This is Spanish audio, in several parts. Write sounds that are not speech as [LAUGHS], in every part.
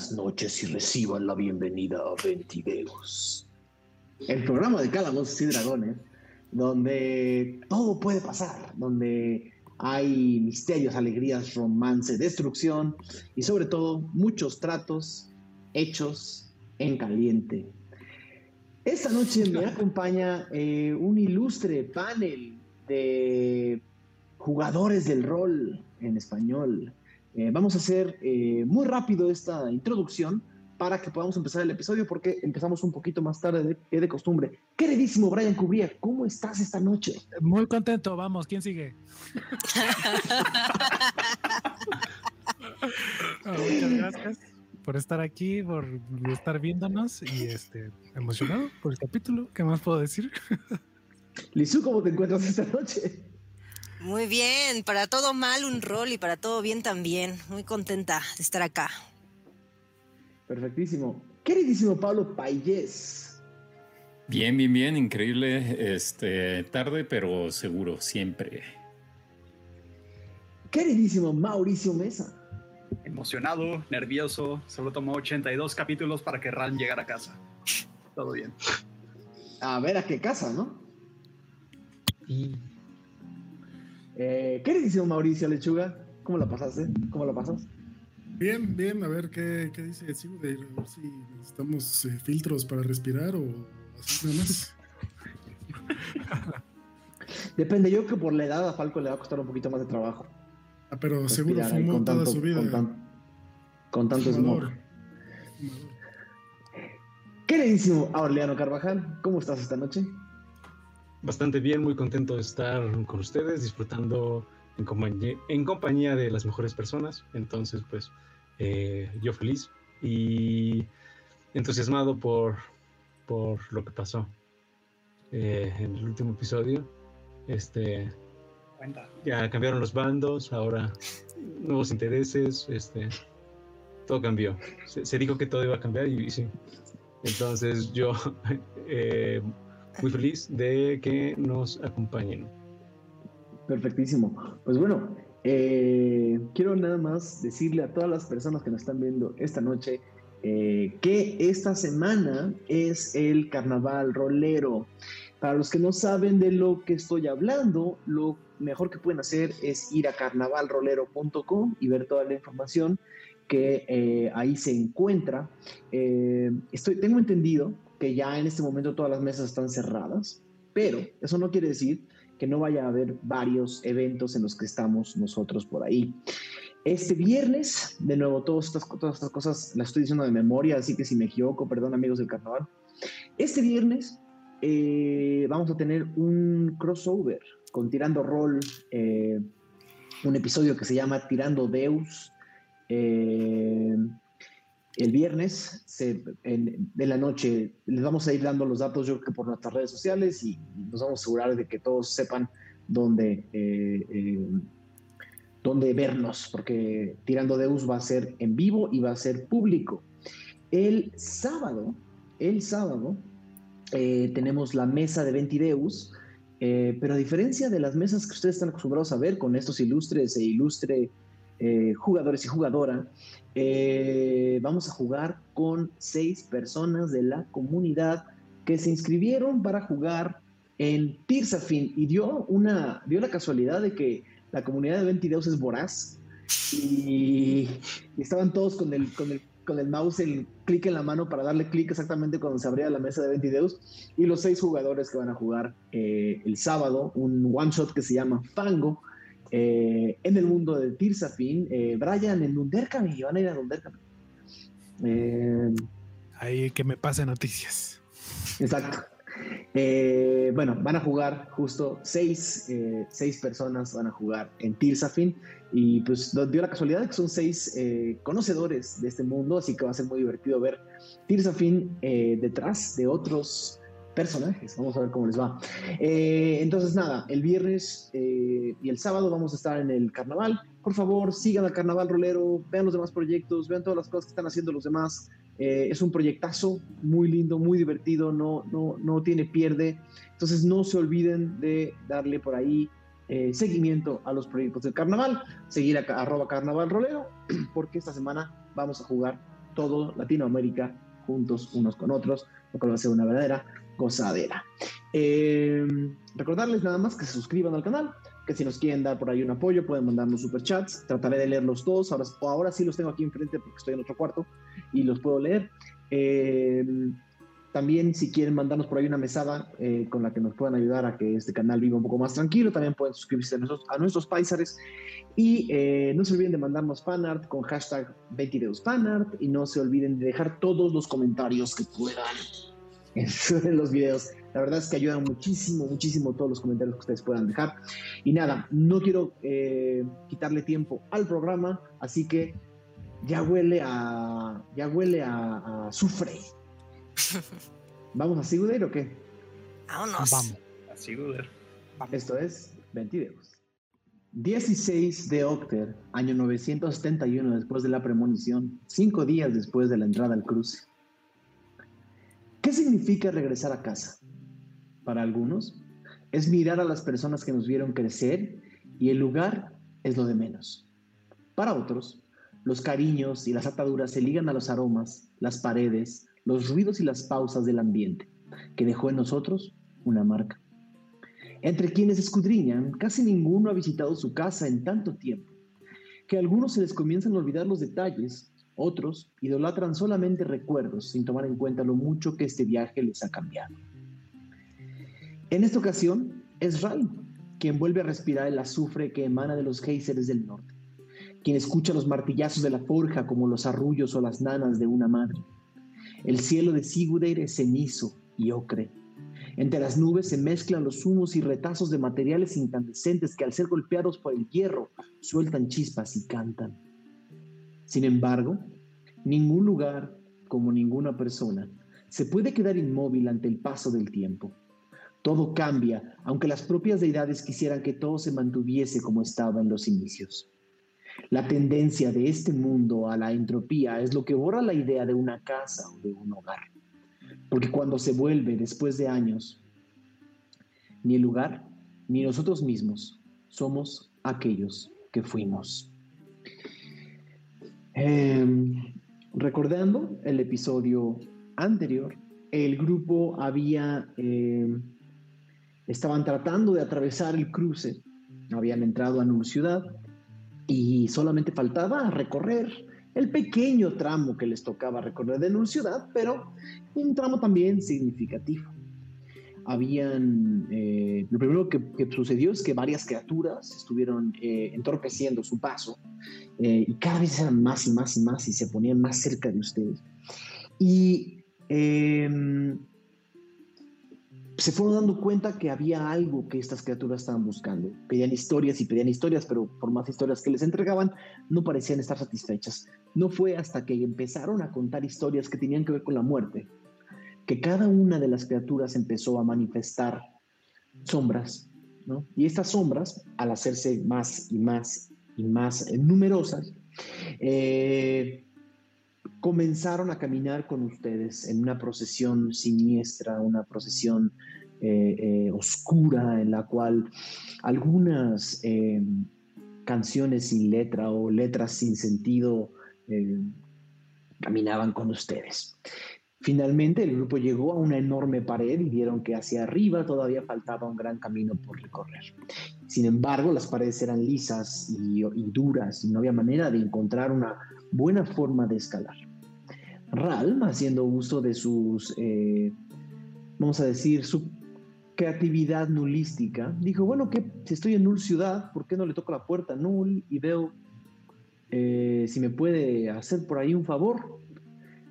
buenas noches y reciban la bienvenida a Ventideos, el programa de Calabozos y Dragones, donde todo puede pasar, donde hay misterios, alegrías, romance, destrucción y sobre todo muchos tratos hechos en caliente. Esta noche me [LAUGHS] acompaña eh, un ilustre panel de jugadores del rol en español. Eh, vamos a hacer eh, muy rápido esta introducción para que podamos empezar el episodio porque empezamos un poquito más tarde de, de costumbre. Queridísimo Brian Cubría, ¿cómo estás esta noche? Muy contento, vamos, ¿quién sigue? [LAUGHS] Ah, muchas gracias por estar aquí, por estar viéndonos y este emocionado por el capítulo. ¿Qué más puedo decir? Lizu, ¿cómo te encuentras esta noche? Muy bien, para todo mal un rol y para todo bien también. Muy contenta de estar acá. Perfectísimo. Queridísimo Pablo Payés. Bien, bien, bien, increíble. Este, tarde, pero seguro, siempre. Queridísimo Mauricio Mesa. Emocionado, nervioso. Solo tomó 82 capítulos para que Ran llegara a casa. Todo bien. A ver a qué casa, ¿no? Eh, queridísimo Mauricio Lechuga, ¿cómo la pasaste? ¿Cómo la pasas? Bien, bien, a ver qué, qué dice Ciudad, a ver si necesitamos eh, filtros para respirar o así nada más. [LAUGHS] Depende, yo creo que por la edad a Falco le va a costar un poquito más de trabajo. Ah, pero seguro Respirar ahí fumó con toda tanto- su vida. Con, tan- con tanto Fumador. Fumador. Queridísimo Aureliano Carvajal, ¿cómo estás esta noche? Bastante bien, muy contento de estar con ustedes, disfrutando en compañía, en compañía de las mejores personas. Entonces, pues, eh, yo feliz y entusiasmado por, por lo que pasó eh, en el último episodio. Este, Cuenta. ya cambiaron los bandos, ahora nuevos intereses, este, todo cambió. Se, se dijo que todo iba a cambiar y, y sí. Entonces yo [LAUGHS] eh, muy feliz de que nos acompañen. Perfectísimo. Pues bueno, eh, quiero nada más decirle a todas las personas que nos están viendo esta noche eh, que esta semana es el carnaval rolero. Para los que no saben de lo que estoy hablando, lo mejor que pueden hacer es ir a carnavalrolero.com y ver toda la información que eh, ahí se encuentra. Eh, estoy, tengo entendido que ya en este momento todas las mesas están cerradas, pero eso no quiere decir que no vaya a haber varios eventos en los que estamos nosotros por ahí. Este viernes, de nuevo, todas estas, cosas las estoy diciendo de memoria, así que si me equivoco, perdón amigos del carnaval. Este viernes eh, vamos a tener un crossover con Tirando Roll, eh, un episodio que se llama Tirando Deus. Eh, el viernes en- de la noche les vamos a ir dando los datos, yo creo que por nuestras redes sociales y nos vamos a asegurar de que todos sepan dónde, eh, eh, dónde vernos, porque Tirando Deus va a ser en vivo y va a ser público. El sábado, el sábado, eh, tenemos la mesa de Ventideus, pero a diferencia de las mesas que ustedes están acostumbrados a ver con estos ilustres e ilustre jugadores y jugadora, eh, vamos a jugar con seis personas de la comunidad que se inscribieron para jugar en Tirsafin. Y dio una dio la casualidad de que la comunidad de Ventideus es voraz. Y, estaban todos con el, con el con el mouse el clic en la mano para darle clic exactamente cuando se abría la mesa de Ventideus y los seis jugadores que van a jugar eh, el sábado un one shot que se llama Fango eh, en el mundo de Tirsafin eh, Brian en Dunderkami van a ir a Dunderkami eh, Ahí que me pase noticias. Exacto. Eh, bueno, van a jugar justo seis, eh, seis personas van a jugar en Tirsafin y pues dio la casualidad que son seis conocedores de este mundo, así que va a ser muy divertido ver Tirsafin eh, detrás de otros personajes. Vamos a ver cómo les va. Eh, entonces, nada, el viernes eh, y el sábado vamos a estar en el carnaval. Por favor, sigan al carnaval rolero, vean los demás proyectos, vean todas las cosas que están haciendo los demás. Eh, es un proyectazo muy lindo, muy divertido, no, no, no tiene pierde. Entonces no se olviden de darle por ahí seguimiento a los proyectos del carnaval, seguir a arroba carnaval rolero, [CLEARS THROAT] porque esta semana vamos a jugar todo Latinoamérica juntos unos con otros, lo cual va a ser una verdadera gozadera. Eh, recordarles nada más que se suscriban al canal, que si nos quieren dar por ahí un apoyo pueden mandarnos superchats, trataré de leerlos todos, ahora, ahora sí los tengo aquí enfrente porque estoy en otro cuarto y los puedo leer. Eh, también si quieren mandarnos por ahí una mesada eh, con la que nos puedan ayudar a que este canal viva un poco más tranquilo, también pueden suscribirse a nuestros, a nuestros paisares. Y no se olviden de mandarnos fanart con hashtag 22 fanart y no se olviden de dejar todos los comentarios que puedan en los videos. La verdad es que ayudan muchísimo, muchísimo todos los comentarios que ustedes puedan dejar. Y nada, no quiero eh, quitarle tiempo al programa, así que ya huele a, ya huele a, a azufre. [LAUGHS] ¿Vamos a Siguder o qué? Vámonos. Vamos. Así, Guder. Esto es 22. 16 de Octer, año 971 después de la premonición, cinco días después de la entrada al cruce. ¿Qué significa regresar a casa? Para algunos, es mirar a las personas que nos vieron crecer y el lugar es lo de menos. Para otros, los cariños y las ataduras se ligan a los aromas, las paredes, los ruidos y las pausas del ambiente, que dejó en nosotros una marca. Entre quienes escudriñan, casi ninguno ha visitado su casa en tanto tiempo, que a algunos se les comienzan a olvidar los detalles, otros idolatran solamente recuerdos sin tomar en cuenta lo mucho que este viaje les ha cambiado. En esta ocasión es Ray quien vuelve a respirar el azufre que emana de los géiseres del norte, quien escucha los martillazos de la forja como los arrullos o las nanas de una madre. El cielo de Sigudeir es cenizo y ocre. Entre las nubes se mezclan los humos y retazos de materiales incandescentes que al ser golpeados por el hierro sueltan chispas y cantan. Sin embargo, ningún lugar, como ninguna persona, se puede quedar inmóvil ante el paso del tiempo. Todo cambia, aunque las propias deidades quisieran que todo se mantuviese como estaba en los inicios. La tendencia de este mundo a la entropía es lo que borra la idea de una casa o de un hogar. Porque cuando se vuelve después de años, ni el lugar ni nosotros mismos somos aquellos que fuimos. Eh, recordando el episodio anterior, el grupo había, eh, estaban tratando de atravesar el cruce, habían entrado a Nur Ciudad y solamente faltaba recorrer el pequeño tramo que les tocaba recorrer de Nur Ciudad, pero un tramo también significativo. Habían, eh, lo primero que, que, sucedió es que varias criaturas estuvieron eh, entorpeciendo su paso eh, y cada vez eran más y más y más y se ponían más cerca de ustedes. Y eh, se fueron dando cuenta que había algo que estas criaturas estaban buscando. Pedían historias y pedían historias, pero por más historias que les entregaban, no parecían estar satisfechas. No fue hasta que empezaron a contar historias que tenían que ver con la muerte, que cada una de las criaturas empezó a manifestar sombras, ¿no? Y estas sombras, al hacerse más y más y más numerosas, eh, comenzaron a caminar con ustedes en una procesión siniestra, una procesión eh, eh, oscura en la cual algunas eh, canciones sin letra o letras sin sentido caminaban con ustedes. Finalmente el grupo llegó a una enorme pared y vieron que hacia arriba todavía faltaba un gran camino por recorrer. Sin embargo, las paredes eran lisas y, duras y no había manera de encontrar una buena forma de escalar. Ralm, haciendo uso de sus, eh, vamos a decir, su creatividad nulística, dijo, bueno, que si estoy en Null Ciudad, ¿por qué no le toco la puerta a Null y veo eh, si me puede hacer por ahí un favor?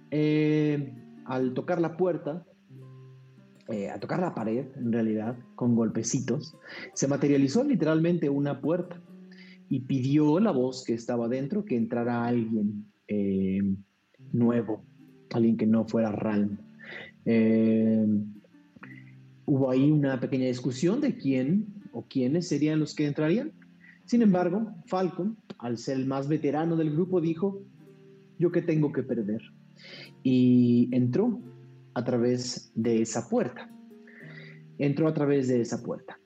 Eh, al tocar la puerta, eh, a tocar la pared, en realidad, con golpecitos, se materializó literalmente una puerta y pidió la voz que estaba dentro que entrara alguien eh, nuevo, alguien que no fuera Ralm. Eh, hubo ahí una pequeña discusión de quién o quiénes serían los que entrarían. Sin embargo, Falcon, al ser el más veterano del grupo, dijo, yo qué tengo que perder. Y entró a través de esa puerta. Entró a través de esa puerta.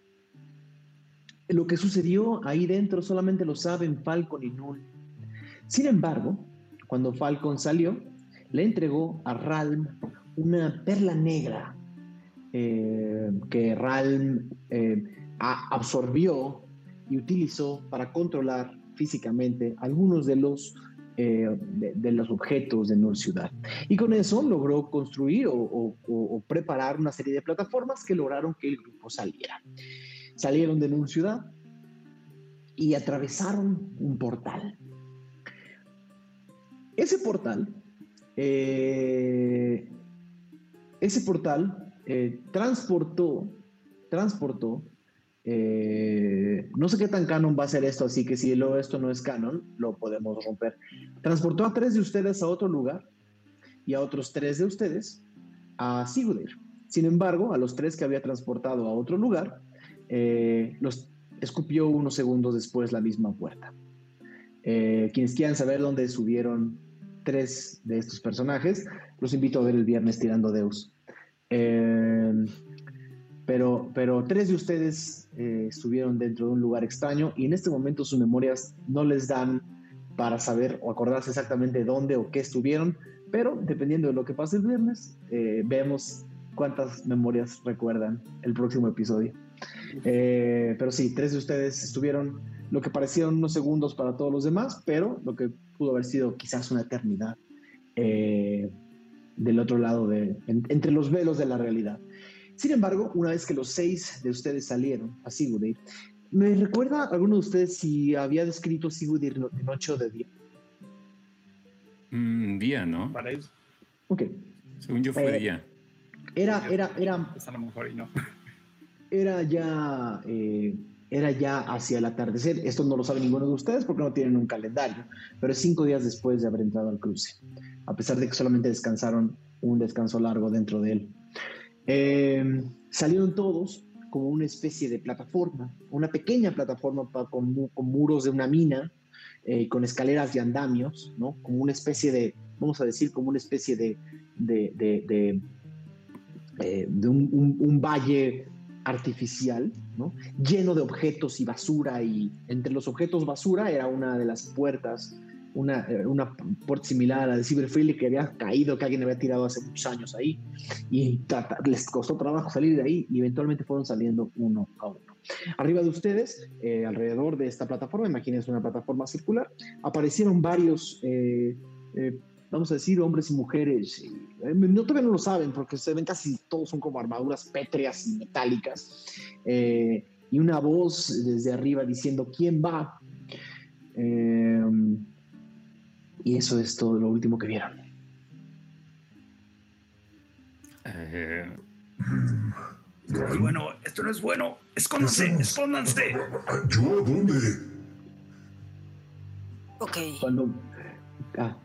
Lo que sucedió ahí dentro solamente lo saben Falcon y Null. Sin embargo, cuando Falcon salió, le entregó a Ralm una perla negra eh, que Ralm eh, absorbió y utilizó para controlar físicamente algunos de los, eh, de, los objetos de Nur Ciudad. Y con eso logró construir o, preparar una serie de plataformas que lograron que el grupo saliera. Salieron de Nur Ciudad y atravesaron un portal. Ese portal, eh, ese portal eh, transportó, transportó, eh, no sé qué tan canon va a ser esto, así que si lo, esto no es canon, lo podemos romper. Transportó a tres de ustedes a otro lugar y a otros tres de ustedes a Sigudir. Sin embargo, a los tres que había transportado a otro lugar, eh, los escupió unos segundos después la misma puerta. Eh, quienes quieran saber dónde subieron tres de estos personajes, los invito a ver el viernes tirando Deus. Pero, pero tres de ustedes eh, estuvieron dentro de un lugar extraño y en este momento sus memorias no les dan para saber o acordarse exactamente dónde o qué estuvieron, pero dependiendo de lo que pase el viernes, eh, vemos cuántas memorias recuerdan el próximo episodio. Eh, pero sí, tres de ustedes estuvieron lo que parecieron unos segundos para todos los demás, pero lo que pudo haber sido quizás una eternidad eh, del otro lado, de, en- entre los velos de la realidad. Sin embargo, una vez que los seis de ustedes salieron a Sigurdir, ¿me recuerda alguno de ustedes si había descrito Sigurdir no- de noche o de día? Mm, día, ¿no? Parece. Ok. Según yo fue Eh, día. Era, era, era, Pues a lo mejor y no. [LAUGHS] era ya eh, era ya hacia el atardecer. Esto no lo sabe ninguno de ustedes porque no tienen un calendario, pero es cinco días después de haber entrado al cruce, a pesar de que solamente descansaron un descanso largo dentro de él. Eh, salieron todos como una especie de plataforma, una pequeña plataforma pa- con, mu- con muros de una mina, eh, con escaleras y andamios, ¿no? Como una especie de, vamos a decir, como una especie de, de, de- de, eh, un- un valle artificial, ¿no? lleno de objetos y basura, y entre los objetos basura era una de las puertas, una, eh, una puerta similar a la de Cyberfreely que había caído, que alguien había tirado hace muchos años ahí, y les costó trabajo salir de ahí, y eventualmente fueron saliendo uno a uno. Arriba de ustedes, eh, alrededor de esta plataforma, imagínense una plataforma circular, aparecieron varios, eh, eh, vamos a decir, hombres y mujeres. eh, no, todavía no lo saben porque se ven casi todos son como armaduras pétreas y metálicas. eh, y una voz desde arriba diciendo, ¿quién va? Eh, y eso es todo lo último que vieron. Eh, bueno, esto no es bueno. Escóndanse, escóndanse. ¿Yo dónde? Ok. Cuando... Ah,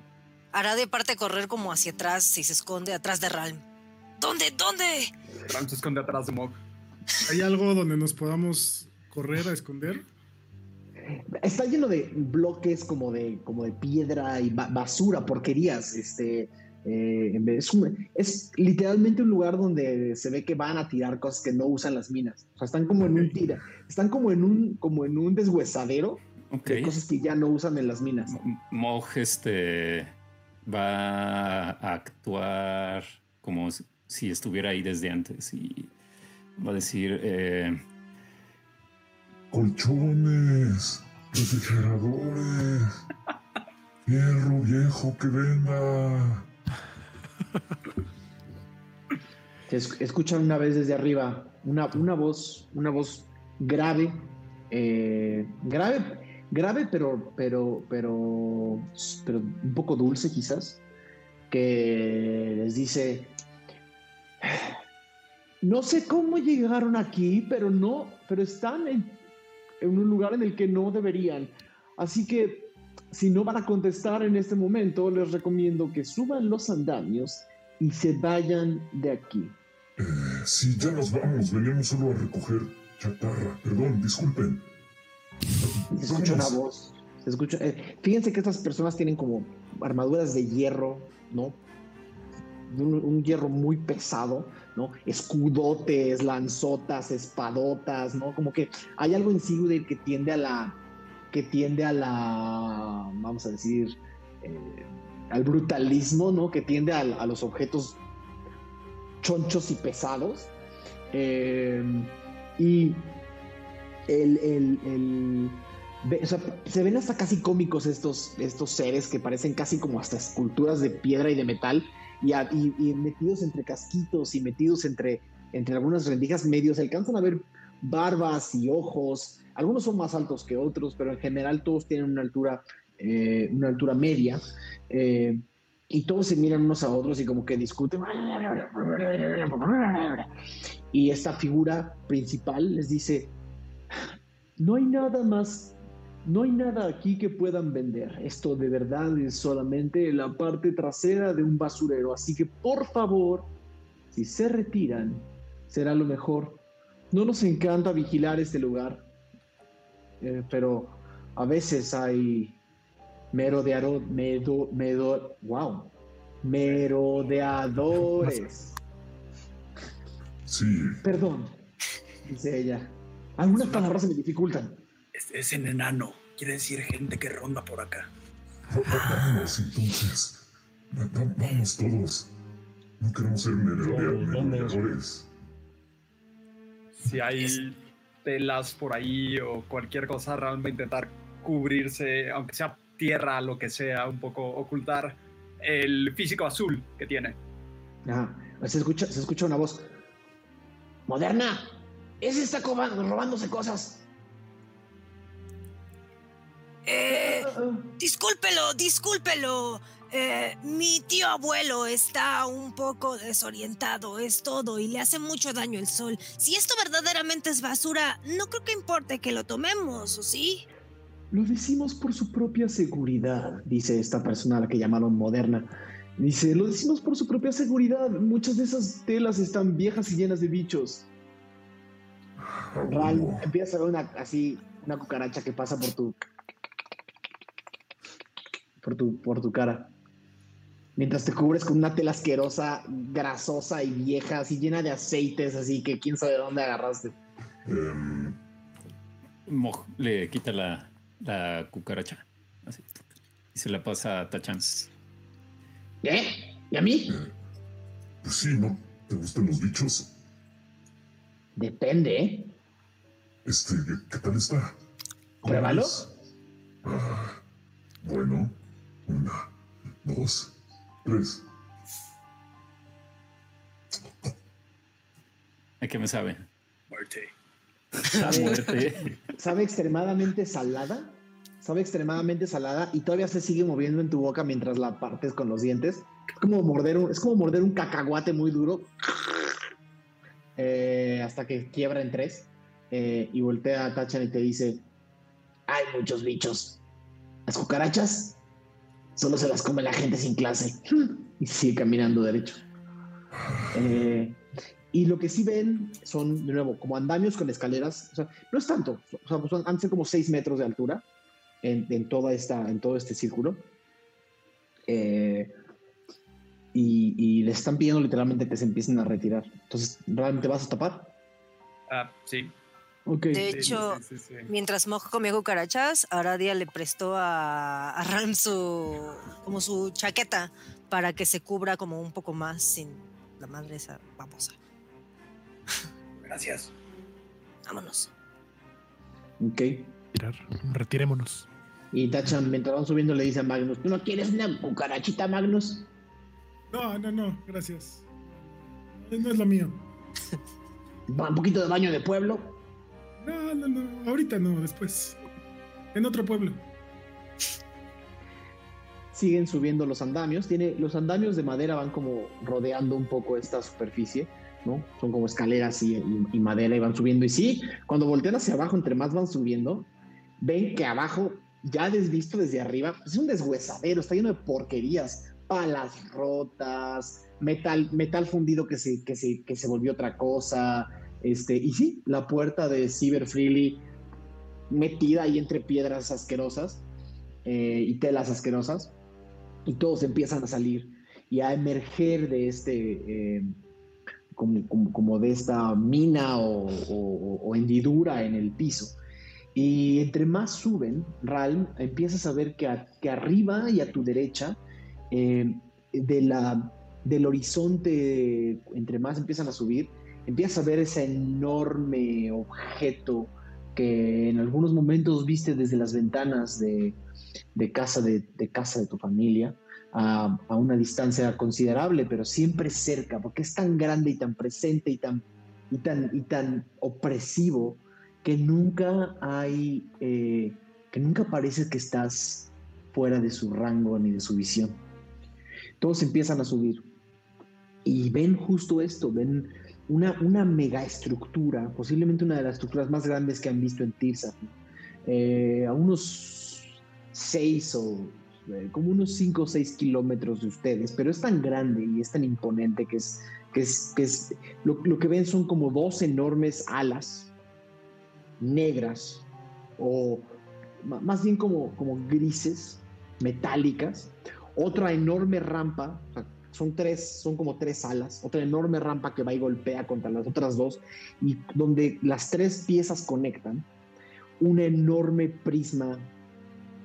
Hará de parte correr como hacia atrás y se esconde atrás de Ralm. ¿Dónde? ¿Dónde? Ram se esconde atrás de Mog. ¿Hay algo donde nos podamos correr a esconder? Está lleno de bloques como de, como de piedra y ba- basura, porquerías. Este, eh, es, un- es literalmente un lugar donde se ve que van a tirar cosas que no usan las minas. O sea, están como en un tira, están como en un, como en un deshuesadero de cosas que ya no usan en las minas. M- Mog este, va a actuar como si estuviera ahí desde antes y va a decir, eh, Colchones, refrigeradores, fierro viejo que venda. Escuchan una vez desde arriba una, una voz, una voz grave, eh, grave, grave, pero, pero, pero, pero un poco dulce quizás, que les dice, no sé cómo llegaron aquí, pero no, pero están en, en un lugar en el que no deberían. Así que si no van a contestar en este momento, les recomiendo que suban los andamios y se vayan de aquí. Eh, sí, ya nos vamos. Venimos solo a recoger chatarra. Perdón, disculpen. Se escucha una voz. Se escucha, eh, fíjense que estas personas tienen como armaduras de hierro, ¿no? Un, hierro muy pesado, ¿no? Escudotes, lanzotas, espadotas, ¿no? Como que hay algo en Sigurd que tiende a la. que tiende a la. vamos a decir. eh, al brutalismo, ¿no? Que tiende al- a, los objetos chonchos y pesados. Eh, y el, el- o sea, se ven hasta casi cómicos estos, estos seres que parecen casi como hasta esculturas de piedra y de metal y, metidos entre casquitos y metidos entre, entre algunas rendijas medios. Alcanzan a ver barbas y ojos. Algunos son más altos que otros, pero en general todos tienen una altura, eh, una altura media. eh, y todos se miran unos a otros y como que discuten. Y esta figura principal les dice, no hay nada más, no hay nada aquí que puedan vender. Esto de verdad es solamente la parte trasera de un basurero. Así que por favor, si se retiran, será lo mejor. No nos encanta vigilar este lugar, eh, pero a veces hay merodeador, medo, medo, wow, merodeadores. Sí, Perdón, dice ella. Algunas palabras se me dificultan. Es, es en enano. Quiere decir gente que ronda por acá. vamos entonces. Va- va- Vamos todos. No queremos ser merodeadores. Si hay telas por ahí o cualquier cosa, realmente intentar cubrirse, aunque sea tierra, lo que sea, un poco ocultar el físico azul que tiene. Ajá. Se escucha, se escucha una voz. Moderna, ese está robándose cosas. Eh, discúlpelo, discúlpelo. Eh, mi tío abuelo está un poco desorientado, es todo, y le hace mucho daño el sol. Si esto verdaderamente es basura, no creo que importe que lo tomemos, ¿o sí? Lo decimos por su propia seguridad, dice esta persona a la que llamaron moderna. Dice, lo decimos por su propia seguridad. Muchas de esas telas están viejas y llenas de bichos. Ral, huevo. empiezas a ver una, así, una cucaracha que pasa por tu, por tu, por tu cara. Mientras te cubres con una tela asquerosa, grasosa y vieja, así llena de aceites, así que quién sabe de dónde agarraste. Em, Moj le quita la, la cucaracha. Así. Y se la pasa a Tachan. ¿Eh? ¿Y a mí? pues sí, ¿no? ¿Te gustan los bichos? Depende, ¿eh? Este, ¿qué, qué tal está? ¿Cómo Pruébalo. Ah, bueno, una, dos, tres. ¿A qué me sabe? Muerte. Sabe, Muerte. sabe extremadamente salada. Sabe extremadamente salada y todavía se sigue moviendo en tu boca mientras la partes con los dientes. Es como morder un, es como morder un cacahuate muy duro. Eh, hasta que quiebra en tres. Eh, y voltea a Tachan y te dice: Hay muchos bichos. Las cucarachas solo se las come la gente sin clase. [LAUGHS] Y sigue caminando derecho. Eh, y lo que sí ven son, de nuevo, como andamios con escaleras. O sea, no es tanto. O sea, son, han de ser como 6 metros de altura en, en, toda esta, en todo este círculo. Eh, y, y les están pidiendo literalmente que se empiecen a retirar. Entonces, ¿realmente vas a tapar? Ah, sí. Ok. De hecho, sí, sí, sí. mientras Moj comía cucarachas, Aradia le prestó a, a Ram su, como su chaqueta para que se cubra como un poco más sin la madre esa babosa. Gracias. Vámonos. Ok. Tirar. Retirémonos. Y Tachan, mientras van subiendo, le dice a Magnus: ¿Tú no quieres una cucarachita, Magnus? No, no, no, gracias. No es lo mío. Un poquito de baño de pueblo. No, no, no, ahorita no, después. En otro pueblo. siguen subiendo los andamios. Tiene, los andamios de madera van como rodeando un poco esta superficie, ¿no? Son como escaleras y, y- y madera y van subiendo. Y sí, cuando voltean hacia abajo, entre más van subiendo, ven que abajo, ya desvisto desde arriba, es un deshuesadero, está lleno de porquerías, palas rotas, metal, metal fundido que se, que se, que se volvió otra cosa. Este, y sí, la puerta de Cyber Freely metida ahí entre piedras asquerosas eh, y telas asquerosas y todos empiezan a salir y a emerger de este, eh, como, como- como de esta mina o, hendidura en el piso. Y entre más suben, Ralm, empiezas a ver que, que arriba y a tu derecha eh, de la, del horizonte, entre más empiezan a subir, empiezas a ver ese enorme objeto que en algunos momentos viste desde las ventanas de, casa, de, casa de tu familia, a, a, una distancia considerable, pero siempre cerca, porque es tan grande y tan presente y tan, y tan, y tan opresivo que nunca hay, eh, que nunca parece que estás fuera de su rango ni de su visión. Todos empiezan a subir y ven justo esto, ven una, una mega estructura, posiblemente una de las estructuras más grandes que han visto en Tirsa, eh, a unos seis o eh, como unos cinco o seis kilómetros de ustedes, pero es tan grande y es tan imponente que es, que es, que es lo, que ven son como dos enormes alas negras o más bien como, como grises, metálicas, otra enorme rampa, son tres, son como tres alas, otra enorme rampa que va y golpea contra las otras dos y donde las tres piezas conectan, un enorme prisma,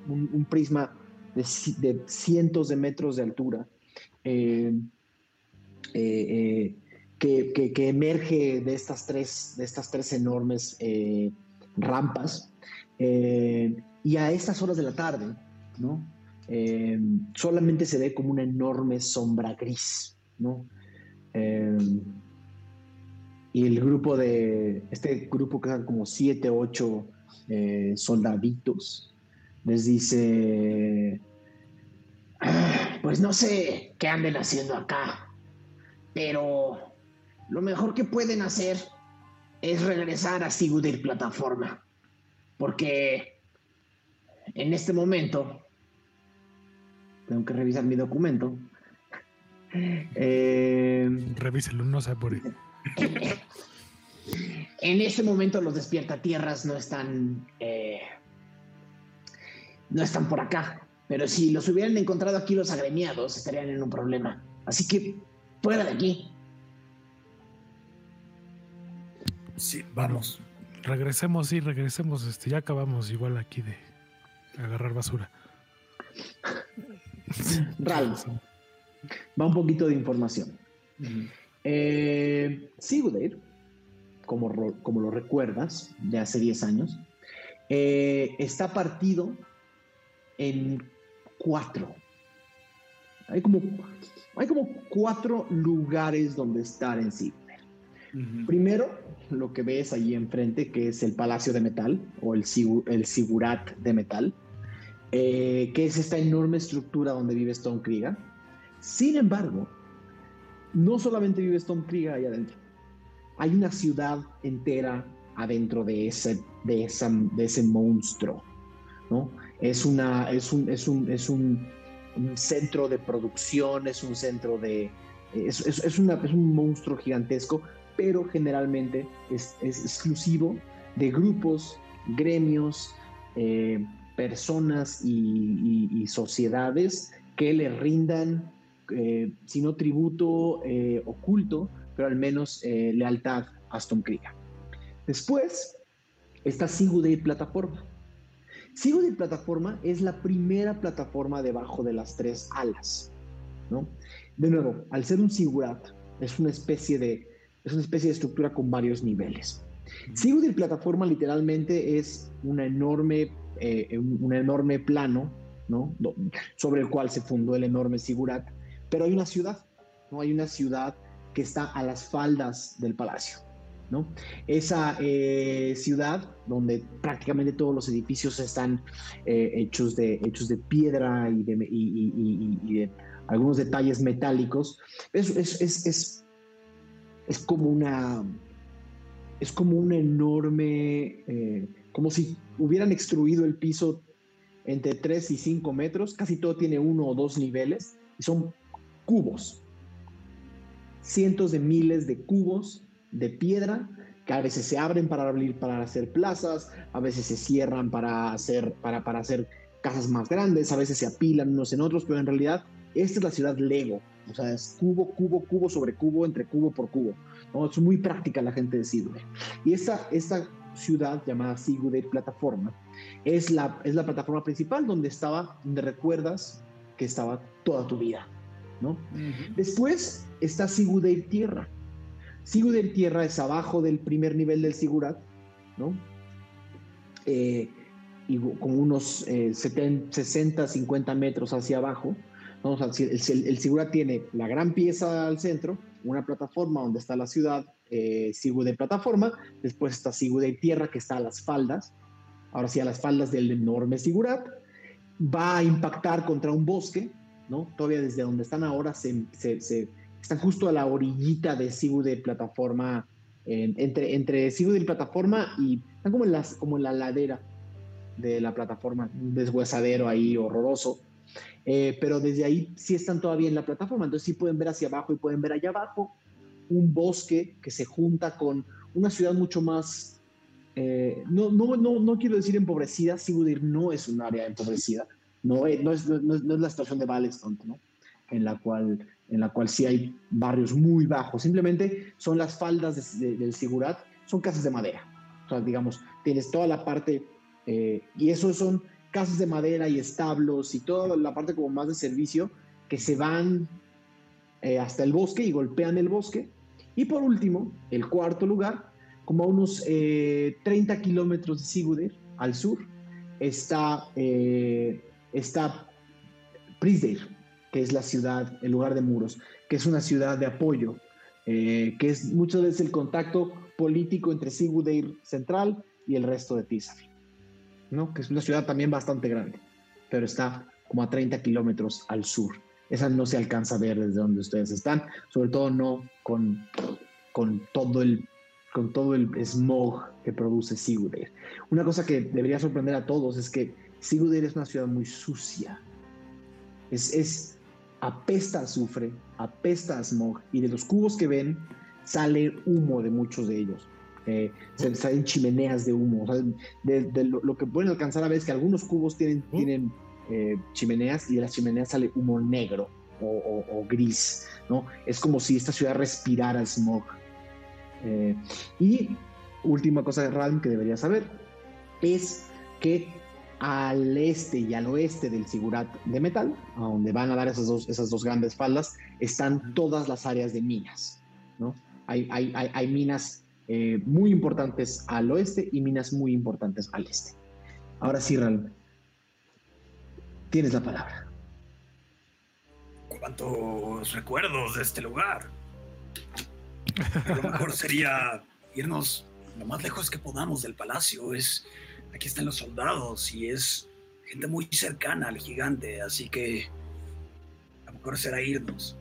un, prisma de, cientos de metros de altura, eh, eh, eh, que, emerge de estas tres, de estas tres enormes rampas. Y a estas horas de la tarde, ¿no? Eh, solamente se ve como una enorme sombra gris, ¿no? Eh, y el grupo de, este grupo que eran como siete, ocho soldaditos, les dice, ah, pues no sé qué anden haciendo acá, pero lo mejor que pueden hacer es regresar a Sigudir Plataforma. Porque en este momento tengo que revisar mi documento. Eh, Revíselo, no se apure. en este momento los despiertatierras no están eh, no están por acá. Pero si los hubieran encontrado aquí los agremiados, estarían en un problema. Así que fuera de aquí. Sí, vamos. Regresemos, sí, regresemos. Este, ya acabamos igual aquí de agarrar basura. [LAUGHS] Ralph, va un poquito de información. Eh, como, como lo recuerdas, de hace 10 años, eh, está partido en cuatro. Hay como, hay como cuatro lugares donde estar en Sigurd. Primero, lo que ves allí enfrente, que es el Palacio de Metal o el, el Sigurat de Metal, eh, que es esta enorme estructura donde vive Stone Krieger. Sin embargo, no solamente vive Stone Krieger ahí adentro, hay una ciudad entera adentro de ese, de de ese monstruo. ¿no? Es, una, es, un, es, un, es un, centro de producción, es un centro de... Es, es un monstruo gigantesco pero generalmente es, exclusivo de grupos, gremios, eh, personas y, sociedades que le rindan, eh, si no tributo eh, oculto, pero al menos lealtad a Aston Krieger. Después está Sigurd Plataforma. Sigurd Plataforma es la primera plataforma debajo de las tres alas. ¿no? De nuevo, al ser un Sigurat, es una especie de es una especie de estructura con varios niveles. Sigudir Plataforma literalmente es una enorme, eh, un, enorme plano ¿no? sobre el cual se fundó el enorme Sigurat, pero hay una ciudad, ¿no? hay una ciudad que está a las faldas del palacio. ¿no? Esa eh, ciudad donde prácticamente todos los edificios están eh, hechos, de, hechos de piedra y de, algunos detalles metálicos, es, es, es es como una, es como un enorme, como si hubieran extruido el piso entre 3 y 5 metros, casi todo tiene uno o dos niveles, y son cubos, cientos de miles de cubos de piedra que a veces se abren para abrir para hacer plazas, a veces se cierran para hacer, para, para hacer casas más grandes, a veces se apilan unos en otros, pero en realidad esta es la ciudad Lego, o sea, es cubo, cubo, cubo sobre cubo, entre cubo por cubo. Es muy práctica la gente de Sigurd. Y esta, esta ciudad llamada Sigurd Plataforma es la, es la plataforma principal donde estaba, donde recuerdas, que estaba toda tu vida, ¿no? Después está Sigudeir Tierra. Sigudeir Tierra es abajo del primer nivel del Sigurat, ¿no? Eh, y como unos eh, 70, 60, 50 metros hacia abajo. el, el, el Sigurat tiene la gran pieza al centro, una plataforma donde está la ciudad, eh, Sigu de plataforma, después está Sigu de tierra que está a las faldas, ahora sí a las faldas del enorme Sigurat, va a impactar contra un bosque, ¿no? Todavía desde donde están ahora se, se, se están justo a la orillita de Sigu de plataforma, eh, entre, entre Sigu de plataforma y están como en, las, como en la ladera de la plataforma, un deshuesadero ahí horroroso. Eh, pero desde ahí sí están todavía en la plataforma, entonces sí pueden ver hacia abajo y pueden ver allá abajo un bosque que se junta con una ciudad mucho más, eh, no, no, no, no quiero decir empobrecida, Sigudir no es un área empobrecida, no es, no es, no es, la situación de Valestone, ¿no? en, la cual, en la cual sí hay barrios muy bajos, simplemente son las faldas de, de, del Sigurat, son casas de madera, o sea, digamos, tienes toda la parte, eh, y eso son casas de madera y establos y toda la parte como más de servicio que se van eh, hasta el bosque y golpean el bosque. Y por último, el cuarto lugar, como a unos eh, 30 kilómetros de Sigudir al sur, está, eh, está Prisdeir, que es la ciudad, el lugar de muros, que es una ciudad de apoyo, eh, que es muchas veces el contacto político entre Sigudir central y el resto de Tisafin. ¿no? que es una ciudad también bastante grande, pero está como a 30 kilómetros al sur. Esa no se alcanza a ver desde donde ustedes están, sobre todo no con, con, todo, el, con todo el smog que produce Sigurd. Una cosa que debería sorprender a todos es que Sigurd es una ciudad muy sucia. Es, es apesta a azufre, apesta a smog, y de los cubos que ven sale humo de muchos de ellos. Eh, salen chimeneas de humo. O sea, de, de lo, lo, que pueden alcanzar a ver es que algunos cubos tienen, tienen eh, chimeneas y de las chimeneas sale humo negro o, o, o, gris. ¿no? Es como si esta ciudad respirara smog. Eh, y última cosa de Ralm que debería saber es que al este y al oeste del Sigurat de metal, a donde van a dar esas dos, esas dos grandes faldas, están todas las áreas de minas. ¿no? Hay, hay, hay, hay minas eh, muy importantes al oeste y minas muy importantes al este. Ahora sí, Ral, tienes la palabra. ¿Cuántos recuerdos de este lugar? A lo mejor sería irnos lo más lejos que podamos del palacio. Es aquí están los soldados y es gente muy cercana al gigante, así que a lo mejor será irnos.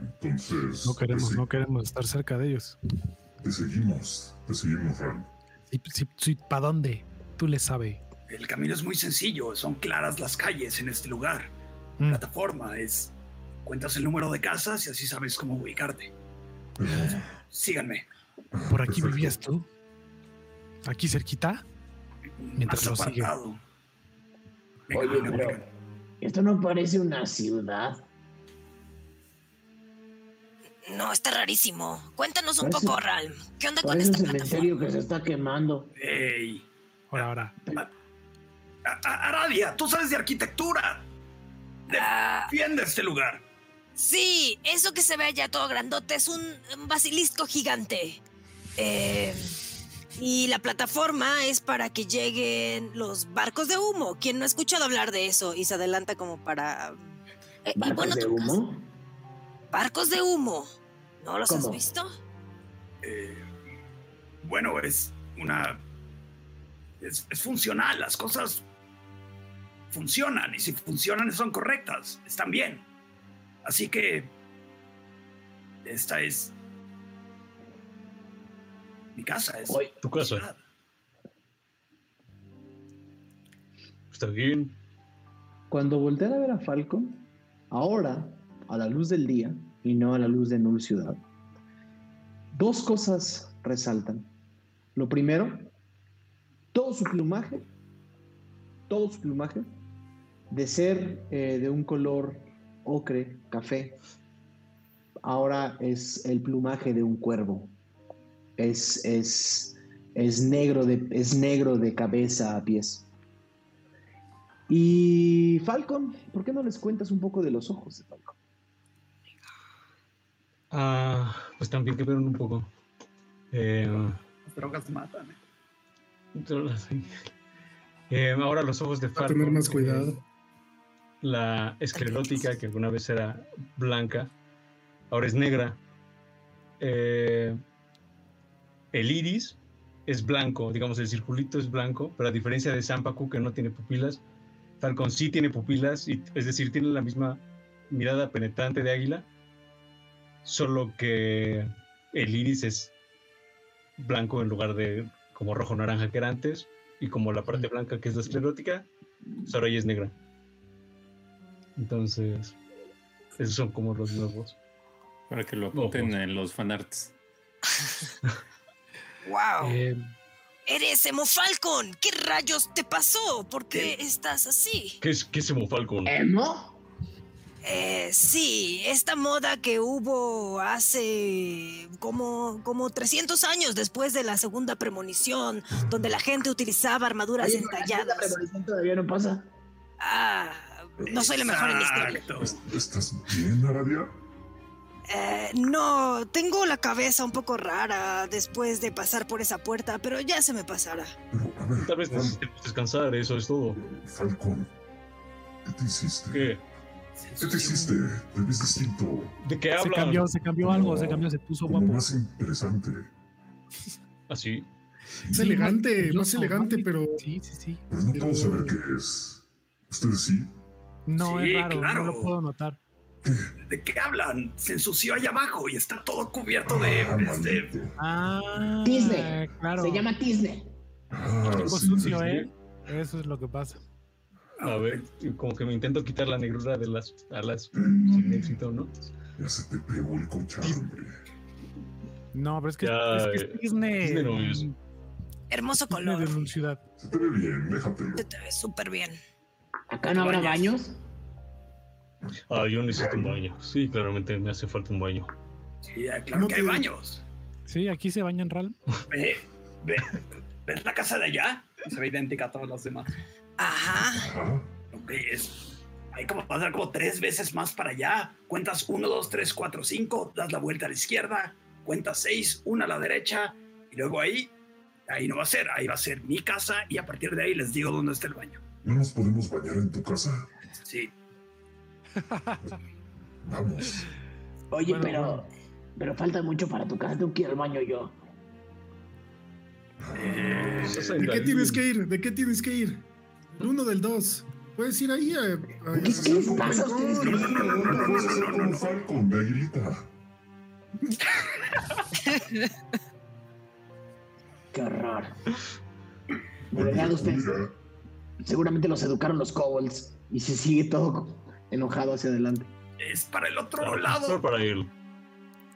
Entonces. No queremos, no queremos estar cerca de ellos. Te seguimos, te seguimos, Ram. ¿Y, si, si, ¿Para dónde? Tú le sabes. El camino es muy sencillo, son claras las calles en este lugar. Mm. Plataforma es. Cuentas el número de casas y así sabes cómo ubicarte. Pero, síganme. ¿Por aquí Perfecto. vivías tú? ¿Aquí cerquita? Mientras Más lo sigue. apartado. Oye, venga, pero venga. esto no parece una ciudad. No, está rarísimo. Cuéntanos un Parece- poco, Ralm. ¿Qué onda con Parece un esta cementerio plataforma? que se está quemando. ¡Ey! Ahora, ahora. A- Aradia, tú sabes de arquitectura. Ah, Defiende este lugar. sí, eso que se ve allá todo grandote es un, un basilisco gigante. Eh, y la plataforma es para que lleguen los barcos de humo. ¿Quién no ha escuchado hablar de eso? Y se adelanta como para... Eh, ¿Barcos bueno, de humo? Barcos de humo. ¿No los has visto? Eh, bueno, es una. Es, es funcional, las cosas funcionan y si funcionan son correctas, están bien. Así que. Esta es. Mi casa, es. Oye, Tu casa. ciudad. Está bien. Cuando voltean a ver a Falcon, ahora, a la luz del día y no a la luz de Null Ciudad, dos cosas resaltan. Lo primero, todo su plumaje, todo su plumaje, de ser eh, de un color ocre, café, ahora es el plumaje de un cuervo. Es, es, es, negro, de, es negro de cabeza a pies. Y Falcon, ¿por qué no les cuentas un poco de los ojos de Falcon? Ah, pues también que ver un poco. Eh, Las drogas matan. ¿eh? drogas. Eh, ahora los ojos de A Falcon. tener más eh, cuidado. La esclerótica, que alguna vez era blanca, ahora es negra. Eh, el iris es blanco, digamos, el circulito es blanco, pero a diferencia de Sampaku, que no tiene pupilas, Falcon sí tiene pupilas, y, es decir, tiene la misma mirada penetrante de águila, solo que el iris es blanco en lugar de como rojo-naranja que era antes, y como la parte blanca que es la esclerótica, pues ahora ya es negra. Entonces, esos son como los nuevos. Para que lo apunten Ojos. en los fanarts. [LAUGHS] ¡Wow! Eh, ¡Eres Emo Falcon! ¿Qué rayos te pasó? ¿Por qué estás así? ¿Qué es, qué es Emo Falcon? ¿Emo? Eh, sí, esta moda que hubo hace como, como 300 años después de la segunda premonición, donde la gente utilizaba armaduras Oye, entalladas. ¿la premonición todavía no pasa? Ah, no soy la mejor en historia. Exacto. ¿Es- ¿Estás bien, Aradia? Eh, no, tengo la cabeza un poco rara después de pasar por esa puerta, pero ya se me pasará. Pero, a ver, Tal vez Fal- necesitemos descansar, eso es todo. Falcon, ¿qué te hiciste? ¿Qué? ¿Qué te hiciste? Te ves distinto, ¿De qué se hablan? cambió, se cambió algo, se cambió, se puso guapo. más interesante. Así. Es elegante, Yo más elegante, pero Sí, sí, sí. Pero no Pero- puedo saber qué es. ¿Ustedes sí? No, Sí, es raro, claro. no lo puedo notar. [LAUGHS] ¿De qué hablan? Se ensució allá abajo y está todo cubierto de. Ah, este, maldito. Ah, Disney. claro. Se llama Disney. Ah, Algo sí, sucio. ¿eh? Eso es lo que pasa. A ver, como que me intento quitar la negrura de las alas sin éxito, ¿no? Ya se te pegó el cochambre. No, pero es que, Ya, es, que eh, es Disney. Disney no es. Disney Hermoso de color. ciudad. Se te ve bien, déjatelo. Te, te ves súper bien. ¿Acá no habrá baños? Ah, yo necesito un baño. Sí, claramente me hace falta un baño. sí, claro No que hay baños. Sí, aquí se bañan Ral. Ve, ve, ¿Ves la casa de allá? Se ve idéntica a todas las demás. Ajá. Ajá. Ok, es. Hay como pasar como tres veces más para allá. Cuentas uno, dos, tres, cuatro, cinco, das la vuelta a la izquierda, cuentas seis, una a la derecha, y luego ahí, ahí no va a ser, ahí va a ser mi casa, y a partir de ahí les digo dónde está el baño. ¿No nos podemos bañar en tu casa? Sí, Vamos. Oye, Bueno, pero, bueno. pero falta mucho para tu casa. Tengo que ir al baño yo. Eh, ¿de qué tienes que ir? ¿De qué tienes que ir? El uno del dos. Puedes ir ahí a. a- ¿Qué, qué les pasa a ustedes? No, no, no, no, no, puedes hacer como Falcon de Aguilita. Qué horror. De verdad, ustedes Mira, seguramente los educaron los kobolds y se sigue todo enojado hacia adelante. es para el otro Solo lado. para él.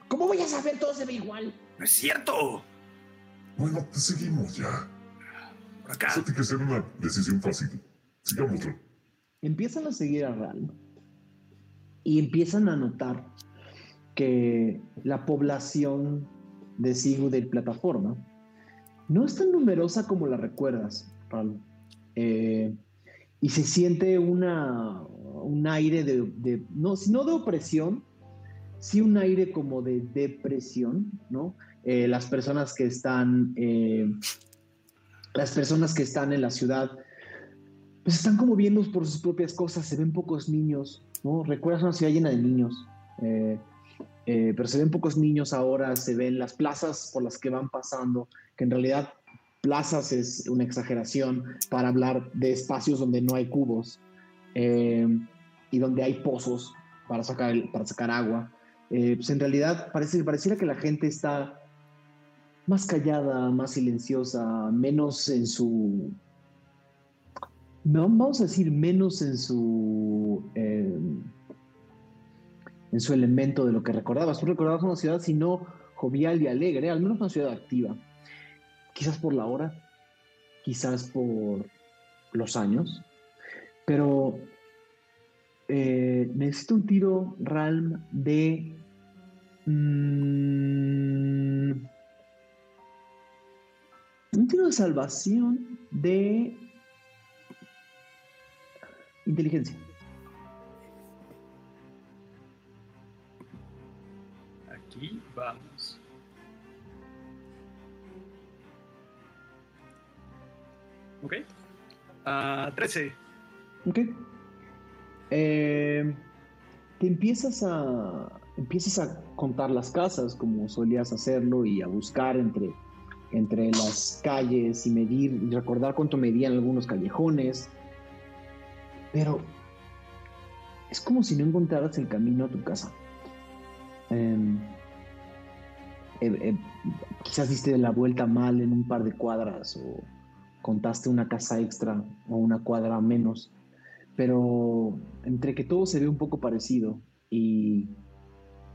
¿Cómo voy a saber? Todo se ve igual. No es cierto. Bueno, te seguimos ya. Por acá. Eso tiene que ser una decisión fácil. Sigámoslo. Empiezan a seguir a Ral y empiezan a notar que la población de Sigu de plataforma no es tan numerosa como la recuerdas, Ral. Eh, y se siente una, un aire de, de- no, no de opresión, sí un aire como de depresión, ¿no? Eh, las personas que están, eh, las personas que están en la ciudad, pues están como viendo por sus propias cosas, se ven pocos niños, ¿no? Recuerdas una ciudad llena de niños, eh, pero se ven pocos niños ahora, se ven las plazas por las que van pasando, que en realidad plazas es una exageración para hablar de espacios donde no hay cubos eh, y donde hay pozos para sacar, el- para sacar agua. Eh, pues en realidad parece, pareciera que la gente está más callada, más silenciosa, menos en su... No, vamos a decir menos en su... eh, en su elemento de lo que recordabas. Tú recordabas una ciudad, si no jovial y alegre, al menos una ciudad activa. Quizás por la hora, quizás por los años, pero eh, necesito un tiro, Ralm, de... mm, un tiro de salvación de... Inteligencia. Ah, 13. Ok. Eh, te empiezas a, empiezas a contar las casas como solías hacerlo y a buscar entre, entre las calles y medir, y recordar cuánto medían algunos callejones. Pero es como si no encontraras el camino a tu casa. Em, eh, eh, quizás diste la vuelta mal en un par de cuadras o contaste una casa extra o una cuadra menos, pero entre que todo se ve un poco parecido y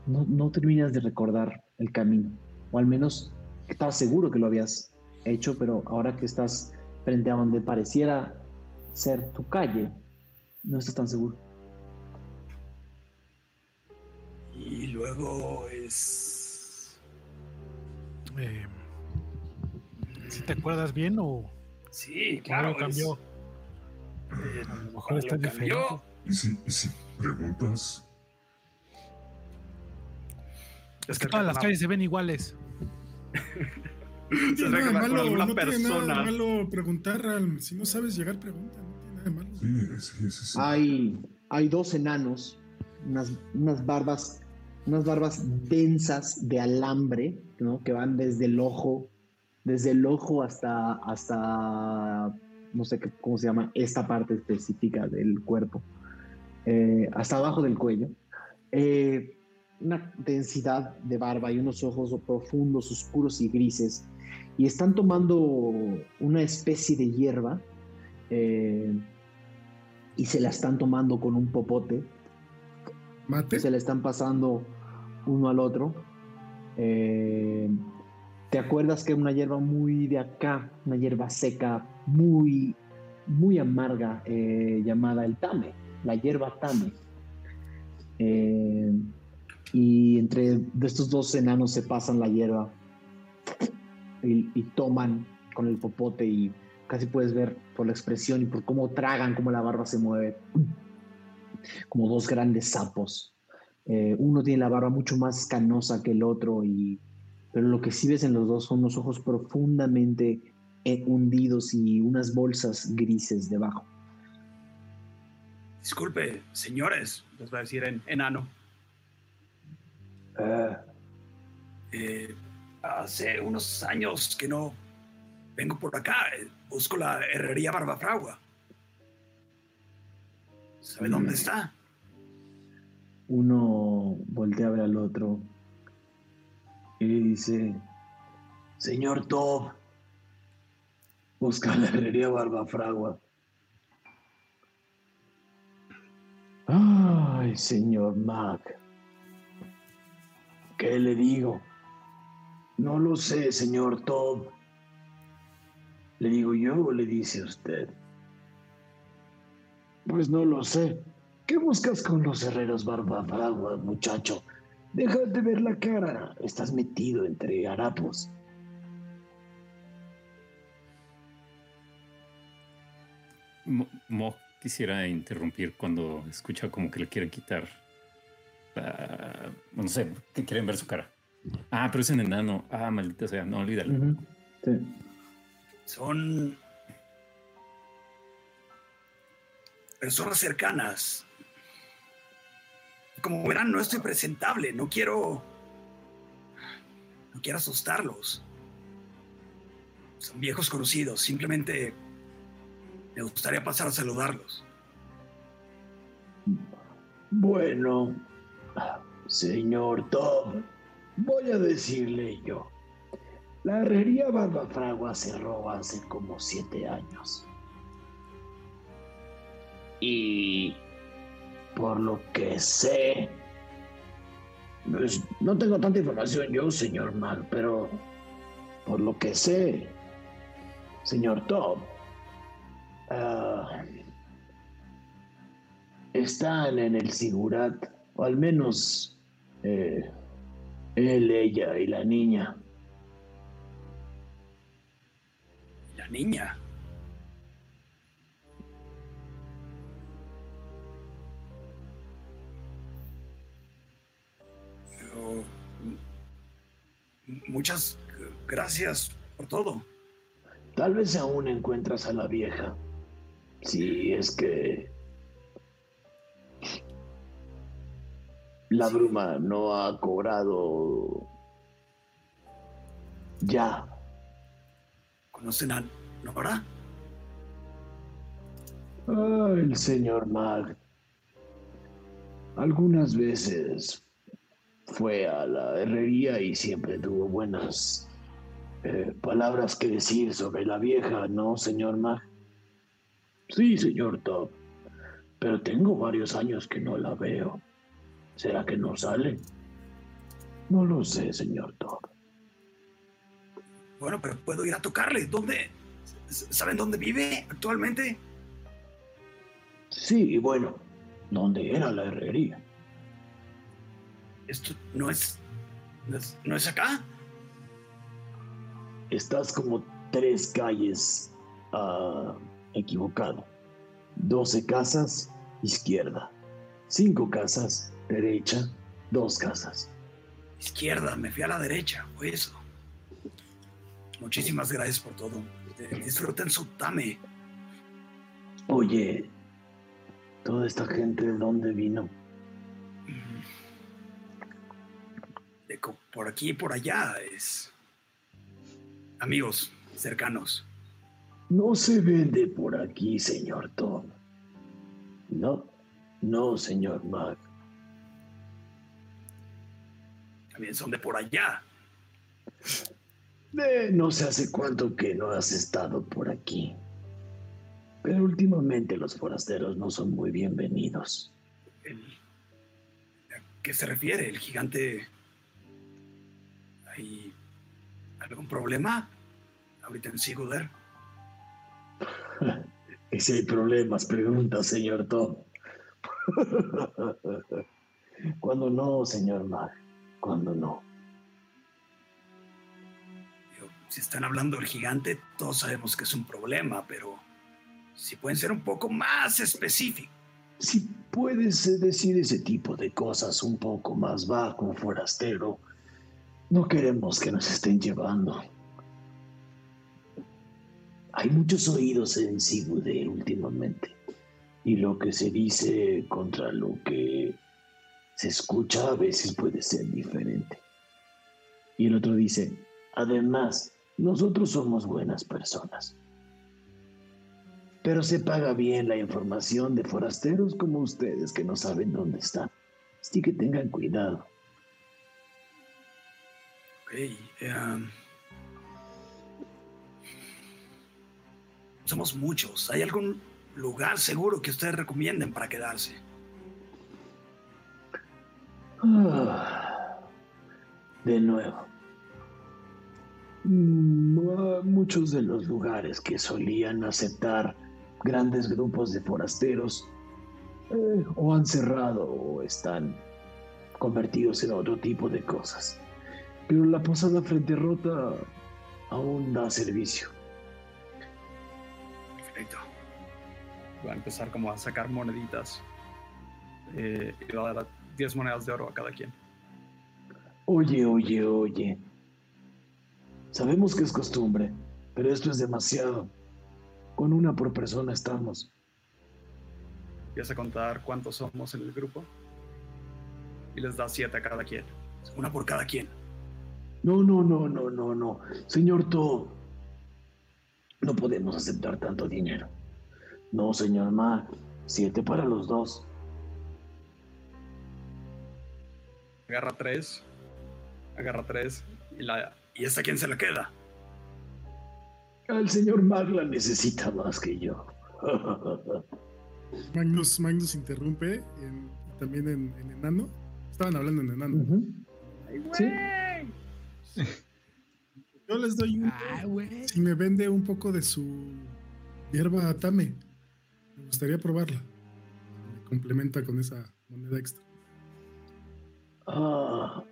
no, no terminas de recordar el camino, o al menos estabas seguro que lo habías hecho, pero ahora que estás frente a donde pareciera ser tu calle, no estás tan seguro. Y luego es. Eh, ¿Si te acuerdas bien o Sí, claro. cambió? es- A lo mejor está diferente. Y si, y si preguntas, Es que todas las calles se ven iguales. No [LAUGHS] Se tiene nada malo, alguna no tiene nada de malo preguntar. al- Si no sabes llegar, pregunta. No tiene nada de malo. sí, sí, sí, sí. Hay, hay dos enanos, unas, unas barbas, unas barbas densas de alambre, ¿no? Que van desde el ojo, desde el ojo hasta, hasta, no sé qué, cómo se llama, esta parte específica del cuerpo, eh, hasta abajo del cuello. Eh, una densidad de barba y unos ojos profundos, oscuros y grises. Y están tomando una especie de hierba. eh, y se la están tomando con un popote, Mate. se la están pasando uno al otro. Eh, ¿Te acuerdas que una hierba muy de acá, una hierba seca, muy, muy amarga, eh, llamada el tame, la hierba tame? Eh, y entre de estos dos enanos se pasan la hierba y, toman con el popote y casi puedes ver por la expresión y por cómo tragan, cómo la barba se mueve, como dos grandes sapos. Eh, uno tiene la barba mucho más canosa que el otro, y, pero lo que sí ves en los dos son unos ojos profundamente eh, hundidos y unas bolsas grises debajo. Disculpe, señores, les voy a decir en enano. Eh, hace unos años que no vengo por acá. eh, Busco la herrería Barbafragua. ¿Sabe dónde está? Uno voltea a ver al otro y dice, Señor Tob, busca la herrería Barbafragua. Ay, señor Mac. ¿Qué le digo? No lo sé, señor Tob. ¿Le digo yo o le dice usted? Pues no lo sé. ¿Qué buscas con los herreros Barbafragua, muchacho? Deja de ver la cara. Estás metido entre harapos. Mo, Mo quisiera interrumpir cuando escucha como que le quieren quitar. ah, no sé, que quieren ver su cara. Ah, pero es un enano. Ah, maldita sea, no olvídalo. Sí. Son personas cercanas. Como verán, no estoy presentable. No quiero. No quiero asustarlos. Son viejos conocidos. Simplemente me gustaría pasar a saludarlos. Bueno, señor Tob, voy a decirle yo. La herrería Barbafragua cerró hace como siete años. Y por lo que sé, pues, no tengo tanta información yo, señor Mal, pero por lo que sé, señor Tob, ah, están en el Sigurat, o al menos eh, él, ella y la niña. La niña. Muchas gracias por todo. Tal vez aún encuentras a la vieja. Si es que la bruma no ha cobrado ya. ¿Conocen a Nora? Ah, el señor Mag. Algunas veces fue a la herrería y siempre tuvo buenas eh, palabras que decir sobre la vieja, ¿no, señor Mag? Sí, señor Top. Pero tengo varios años que no la veo. ¿Será que no sale? No lo sé, señor Top. Bueno, pero puedo ir a tocarle. ¿Dónde? ¿Saben dónde vive actualmente? Sí, bueno, ¿dónde era la herrería? Esto no es. ¿No es, no es acá? Estás como tres calles ah, equivocado. Doce casas, izquierda. Cinco casas, derecha. Dos casas. Izquierda, me fui a la derecha, fue eso. Muchísimas gracias por todo. Eh, Disfruten su tame. Oye, toda esta gente de dónde vino? Por aquí y por allá es. Amigos cercanos. No se vende por aquí, señor Tom. No, no, señor Mac. También son de por allá. No sé hace cuánto que no has estado por aquí. Pero últimamente los forasteros no son muy bienvenidos. El- ¿A qué se refiere? ¿El gigante? ¿Hay algún problema? Ahorita en Siguder. [LAUGHS] Y si hay problemas, pregunta, señor Tom. [LAUGHS] Cuando no, señor Mac. Cuando no. Si están hablando del gigante, todos sabemos que es un problema, pero si pueden ser un poco más específicos. Si puedes eh, decir ese tipo de cosas un poco más bajo, forastero, no queremos que nos estén llevando. Hay muchos oídos en Siguder últimamente, y lo que se dice contra lo que se escucha a veces puede ser diferente. Y el otro dice, además, nosotros somos buenas personas. Pero se paga bien la información de forasteros como ustedes que no saben dónde están. Así que tengan cuidado. Em, somos muchos. ¿Hay algún lugar seguro que ustedes recomienden para quedarse? Ah, de nuevo. Mm, ah, Muchos de los lugares que solían aceptar grandes grupos de forasteros eh, o han cerrado o están convertidos en otro tipo de cosas. Pero la posada Frente Rota aún da servicio. Perfecto. Va a empezar como a sacar moneditas. Eh, y va a dar 10 monedas de oro a cada quien. Oye, oye, oye. Sabemos que es costumbre, pero esto es demasiado. Con una por persona estamos. Empieza a contar cuántos somos en el grupo. Y les da 7 a cada quien. Una por cada quien. No, no, no, no, no, no. Señor To, no podemos aceptar tanto dinero. No, señor Ma, siete para los dos. Agarra 3. Agarra 3. Y, la, ¿Y esta quién se la queda? El señor Mag la necesita más que yo. [LAUGHS] Magnus, Magnus interrumpe en- también en, en enano. Estaban hablando en enano. Sí. Yo les doy un. Ah. Si me vende un poco de su hierba Tame, me gustaría probarla. Me complementa con esa moneda extra. Ah,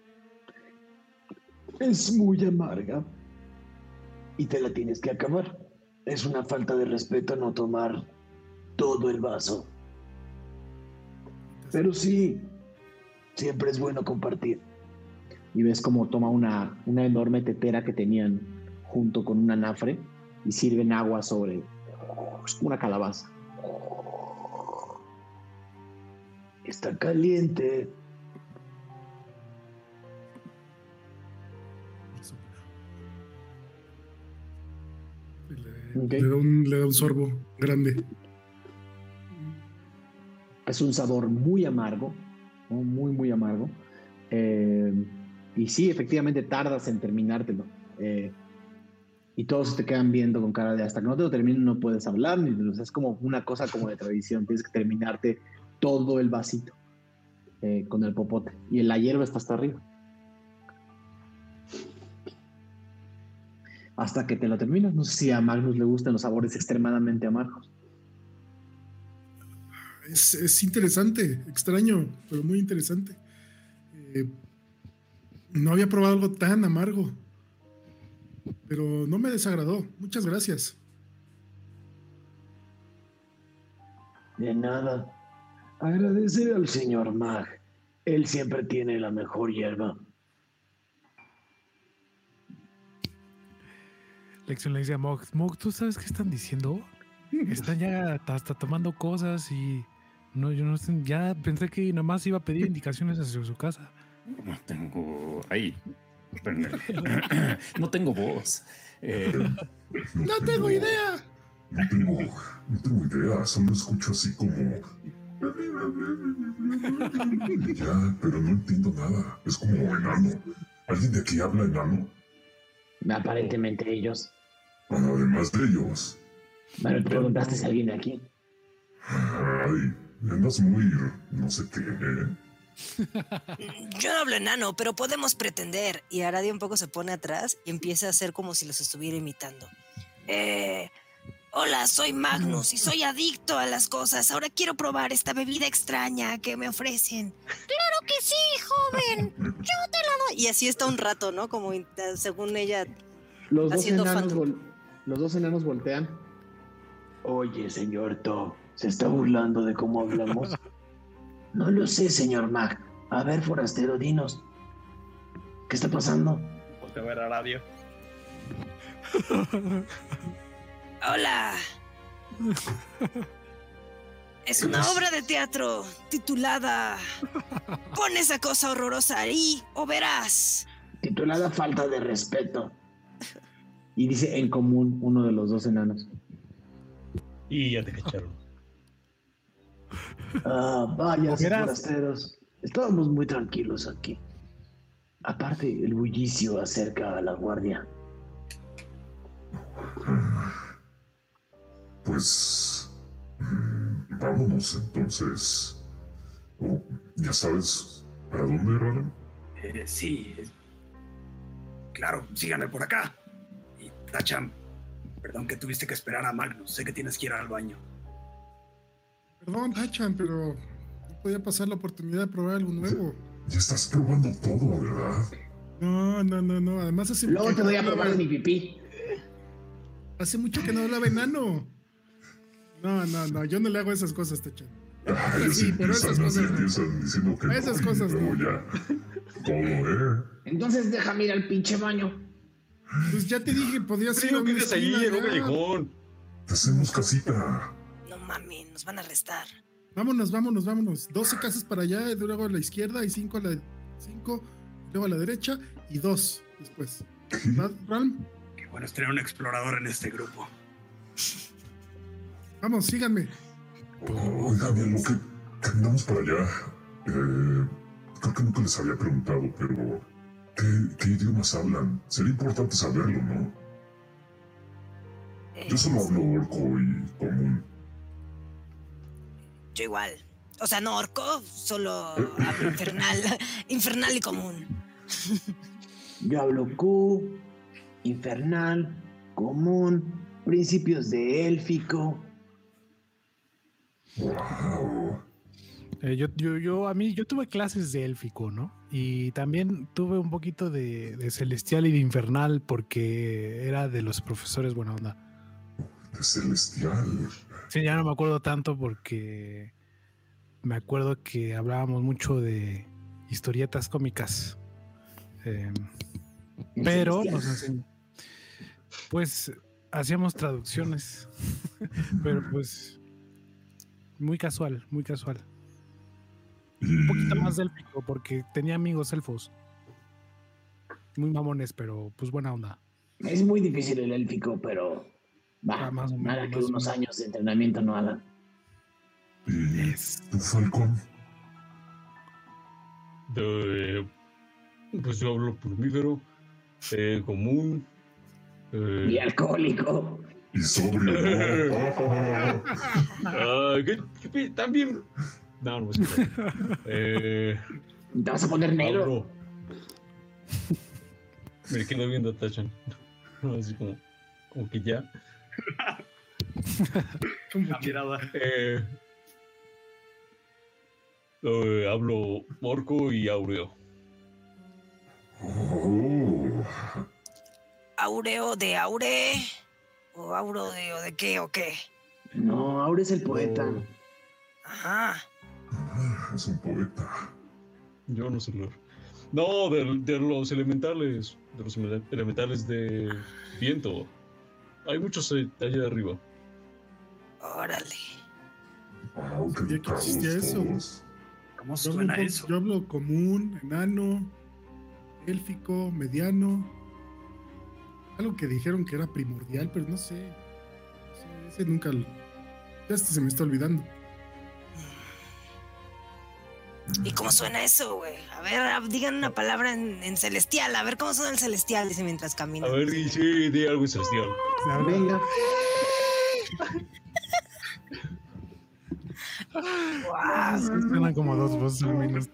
es muy amarga y te la tienes que acabar. Es una falta de respeto no tomar todo el vaso. Pero sí, siempre es bueno compartir. Y ves como toma una, una enorme tetera que tenían junto con un anafre y sirven agua sobre una calabaza. Está caliente. Le, da un, le da un sorbo grande. Es un sabor muy amargo, muy, muy amargo. Eh, y sí, efectivamente tardas en terminártelo. Eh, y todos te quedan viendo con cara de hasta que no te lo terminen no puedes hablar. Ni, o es como una cosa como de tradición. Tienes que terminarte todo el vasito eh, con el popote. Y la hierba está hasta arriba. Hasta que te lo terminas. No sé si a Magnus le gustan los sabores extremadamente amargos. Es, es interesante, extraño, pero muy interesante. Eh, no había probado algo tan amargo, pero no me desagradó. Muchas gracias. De nada. Agradecer al señor Mag. Él siempre tiene la mejor hierba. Lexion le dice a Mog, Mog, ¿tú sabes qué están diciendo? Están ya hasta tomando cosas y no, yo no sé, ya pensé que nomás iba a pedir indicaciones hacia su casa. No tengo. Ahí. Espérenme. [LAUGHS] no tengo voz. Eh, No tengo idea. No tengo, no tengo idea, solo escucho así como. [LAUGHS] Ya, pero no entiendo nada. Es como enano. ¿Alguien de aquí habla enano? Aparentemente ellos. Además de ellos. Bueno, te preguntaste si alguien de aquí. Ay, andas muy. no sé qué, ¿eh? [LAUGHS] Yo no hablo enano, pero podemos pretender. Y Aradia un poco se pone atrás y empieza a hacer como si los estuviera imitando. Eh, hola, soy Magnus y soy adicto a las cosas. Ahora quiero probar esta bebida extraña que me ofrecen. Claro que sí, joven. Yo te la doy. Y así está un rato, ¿no? Como según ella. Los dos, Haciendo vol- los dos enanos voltean. Oye, señor To, ¿se está burlando de cómo hablamos? [LAUGHS] no lo sé, señor Mag. A ver, forastero, dinos. ¿Qué está pasando? Volteo a ver a radio. Hola. Es una obra de teatro titulada Pon esa cosa horrorosa ahí o verás. Titulada Falta de Respeto. Y dice en común uno de los dos enanos. Y ya te cacharon. Ah, vaya, forasteros. Estábamos muy tranquilos aquí. Aparte, el bullicio acerca a la guardia. Pues. mm, vámonos entonces. Oh, ¿Ya sabes para dónde, Roland? Eh, sí. Claro, síganme por acá. Y Tachan, perdón que tuviste que esperar a Magnus. Sé que tienes que ir al baño. Perdón, Tachan, pero no podía pasar la oportunidad de probar algo nuevo. Ya estás probando todo, ¿verdad? No, no, no, no. Además hace Luego mucho te voy a probar mi pipí. Hace mucho que no hablaba enano. No, no, no. Yo no le hago esas cosas, Tachan. Ah, ellos sí, pero esas cosas empiezan diciendo que Esas no, cosas no. ya. Todo, ¿eh? Entonces déjame ir al pinche baño. Pues ya te dije, podías ir a una ahí. Te hacemos casita. Mames, nos van a arrestar. Vámonos, vámonos, vámonos. 12 casas para allá, y luego a la izquierda y 5 a la 5, luego a la derecha y 2 después. ¿Va, Ralm? Qué bueno es tener un explorador en este grupo. Vamos, síganme. Oigan, en lo que caminamos para allá, eh, creo que nunca les había preguntado, pero ¿qué, qué idiomas hablan? Sería importante saberlo, ¿no? Yo solo hablo orco y común. Yo igual. O sea, no orco, solo hablo [LAUGHS] infernal, infernal y común. Yo hablo Q, infernal, común, principios de élfico. ¡Wow! Eh, yo, yo, yo, a mí, yo tuve clases de élfico, ¿no? Y también tuve un poquito de, de celestial y de infernal porque era de los profesores buena onda. De celestial. Sí, ya no me acuerdo tanto porque me acuerdo que hablábamos mucho de historietas cómicas. Eh, En pero enseñó. Pues hacíamos traducciones, [LAUGHS] pero pues muy casual, muy casual. Un poquito más élfico porque tenía amigos elfos. Muy mamones, pero pues buena onda. Es muy difícil el élfico, pero va, Ah, más o nada menos, que unos años de entrenamiento no hagan. ¿Y tú, Falcon? De- pues yo hablo plumífero, eh, común. eh, Y alcohólico. Y sobrio, ¿no? [LAUGHS] ah, ¿qué- qué pi- También. No, no. Eh, Te vas a poner negro. hablo. Me quedo viendo a Tachan. [LAUGHS] Así como, como que ya. [LAUGHS] La mirada. Eh, eh, hablo orco y aureo. Oh, ¿Aureo de Aure? ¿O Auro de, o de qué o qué? No, ahora es el poeta. Ajá. ah, es un poeta. yo no sé leer. No, de, de los elementales. De los ele- elementales de viento. Hay muchos eh, allá arriba. Órale. Sabía que existía eso. ¿Cómo Yo hablo, eso? yo hablo común, enano, élfico, mediano. Algo que dijeron que era primordial, pero no sé. No sé, ese nunca. lo- Ya hasta se me está olvidando. ¿Y cómo suena eso, güey? A ver, a- digan una palabra en, en celestial. A ver cómo suena el celestial, dice mientras camina. A ver, di, sí, di algo celestial. Venga. Guau. Suenan como dos voces al menos.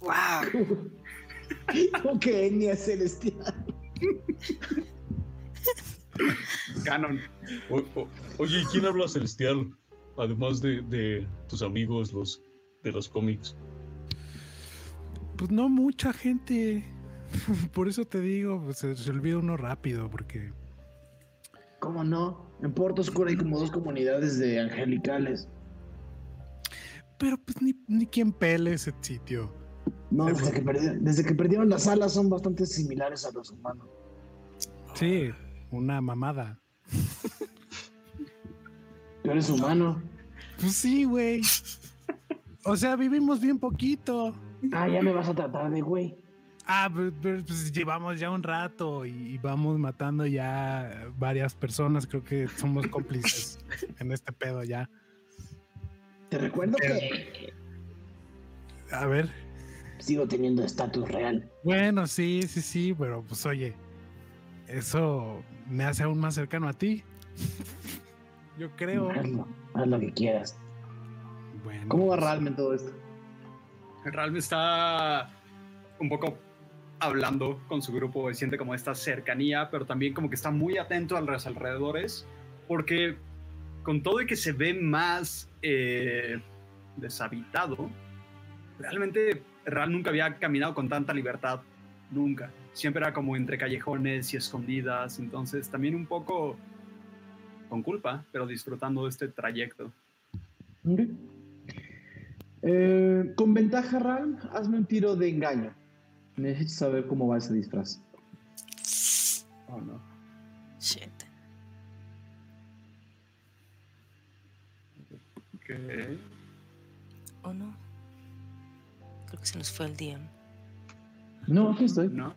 Guau. ¿Cómo que etnia celestial? Canon. O- o- oye, ¿y quién habla celestial? Además de, de tus amigos, los de los cómics. Pues no mucha gente. [LAUGHS] Por eso te digo, pues, se, se olvida uno rápido, porque ¿Cómo no? En Puerto Oscuro hay como dos comunidades de angelicales. Pero pues ni, ni quien pele ese sitio. No, desde que, perdi- desde que perdieron las alas son bastante similares a los humanos. Sí, una mamada. [LAUGHS] Tú eres humano. Pues sí, güey. O sea, vivimos bien poquito. Ah, ya me vas a tratar de güey. Ah, pero, pero, pues llevamos ya un rato y, y vamos matando ya varias personas. Creo que somos cómplices [LAUGHS] en este pedo ya. Te recuerdo que A ver. sigo teniendo estatus real. Bueno, sí, sí, sí, pero pues oye, eso me hace aún más cercano a ti. Yo creo. Hazlo, haz lo que quieras. Bueno, ¿Cómo va pues, Ralm en todo esto? Realmente está un poco hablando con su grupo y siente como esta cercanía, pero también como que está muy atento a los alrededores, porque con todo y que se ve más eh, deshabitado, realmente Ral nunca había caminado con tanta libertad, nunca. Siempre era como entre callejones y escondidas, entonces también un poco con culpa, pero disfrutando de este trayecto. Ok. Eh, con ventaja, Ralm, hazme un tiro de engaño. Necesito saber cómo va ese disfraz. Oh, no. Shit. Ok. ¿O no? Creo que se nos fue el día. No, aquí estoy. ¿No?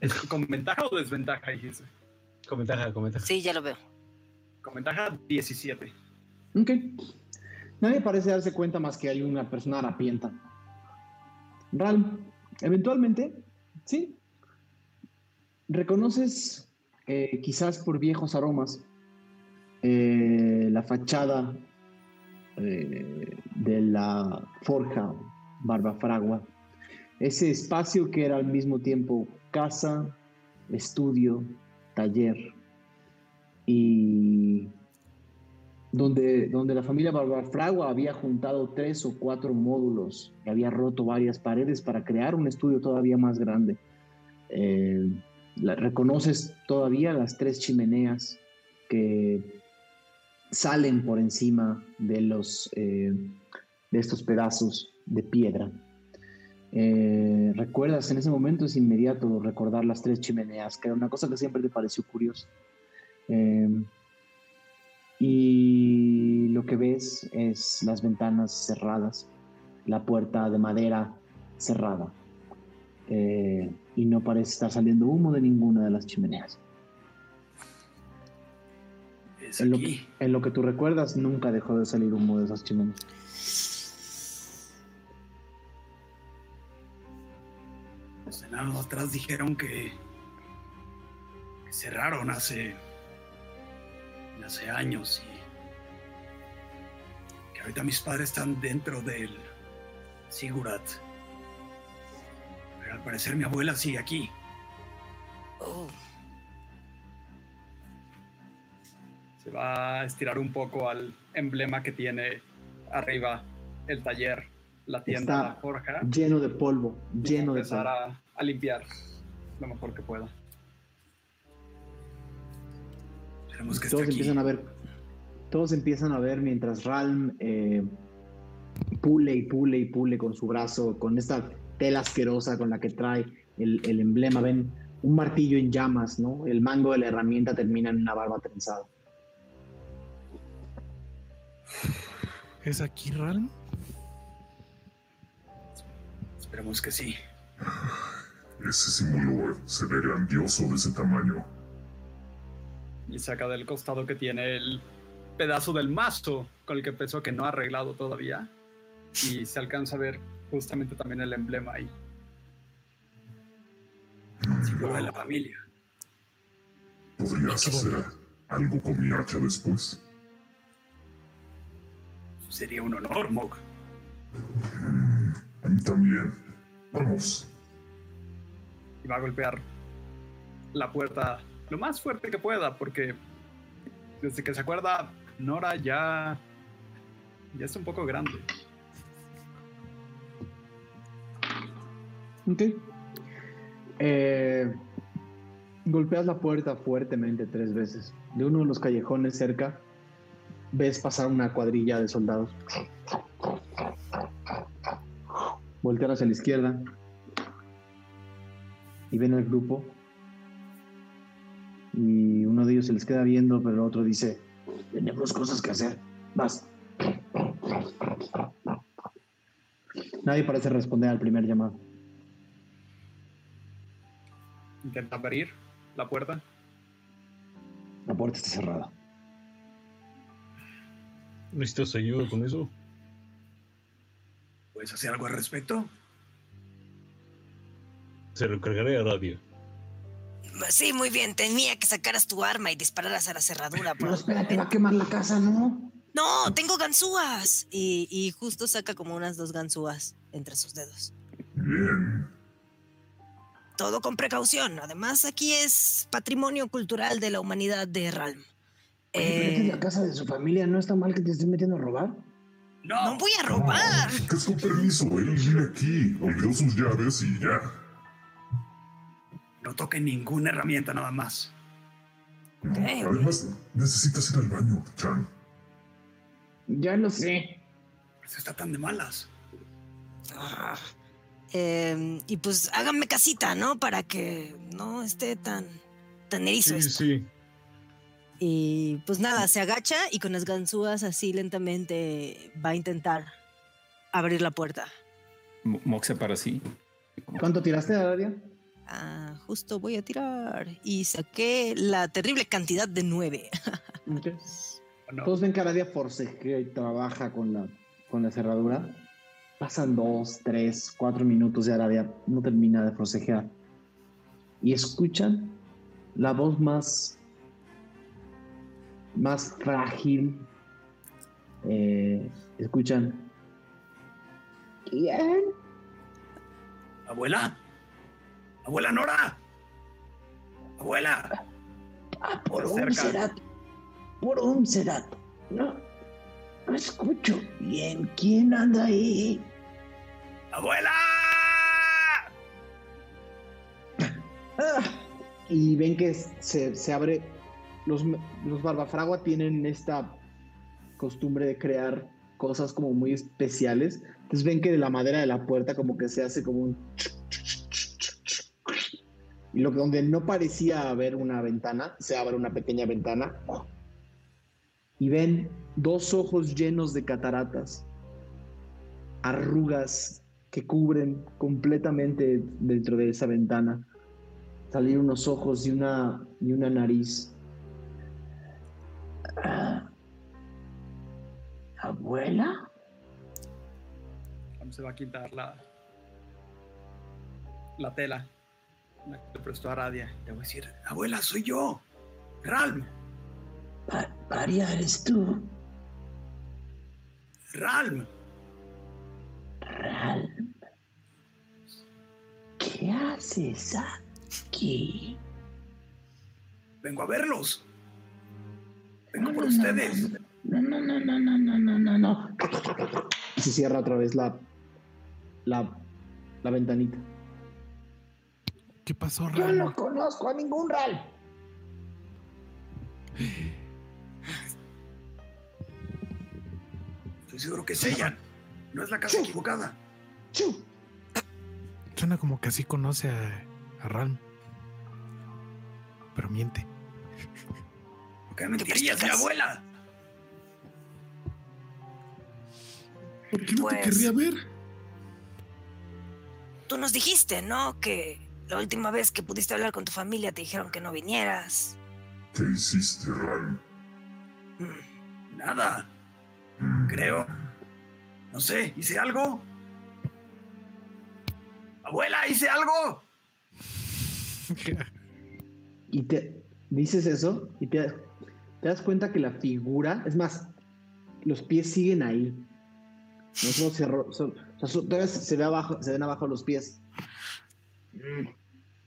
¿Es con ventaja o desventaja, dijiste? Con ventaja, con ventaja. Sí, ya lo veo. Con ventaja 17. Ok. Nadie parece darse cuenta más que hay una persona harapienta. Ralm, eventualmente, sí. Reconoces, eh, quizás por viejos aromas, eh, la fachada eh, de la forja Barbafragua. Ese espacio que era al mismo tiempo casa, estudio, taller donde, donde la familia Barbafragua había juntado tres o cuatro módulos y había roto varias paredes para crear un estudio todavía más grande. Eh, reconoces todavía las tres chimeneas que salen por encima de los, eh, de estos pedazos de piedra. Eh, recuerdas en ese momento es inmediato recordar las tres chimeneas, que era una cosa que siempre te pareció curiosa. Eh, y lo que ves es las ventanas cerradas, la puerta de madera cerrada. Eh, y no parece estar saliendo humo de ninguna de las chimeneas. Es En lo, aquí. en lo que tú recuerdas, nunca dejó de salir humo de esas chimeneas. Los enanos atrás dijeron que, que cerraron hace, hace años y que ahorita mis padres están dentro del Sigurat. Pero al parecer mi abuela sigue aquí. Oh, Se va a estirar un poco al emblema que tiene arriba el taller, la tienda, Está la forja. Lleno de polvo, y lleno de empezar polvo. a, a limpiar lo mejor que pueda. Esperemos que esté Todos aquí. empiezan a ver, todos empiezan a ver mientras Ralm eh, pule y pule y pule con su brazo, con esta tela asquerosa con la que trae el, el emblema. Ven un martillo en llamas, ¿no? El mango de la herramienta termina en una barba trenzada. ¿Es aquí, Ralm? Esperemos que sí. Ese símbolo se ve grandioso de ese tamaño. Y saca del costado que tiene el pedazo del mazo con el que pensó que no ha arreglado todavía. Y se alcanza a ver justamente también el emblema ahí. Símbolo de la familia. ¿Podrías hacer algo con mi hacha después? Sería un honor, Mog. A mí también. Vamos. Y va a golpear la puerta lo más fuerte que pueda, porque desde que se acuerda, Nora ya, ya es un poco grande. Ok. Eh, golpeas la puerta fuertemente tres veces. De uno de los callejones cerca, ves pasar una cuadrilla de soldados. Voltean hacia la izquierda y ven al grupo. Y uno de ellos se les queda viendo, pero el otro dice: Tenemos cosas que hacer. Vas. Nadie parece responder al primer llamado. Intenta abrir la puerta. La puerta está cerrada. ¿Necesitas ayuda con eso? ¿Puedes hacer algo al respecto? Se lo encargaré a Radio. Sí, muy bien. Tenía que sacaras tu arma y dispararas a la cerradura. No, espera, que va a quemar la casa, ¿no? No, tengo ganzúas. Y, y justo saca como unas dos ganzúas entre sus dedos. Bien. Todo con precaución. Además, aquí es patrimonio cultural de la humanidad de Ralm. Oye, pero Eh, la casa de su familia, ¿no está mal que te estés metiendo a robar? No. no voy a robar. Que es con permiso, él vive aquí. Olvidó sus llaves y ya. No toque ninguna herramienta nada más. Ok, Además, necesitas ir al baño, Chan. Ya lo sé. Pues está tan de malas. Ah, eh, y pues háganme casita, ¿no? Para que no esté tan, tan erizo Sí, esto. sí. Y pues nada, se agacha y con las ganzúas así lentamente va a intentar abrir la puerta. Mo- Mox se para así. ¿Cuánto tiraste, Aradia? Ah, justo voy a tirar. Y saqué la terrible cantidad de nueve. [LAUGHS] ¿o no? Todos ven que Aradia forcejea y trabaja con la, con la cerradura. Pasan dos, tres, cuatro minutos y Aradia no termina de forcejear. Y escuchan la voz más, más frágil. Eh, escuchan. ¿Quién? ¿Abuela? ¿Abuela Nora? ¿Abuela? Ah, por Se un. Serat. Por un Serat. No, no escucho bien. ¿Quién anda ahí? ¡Abuela! Ah, y ven que se, se abre. Los, los Barbafragua tienen esta costumbre de crear cosas como muy especiales. Entonces ven que de la madera de la puerta como que se hace como un... Y lo que donde no parecía haber una ventana, se abre una pequeña ventana. Y ven dos ojos llenos de cataratas, arrugas que cubren completamente dentro de esa ventana. Salir unos ojos y una, y una nariz. ¿Abuela? Se va a quitar la, la tela. Le prestó a Radia. Le voy a decir, abuela, soy yo. Ralm, Pa- Paria, ¿eres tú? Ralm. Ralm. ¿Qué haces aquí? Vengo a verlos. Vengo por No, no, no, ustedes. No, no, no, no, no, no, no, no, no. Y se cierra otra vez la, la, la ventanita. ¿Qué pasó, Yo Ram? no conozco a ningún Ralm. Estoy seguro que es ella. No es la casa equivocada. Chu. Suena como que así conoce a, a Ram. Pero miente. ¿Por qué mentirías, mi abuela? ¿Por qué no Pues- te querría ver? Tú nos dijiste, ¿no? Que la última vez que pudiste hablar con tu familia te dijeron que no vinieras. ¿Qué hiciste, Ram? Mm, Nada. Creo. No sé, ¿hice algo? Abuela, ¿hice algo? [LAUGHS] Y te dices eso y te, te das cuenta que la figura, es más, los pies siguen ahí. No solo se o sea, todavía se, ve abajo, se ven abajo los pies.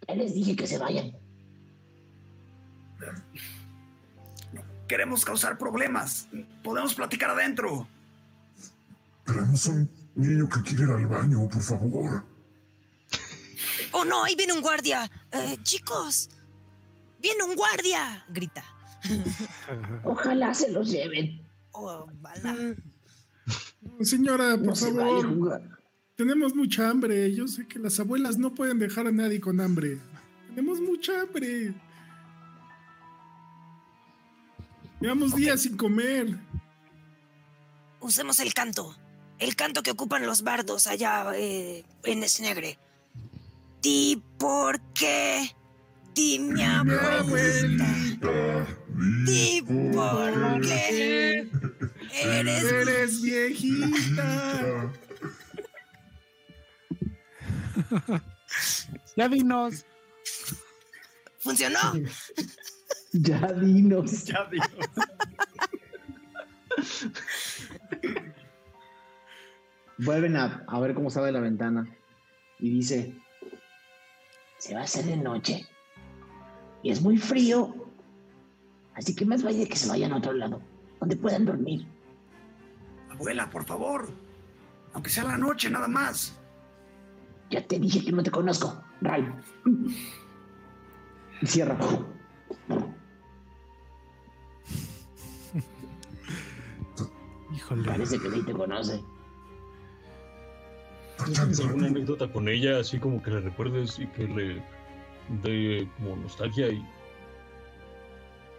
Ya les dije que se vayan. Queremos causar problemas. Podemos platicar adentro. Tenemos un niño que quiere ir al baño, por favor. Oh no, ahí viene un guardia. Eh, chicos, viene un guardia. Grita. [LAUGHS] Ojalá se los lleven. Oh, bala. Señora, por No se favor. jugar. Tenemos mucha hambre. Yo sé que las abuelas no pueden dejar a nadie con hambre. Tenemos mucha hambre. Llevamos días sin comer. Usemos el canto. El canto que ocupan los bardos allá eh, en Snegre. Di por qué. Di mi abuelita. Di por qué. Eres Eres viejita. [LAUGHS] Ya dinos. ¿Funcionó? [LAUGHS] Ya dinos. Ya. Vuelven a, a ver cómo sale la ventana. Y dice, Se va a hacer de noche. Y es muy frío. Así que más vale que se vayan a otro lado, donde puedan dormir. Abuela, por favor. Aunque sea la noche, nada más. Ya te dije que no te conozco, Ralm. y cierra. Híjole. Parece que sí te conoce. ¿No ¿Tienes alguna anécdota con ella, así como que le recuerdes y que le dé como nostalgia y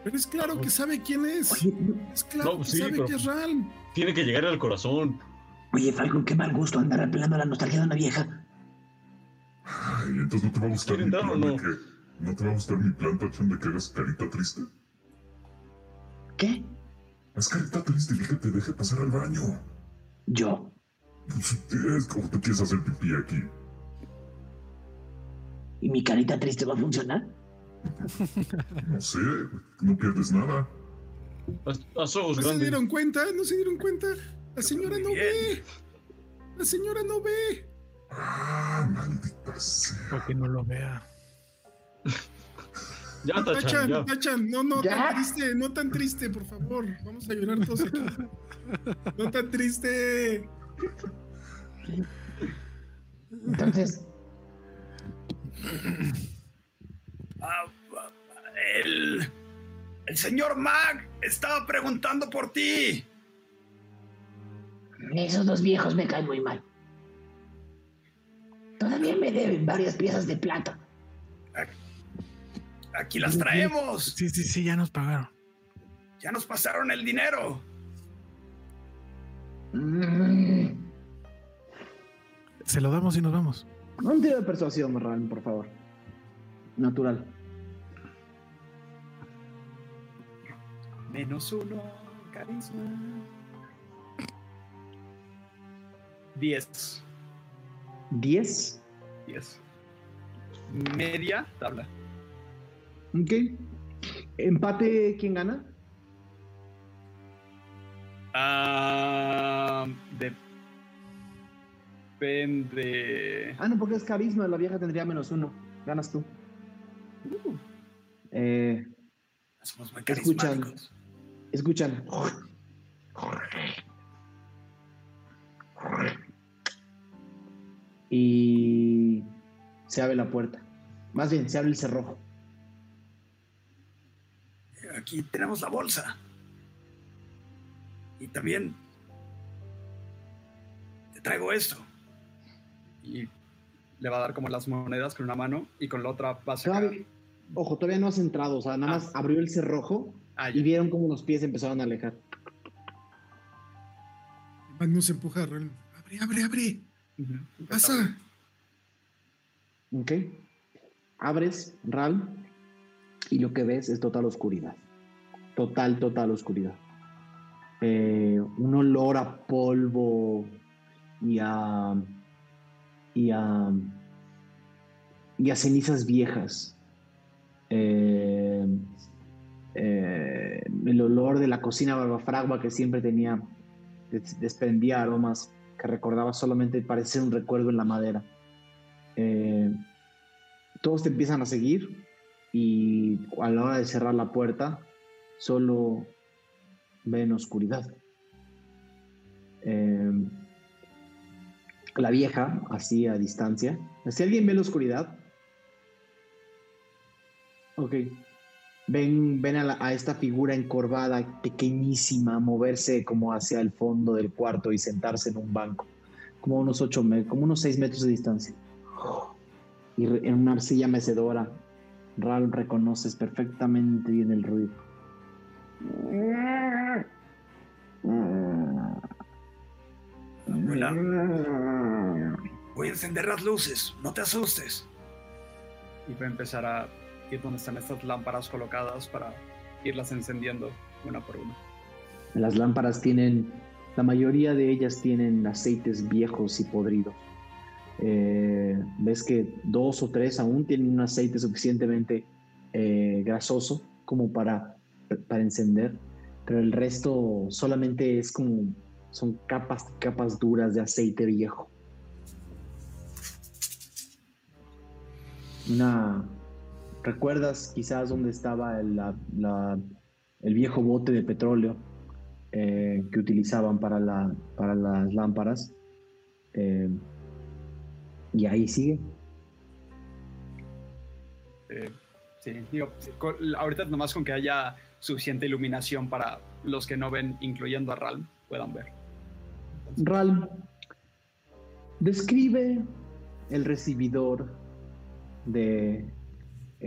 Pero es claro que sabe quién es. Es claro No, que sí, sabe que es Ralm. tiene que llegar al corazón? Oye, Falcon, qué mal gusto andar apelando a la nostalgia de una vieja. Ay, entonces no te va a gustar ¿Quieren mi plan de no? que. ¿No te va a gustar mi plan, Tachan, de que hagas carita triste? ¿Qué? Haz carita triste y que te deje pasar al baño. Yo. Pues es como tú quieres hacer pipí aquí. ¿Y mi carita triste va a funcionar? No sé, no pierdes nada. Haz ojos ¿No se dieron cuenta? ¿No se dieron cuenta? La señora no ve. La señora no ve. Ah, maldita sea. Para que no lo vea. [LAUGHS] Ya, Tachan, Tachan, ya. Tachan, no, no, ¿Ya? tan triste, no tan triste, por favor. Vamos a llorar todos aquí. [LAUGHS] No tan triste. Entonces, Ah, ah, el. El señor Mag estaba preguntando por ti. Esos dos viejos me caen muy mal. Todavía me deben varias piezas de plata. Aquí las traemos. Sí, sí, sí, ya nos pagaron. Ya nos pasaron el dinero. Mm, Se lo damos y nos vamos. Un tiro de persuasión, Ran, por favor. Natural. Menos uno, carisma. Diez. 10. Diez. Media tabla. Ok. Empate, ¿quién gana? Ah, depende. Ah, no, porque es carisma, la vieja tendría menos uno. Ganas tú. Eh, Somos muy Escuchan. escuchan. Y se abre la puerta. Más bien, se abre el cerrojo. Aquí tenemos la bolsa. Y también te traigo esto. Y le va a dar como las monedas con una mano y con la otra va a sacar. Ojo, todavía no has entrado. O sea, nada más abrió el cerrojo Ah, y vieron cómo los pies empezaron a alejar. Magnus empuja a Ren. Abre, abre, abre. ¿Qué pasa? Ok. Abres, Ral, y lo que ves es total oscuridad. Total, total oscuridad. Eh, un olor a polvo y a. y a. y a cenizas viejas. Eh, eh, el olor de la cocina barbafragua que siempre tenía, des- desprendía aromas recordaba solamente parecer un recuerdo en la madera. Eh, todos te empiezan a seguir y a la hora de cerrar la puerta solo ven oscuridad. Eh, la vieja, así a distancia. Si alguien ve la oscuridad, ok. Ven, ven a, la- a esta figura encorvada, pequeñísima, moverse como hacia el fondo del cuarto y sentarse en un banco, como unos ocho como unos seis metros de distancia y re- en una arcilla mecedora, Ral reconoces perfectamente bien el ruido. Abuela. Voy a encender las luces, no te asustes. Y voy a empezar a ir donde están estas lámparas colocadas para irlas encendiendo una por una. Las lámparas tienen, la mayoría de ellas tienen aceites viejos y podridos. Eh, ves que dos o tres aún tienen un aceite suficientemente eh, grasoso como para, para encender, pero el resto solamente es como, son capas capas duras de aceite viejo. Una, ¿recuerdas quizás dónde estaba el, la- la- el viejo bote de petróleo? eh, que utilizaban para, la, para las lámparas. Eh, y ahí sigue. Eh, sí, digo, con- ahorita nomás con que haya suficiente iluminación para los que no ven, incluyendo a Ralm, puedan ver. Ral, describe el recibidor de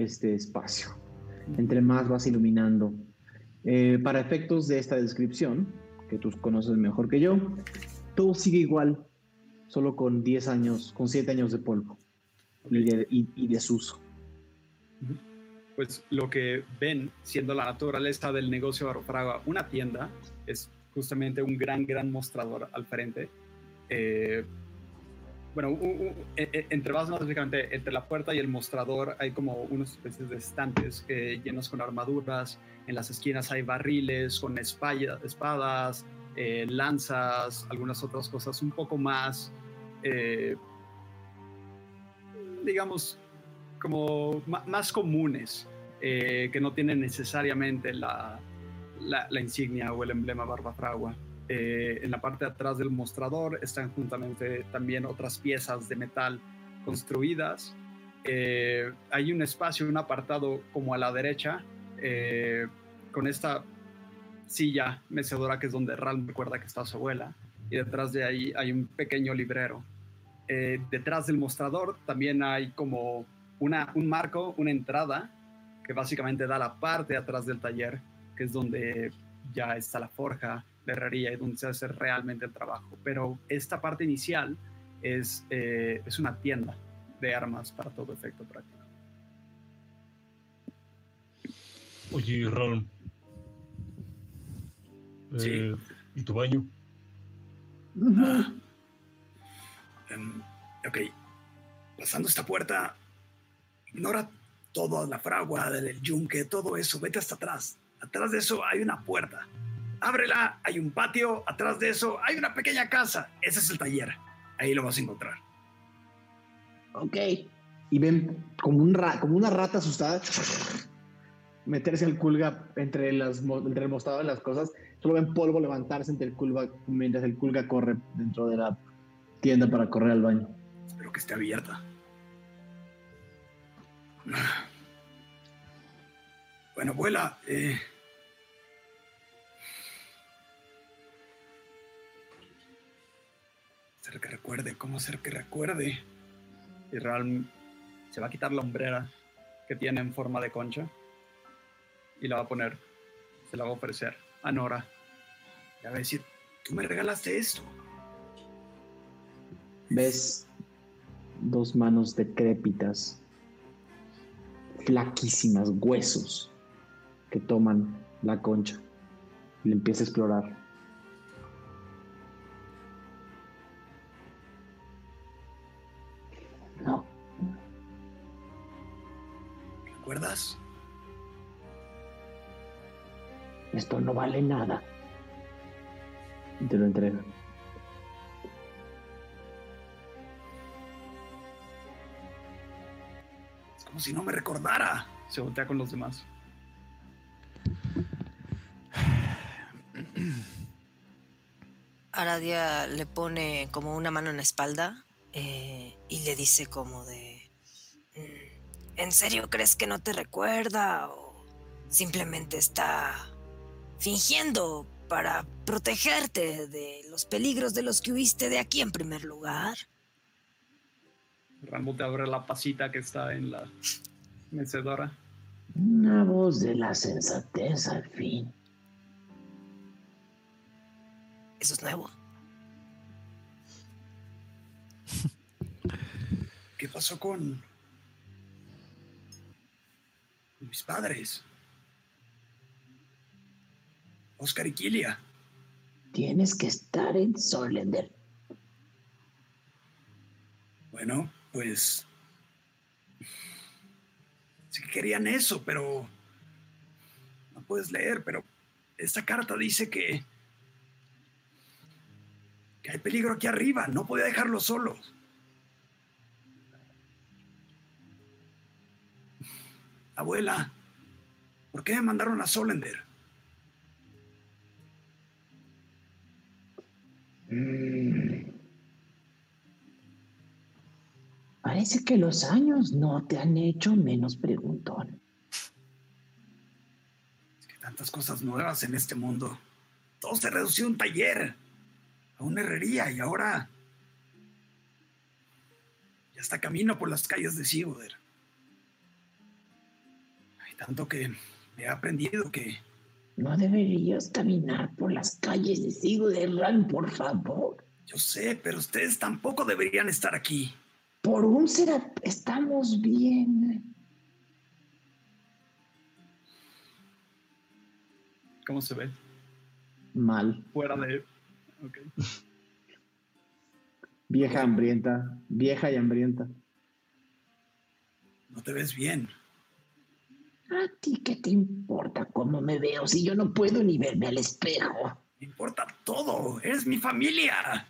este espacio. Entre más vas iluminando. Eh, para efectos de esta descripción, que tú conoces mejor que yo, todo sigue igual, solo con 10 años, con 7 años de polvo y, de, y- y desuso. Pues lo que ven, siendo la naturaleza del negocio de Barrofragua una tienda, es justamente un gran, gran mostrador al frente. Eh, bueno, u- u- e- e- entre más específicamente, entre la puerta y el mostrador hay como unas especies de estantes eh, llenos con armaduras. En las esquinas hay barriles con espadas, eh, lanzas, algunas otras cosas un poco más, eh, digamos, como más comunes, eh, que no tienen necesariamente la, la- insignia o el emblema Barbafragua. Eh, en la parte de atrás del mostrador están juntamente también otras piezas de metal construidas. Eh, hay un espacio, un apartado como a la derecha, eh, con esta silla mecedora que es donde Ral recuerda que está su abuela. y detrás de ahí hay un pequeño librero. Detrás del mostrador también hay como una, un marco, una entrada que básicamente da la parte de atrás del taller, que es donde ya está la forja, la herrería y donde se hace realmente el trabajo. Pero esta parte inicial es, eh, es una tienda de armas para todo efecto práctico. Oye, Ron. Sí. Eh, ¿Y tu baño? Ah. Em, ok. Pasando esta puerta, ignora toda la fragua del yunque, todo eso. Vete hasta atrás. Atrás de eso hay una puerta. Ábrela, hay un patio. Atrás de eso hay una pequeña casa. Ese es el taller. Ahí lo vas a encontrar. Ok. Y ven como, un ra- como una rata asustada meterse el culga entre, las, entre el mostrador y las cosas. Solo ven polvo levantarse entre el culga mientras el culga corre dentro de la tienda para correr al baño. Espero que esté abierta. Bueno, abuela, eh, Hacer que recuerde, ¿cómo hacer que recuerde? Y Real se va a quitar la hombrera que tiene en forma de concha y la va a poner, se la va a ofrecer a Nora. Y va a decir, tú me regalaste esto. Ves dos manos decrépitas, flaquísimas, huesos, que toman la concha y le empieza a explorar. Esto no vale nada. Y te lo entrega. Es como si no me recordara. Se voltea con los demás. Aradia le pone como una mano en la espalda eh, y le dice como de... "Mm, ¿En serio crees que no te recuerda o simplemente está fingiendo para protegerte de los peligros de los que huiste de aquí en primer lugar? Rambo te abre la pasita que está en la mecedora. Una voz de la sensatez al fin. Eso es nuevo. ¿Qué pasó con mis padres? Oscar y Kilia. Tienes que estar en Solender. Bueno, pues... Sí que querían eso, pero... No puedes leer, pero esta carta dice que... Que hay peligro aquí arriba. No podía dejarlos solos. Abuela, ¿por qué me mandaron a Solender? Mm. Parece que los años no te han hecho menos preguntón. Es que tantas cosas nuevas en este mundo. Todo se redució a un taller, a una herrería y ahora ya está camino por las calles de Sigoder. Tanto que he aprendido que No deberías caminar por las calles de Sigo de Ran, por favor. yo sé, pero ustedes tampoco deberían estar aquí. Por un será estamos bien. ¿Cómo se ve? Mal. Fuera de... ok. Vieja hambrienta. Vieja y hambrienta. No te ves bien. ¿A ti qué te importa cómo me veo si yo no puedo ni verme al espejo? Me importa todo. Eres mi familia.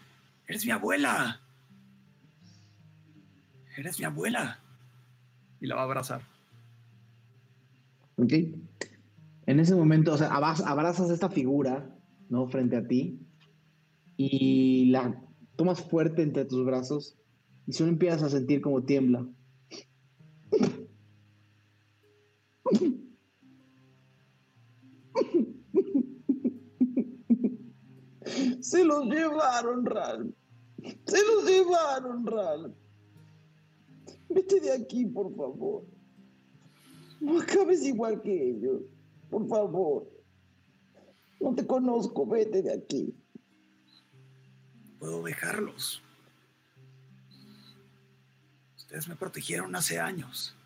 Eres mi abuela. Eres mi abuela. Y la va a abrazar. ¿Ok? En ese momento, o sea, abraz- abrazas esta figura, ¿no? Frente a ti y la tomas fuerte entre tus brazos y solo empiezas a sentir como tiembla. Se los llevaron, Ral. Se los llevaron, Ral. Vete de aquí, por favor. No acabes igual que ellos. Por favor. No te conozco, vete de aquí. Puedo dejarlos. Ustedes me protegieron hace años.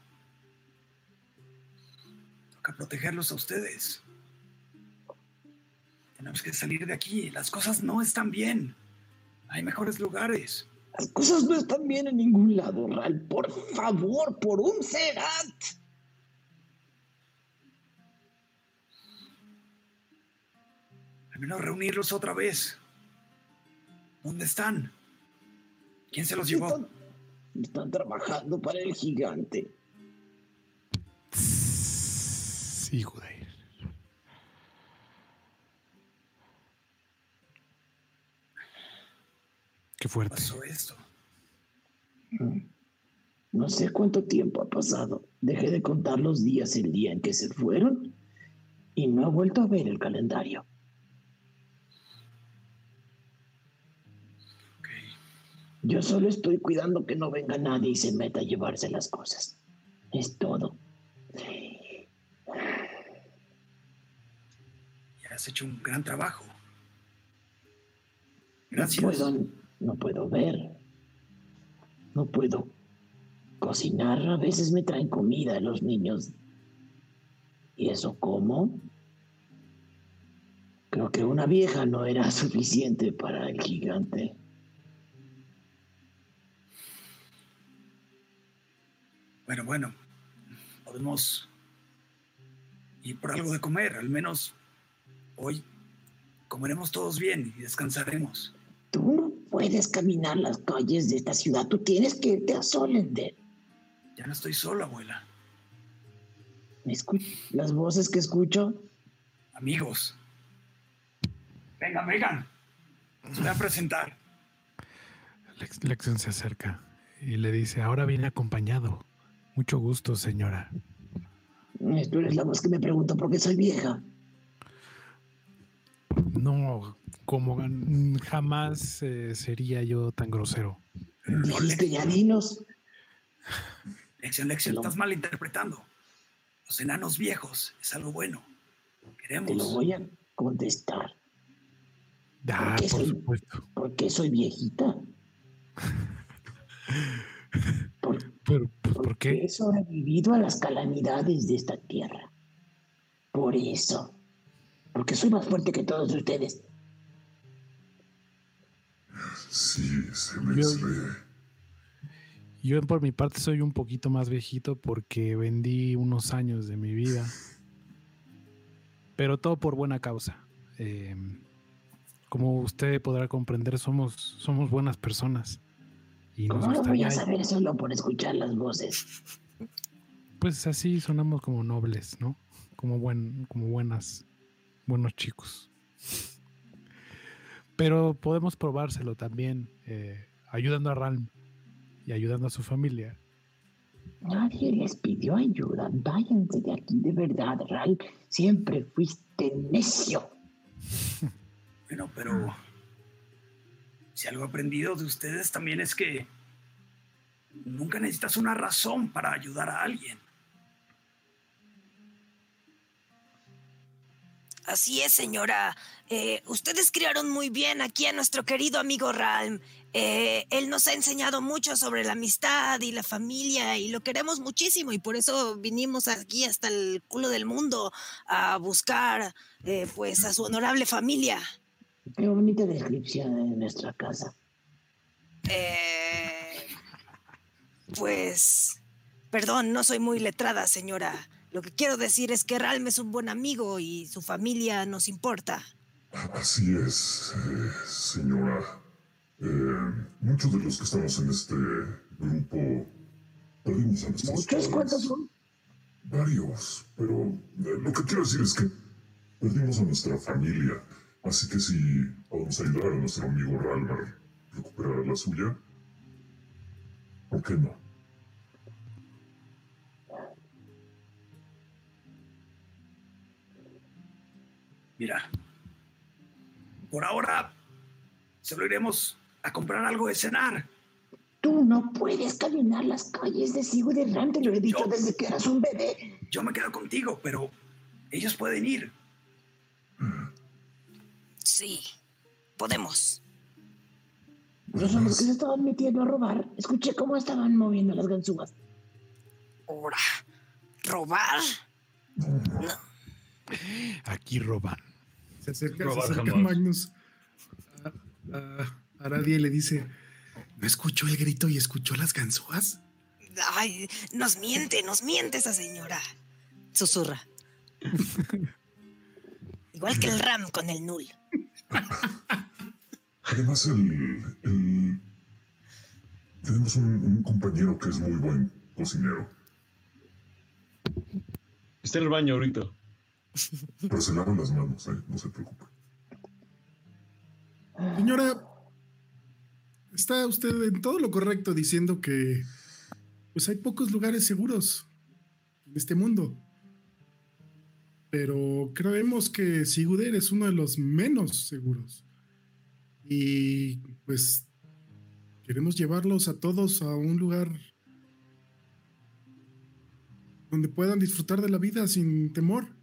Toca protegerlos a ustedes. Tenemos que salir de aquí. Las cosas no están bien. Hay mejores lugares. Las cosas no están bien en ningún lado, Ral. Por favor, por un Serat. Al menos reunirlos otra vez. ¿Dónde están? ¿Quién se los llevó? Están, están trabajando para el gigante. Qué fuerte. pasó esto? No sé cuánto tiempo ha pasado. Dejé de contar los días el día en que se fueron y no he vuelto a ver el calendario. Yo solo estoy cuidando que no venga nadie y se meta a llevarse las cosas. Es todo. Ya has hecho un gran trabajo. No Gracias. puedo, no puedo ver. No puedo cocinar. A veces me traen comida los niños. ¿Y eso cómo? Creo que una vieja no era [LAUGHS] suficiente para el gigante. Bueno, bueno. Podemos ir por algo de comer. Al menos hoy comeremos todos bien y descansaremos. Tú puedes caminar las calles de esta ciudad. Tú tienes que irte a Solender. Ya no estoy solo, abuela. ¿Me escu- Las voces que escucho. Amigos. Vengan, vengan. Les voy a presentar. Lex- Lexion se acerca y le dice, ahora viene acompañado. Mucho gusto, señora. Tú eres la voz que me pregunta por qué soy vieja. No, como jamás eh, sería yo tan grosero. Dijiste ya dinos. Lección, lección, Lo- estás malinterpretando. Los enanos viejos es algo bueno. Te lo Queremos. voy a contestar. Ah, qué por soy- supuesto. ¿Por qué soy viejita? ¿Por, Pero, pues, ¿por porque qué? he sobrevivido a las calamidades de esta tierra. Por eso. Porque soy más fuerte que todos ustedes. Sí, se me Yo-. Yo por mi parte soy un poquito más viejito porque vendí unos años de mi vida. Pero todo por buena causa. Eh, como usted podrá comprender, somos, somos buenas personas. Y nos ¿Cómo lo voy a saber solo por escuchar las voces? pues así sonamos como nobles, ¿no? Como, buen, como buenas, buenos chicos. Pero podemos probárselo también, eh, ayudando a Ralm y ayudando a su familia. Nadie les pidió ayuda. Váyanse de aquí, de verdad, Ral. Siempre fuiste necio. [LAUGHS] Bueno, pero si algo he aprendido de ustedes también es que nunca necesitas una razón para ayudar a alguien. Así es, señora. Eh, ustedes criaron muy bien aquí a nuestro querido amigo Ralm. Eh, él nos ha enseñado mucho sobre la amistad y la familia y lo queremos muchísimo y por eso vinimos aquí hasta el culo del mundo a buscar eh, pues a su honorable familia. Qué bonita descripción de nuestra casa. Eh, pues, perdón, no soy muy letrada, señora. Lo que quiero decir es que Ralm es un buen amigo y su familia nos importa. Así es, eh, señora. Eh, muchos de los que estamos en este grupo perdimos a nuestros ¿Muchos? padres. ¿Cuántos son? Varios, pero eh, lo que quiero decir es que perdimos a nuestra familia. Así que si podemos ayudar a nuestro amigo Ralmar a recuperar la suya, ¿por qué no? Mira, por ahora solo iremos a comprar algo de cenar. Tú no puedes caminar las calles de Sigo de Ram, te lo he dicho Yo- desde que eras un bebé. Yo me quedo contigo, pero ellos pueden ir. Sí, podemos. No los que se estaban metiendo a robar. Escuché cómo estaban moviendo las ganzúas. Ahora, ¿robar? Aquí roban. Se acerca, se. Magnus a, a Aradia y le dice: ¿No escuchó el grito y escuchó las ganzúas? Ay, nos miente, nos miente esa señora. Susurra. [LAUGHS] Igual que el Ram con el Null. Además, el, el- tenemos un, un compañero que es muy buen cocinero, Está en el baño ahorita. Pero se lava las manos, ¿eh? no se preocupe. Señora, está usted en todo lo correcto diciendo que pues hay pocos lugares seguros en este mundo. Pero creemos que Siguder es uno de los menos seguros. Y pues queremos llevarlos a todos a un lugar donde puedan disfrutar de la vida sin temor.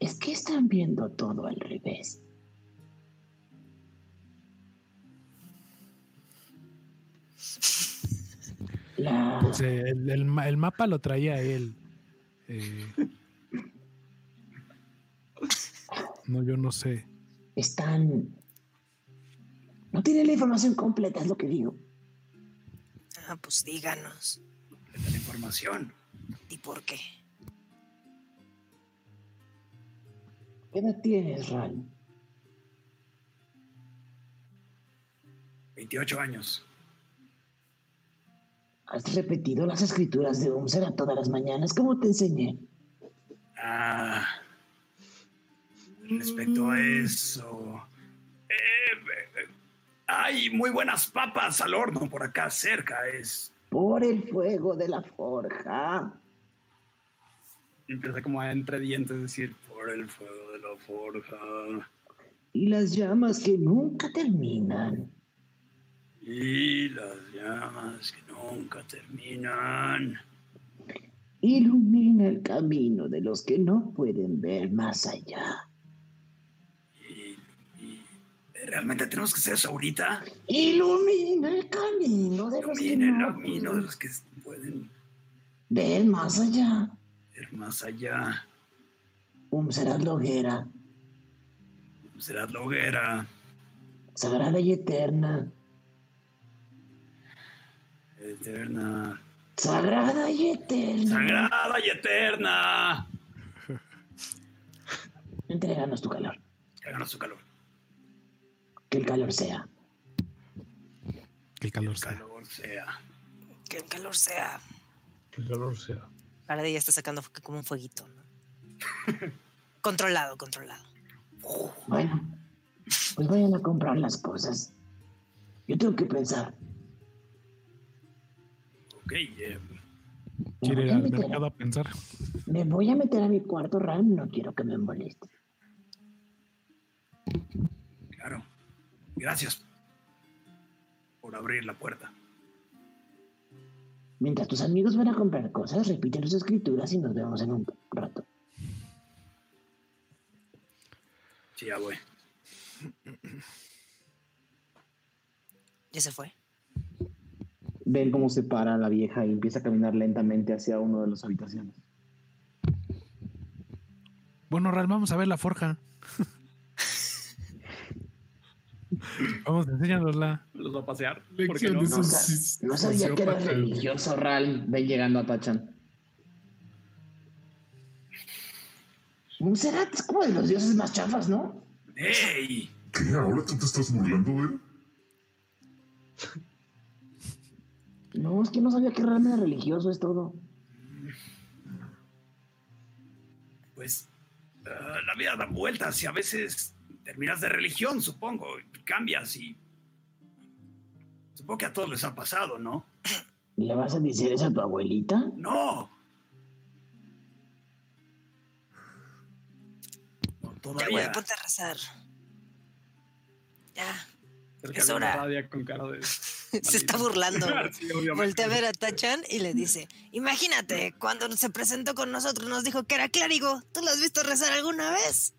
Es que están viendo todo al revés. La... Pues, eh, el, el ma- el mapa lo traía él. Eh, no, yo no sé. Están... No tienen la información completa, es lo que digo. Ah, pues díganos. La información. ¿Y por qué? ¿Qué edad tienes, Ral? 28 años. ¿Has repetido las escrituras de Umsera todas las mañanas? como te enseñé? Ah, respecto a eso. eh, hay muy buenas papas al horno por acá cerca. Es. Por el fuego de la forja. Empieza como a entre dientes decir, el fuego de la forja. Y las llamas que nunca terminan. Y las llamas que nunca terminan. Ilumina el camino de los que no pueden ver más allá. Y- ¿Realmente tenemos que hacer eso ahorita? Ilumina el camino de los que Ilumina no los que pueden ver más allá. ver más allá. Umsera la hoguera, Será la hoguera. sagrada y eterna. Eterna. Sagrada y eterna. Sagrada y eterna. Entréganos tu calor. Háganos su calor. Que el calor sea. Que el calor El sea. calor sea. Que el calor sea. Que el calor sea. Ahora de ella está sacando como un fueguito. ¿no? [LAUGHS] controlado, controlado. Bueno, pues vayan a comprar las cosas. Yo tengo que pensar. Ok, eh, Me Quiere voy, ir a al meter, mercado a pensar. me voy a meter a mi cuarto, Ram. No quiero que me moleste. claro. Gracias por abrir la puerta. Mientras tus amigos van a comprar cosas, repite las escrituras y nos vemos en un rato. Sí, ya voy. Ya se fue. Ven cómo se para la vieja y empieza a caminar lentamente hacia una de las habitaciones. Bueno, Ral, vamos a ver la forja. vamos, enséñanosla. Los va a pasear. ¿Por qué Lección no? No, no sabía que sociópata. religioso. Ral, ven llegando a Tachan. Monserrat es como de los dioses más chafas, ¿no? ¡Ey! ¿Qué? ¿Ahora tú te estás burlando de él? No, es que no sabía que realmente era religioso, es todo. Pues ah, la vida da vueltas y a veces terminas de religión, supongo. y Cambias y. Supongo que a todos les ha pasado, ¿no? ¿Le vas a decir eso a tu abuelita? ¡No! No, Ya, güey, todavía. ponte a rezar. Ya. Cerca Es hora. radia con cara de. [LAUGHS] Se está burlando. [LAUGHS] Sí. Voltea a ver a Tachan y le dice, imagínate, cuando se presentó con nosotros nos dijo que era clérigo. ¿Tú lo has visto rezar alguna vez?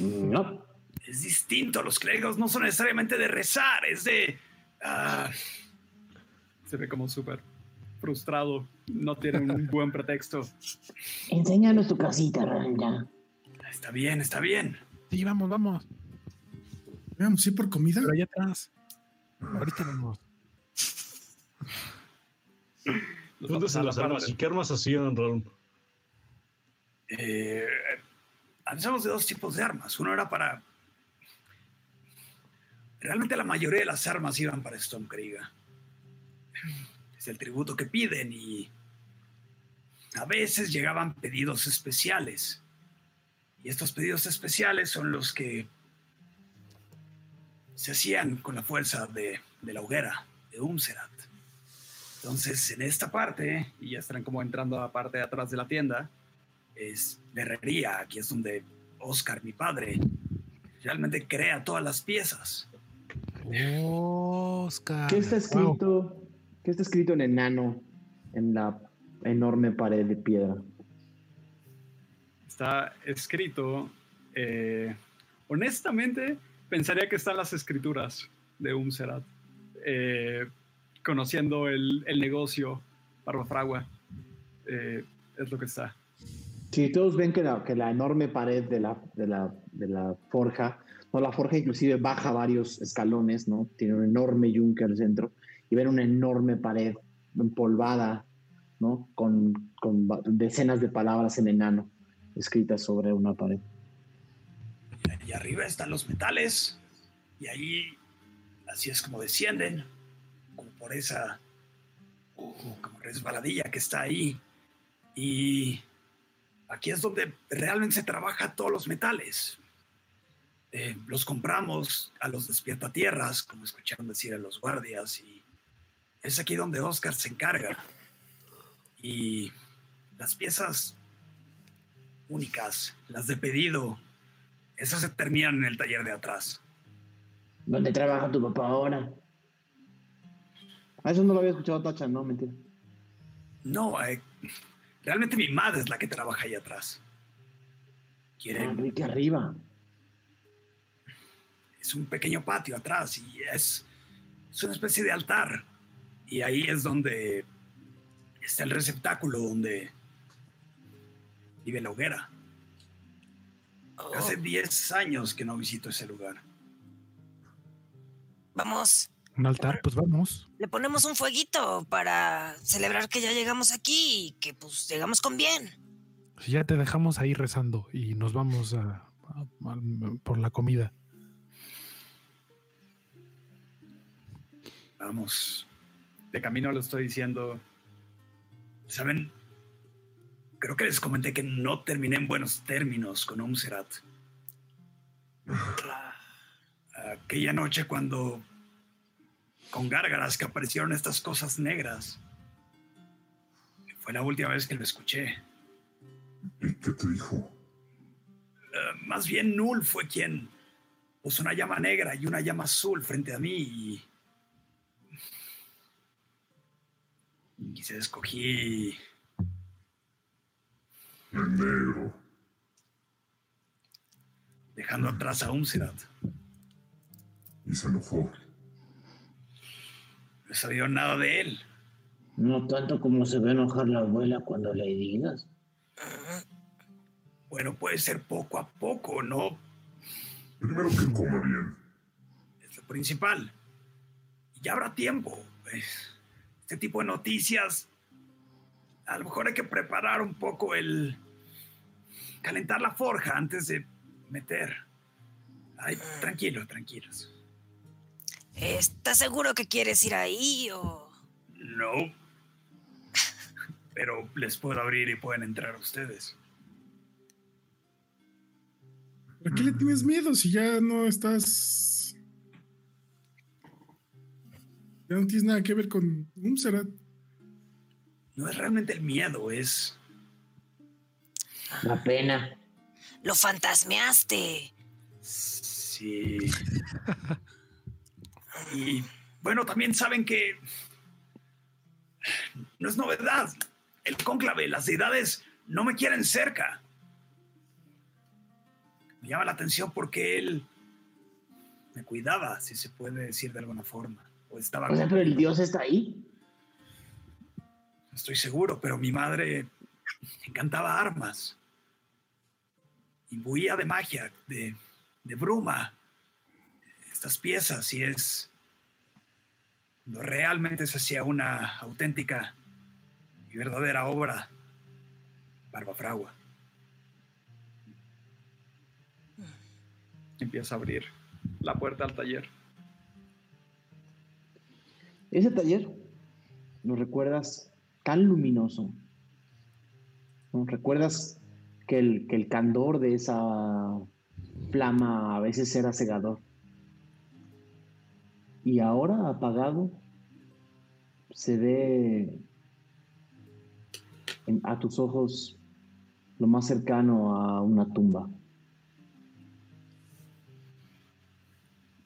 No. Es distinto. Los clérigos no son necesariamente de rezar, es de. ah, Se ve como súper frustrado. No tiene un buen pretexto. Enséñanos tu casita, Ranja. Está bien, está bien. Sí, vamos, vamos. Vamos, sí, por comida. Pero allá atrás. Ahorita vamos. ¿Dónde están las la armas? ¿Y qué armas hacían, Raúl? Eh, hablamos de dos tipos de armas. Uno era para. Realmente la mayoría de las armas iban para Stormkriga. Es el tributo que piden y. A veces llegaban pedidos especiales. Y estos pedidos especiales son los que se hacían con la fuerza de, de la hoguera, de Umserat. Entonces, en esta parte, Y ya estarán como entrando a la parte de atrás de la tienda. es de herrería, aquí es donde Oscar, mi padre, realmente crea todas las piezas. Oscar. ¿Qué está Wow. escrito? ¿Qué está escrito en enano en la enorme pared de piedra? Está escrito. eh, honestamente, pensaría que están las escrituras de Umserat. Eh, conociendo el, el negocio Barbafragua. Eh, es lo que está. Sí, todos ven que la, que la enorme pared de la, de, la, de la forja, no, la forja inclusive baja varios escalones, ¿no? Tiene un enorme yunque al centro y ven una enorme pared empolvada, ¿no? Con, con decenas de palabras en enano escritas sobre una pared. Y arriba están los metales, y ahí así es como descienden, como por esa como resbaladilla que está ahí. Y aquí es donde realmente se trabaja todos los metales. Eh, los compramos a los despiertatierras, como escucharon decir a los guardias, y es aquí donde Oscar se encarga. Y las piezas únicas, las de pedido, esas se terminan en el taller de atrás. ¿Dónde trabaja tu papá ahora? Ah, eso no lo había escuchado Tacha, no, mentira. No, eh, realmente mi madre es la que trabaja ahí atrás. Ah, Quieren, Enrique arriba. es un pequeño patio atrás y es, es una especie de altar. Y ahí es donde está el receptáculo donde vive la hoguera. Oh, Hace 10 años que no visito ese lugar. vamos, Un altar, pues vamos. le ponemos un fueguito para celebrar que ya llegamos aquí y que pues llegamos con bien. Si ya te dejamos ahí rezando y nos vamos a- a- a- por la comida. Vamos. De camino lo estoy diciendo. ¿Saben? Creo que les comenté que no terminé en buenos términos con Umserat. Aquella noche cuando con gárgaras que aparecieron estas cosas negras. Fue la última vez que lo escuché. ¿Y qué te dijo? Eh, más bien Null fue quien puso una llama negra y una llama azul frente a mí y... Quizás escogí En negro. dejando atrás a Umserat. Y se enojó. No he sabido nada de él. No tanto como se ve enojar la abuela cuando le digas. Bueno, puede ser poco a poco, ¿no? Primero que coma bien. Es lo principal. Y ya habrá tiempo. pues. Este tipo de noticias, a lo mejor hay que preparar un poco el... calentar la forja antes de meter. Ay, tranquilo, tranquilos. ¿Estás seguro que quieres ir ahí o...? No. Pero les puedo abrir y pueden entrar ustedes. ¿Por qué le tienes miedo si ya no estás. Ya no tienes nada que ver con Umserat? No es realmente el miedo, es... La pena. lo fantasmeaste. Sí. Y bueno, también saben que no es novedad. El cónclave, las deidades no me quieren cerca. Me llama la atención porque él me cuidaba, si se puede decir de alguna forma. O estaba O sea, pero el dios está ahí. Estoy seguro, pero mi madre encantaba armas. Imbuía de magia, de, bruma. Estas piezas, y es. Realmente se hacía una auténtica y verdadera obra, Barba Fragua. Empieza a abrir la puerta al taller. Ese taller lo recuerdas tan luminoso. ¿no? Recuerdas que el, que el candor de esa flama a veces era cegador. Y ahora apagado se ve en- a tus ojos lo más cercano a una tumba.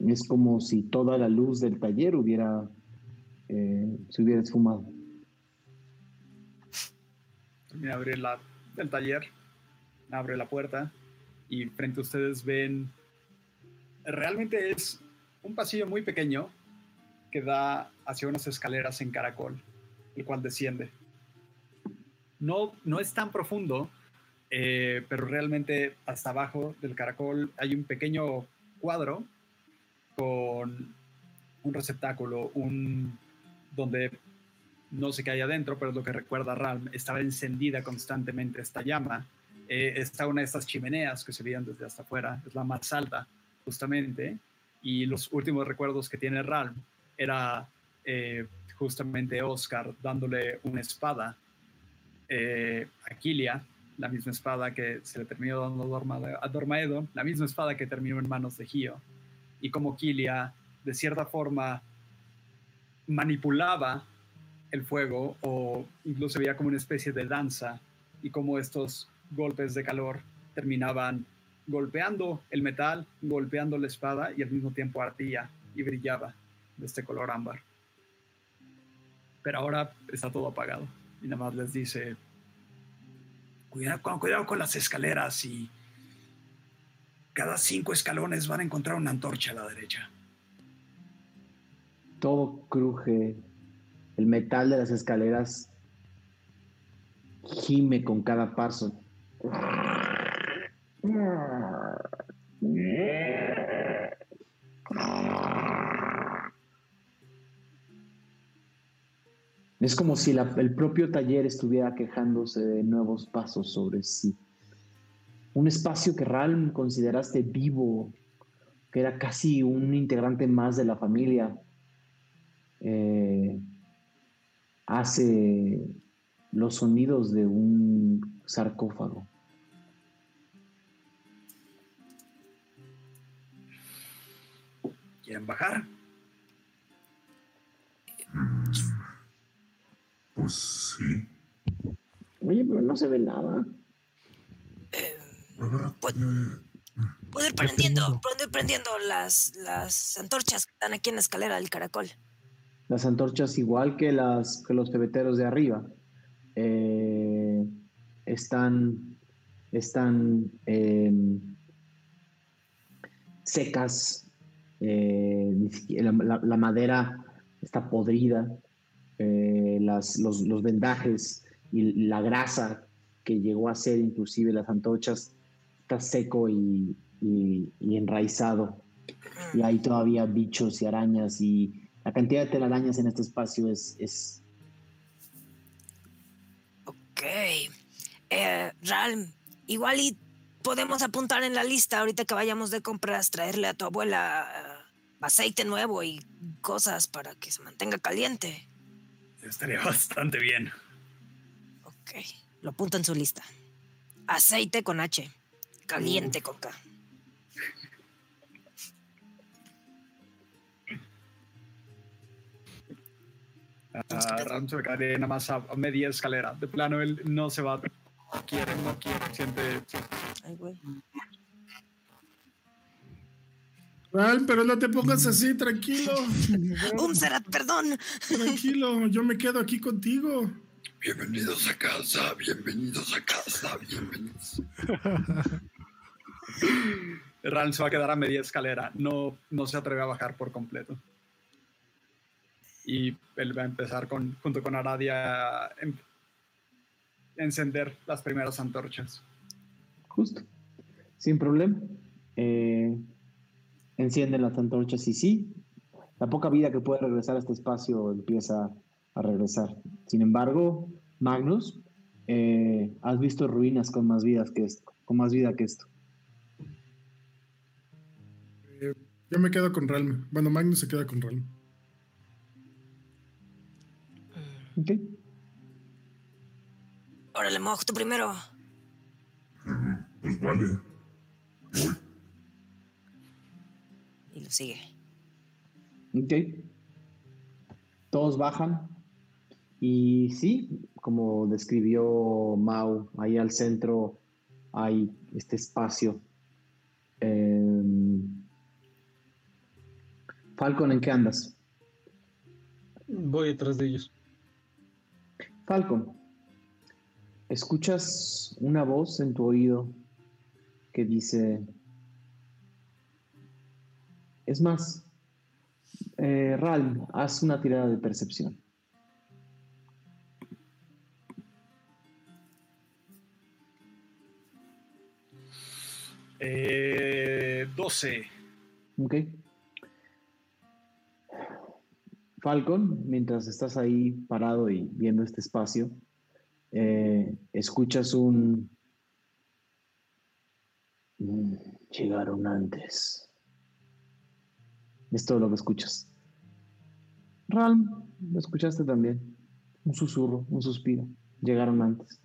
Es como si toda la luz del taller hubiera eh, se hubiera esfumado. Termina de abrir el taller, abre la puerta y frente a ustedes ven, realmente es un pasillo muy pequeño que da hacia unas escaleras en caracol, el cual desciende. No, no es tan profundo, eh, pero realmente hasta abajo del caracol hay un pequeño cuadro con un receptáculo, un donde no sé qué hay adentro, pero es lo que recuerda Ralm, estaba encendida constantemente esta llama. Eh, está una de estas chimeneas que se veían desde hasta afuera, es la más alta, justamente. Y los últimos recuerdos que tiene Ralm era eh, justamente Oscar dándole una espada eh, a Kilia, la misma espada que se le terminó dando a Dormaedo, la misma espada que terminó en manos de Gio. Y como Kilia, de cierta forma, manipulaba el fuego o incluso veía como una especie de danza y como estos golpes de calor terminaban golpeando el metal, golpeando la espada y al mismo tiempo ardía y brillaba de este color ámbar. Pero ahora está todo apagado y nada más les dice, Cuidado con, cuidado con las escaleras y cada cinco escalones van a encontrar una antorcha a la derecha. Todo cruje, el metal de las escaleras gime con cada paso. Es como si el propio taller estuviera quejándose de nuevos pasos sobre sí. Un espacio que Ralm consideraste vivo, que era casi un integrante más de la familia, eh, hace los sonidos de un sarcófago. ¿Quieren bajar? Pues sí. Oye, pero no se ve nada. Ver, Pues- eh, Puedo ir prendiendo, puedo ir prendiendo las, las antorchas que están aquí en la escalera del caracol. Las antorchas, igual que, las, que los pebeteros de arriba, eh, están, están em, secas. eh, la, madera está podrida. eh, las, los, los vendajes y la grasa que llegó a ser inclusive las antorchas está seco y, y- y enraizado. Y hay todavía bichos y arañas y la cantidad de telarañas en este espacio es, es Ok. Eh, Ralm, igual y podemos apuntar en la lista ahorita que vayamos de compras, traerle a tu abuela eh, aceite nuevo y cosas para que se mantenga caliente. Estaría [LAUGHS] bastante bien. Ok, lo apunto en su lista. Aceite con H, caliente con K. se quedaría nada más a, a media escalera. De plano, él no se va, quiere, no quiere, siente, Ay, güey. Ral, pero no te pongas así, tranquilo. [LAUGHS] Umserat, perdón. Tranquilo, yo me quedo aquí contigo. Bienvenidos a casa, bienvenidos a casa, bienvenidos. Ran se va a quedar a media escalera. No, no se atreve a bajar por completo. Y él va a empezar con, junto con Aradia a em- encender las primeras antorchas. Justo. Sin problema. Eh, encienden las antorchas y sí, la poca vida que puede regresar a este espacio empieza a regresar. Sin embargo, Magnus, eh, has visto ruinas con más vidas que esto, con más vida que esto. Eh, yo me quedo con Ralm. Bueno, Magnus se queda con Ralm. Ok. Órale, Mog, tú primero. Pues vale. Y lo sigue. Ok. Todos bajan. Y sí, como describió Mau, ahí al centro hay este espacio. Em, Falcon, ¿en qué andas? Voy detrás de ellos. Falcon, escuchas una voz en tu oído que dice, es más, eh, Ralm, haz una tirada de percepción. Eh, 12. Ok. Falcon, mientras estás ahí parado y viendo este espacio, eh, escuchas un... Llegaron antes. Es todo lo que escuchas. Ralm, lo escuchaste también. Un susurro, un suspiro. Llegaron antes.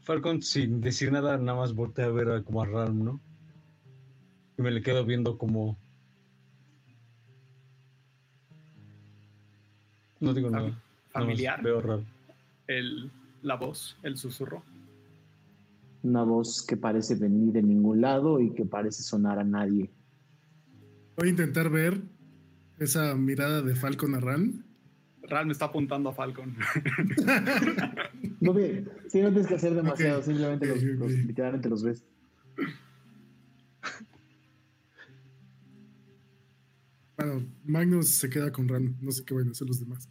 Falcon, sin decir nada, nada más voltea a ver como a Ralm, ¿no? Y me le quedo viendo como. No digo Fam- nada. familiar. Veo Ralm. El, la voz, el susurro. Una voz que parece venir de ningún lado y que parece sonar a nadie. Voy a intentar ver esa mirada de Falcon a Ralm. Ral me está apuntando a Falcon. [LAUGHS] No, bien, sí, no tienes que hacer demasiado, simplemente los, literalmente los ves. Bueno, Magnus se queda con Ralm. No sé qué van a hacer los demás.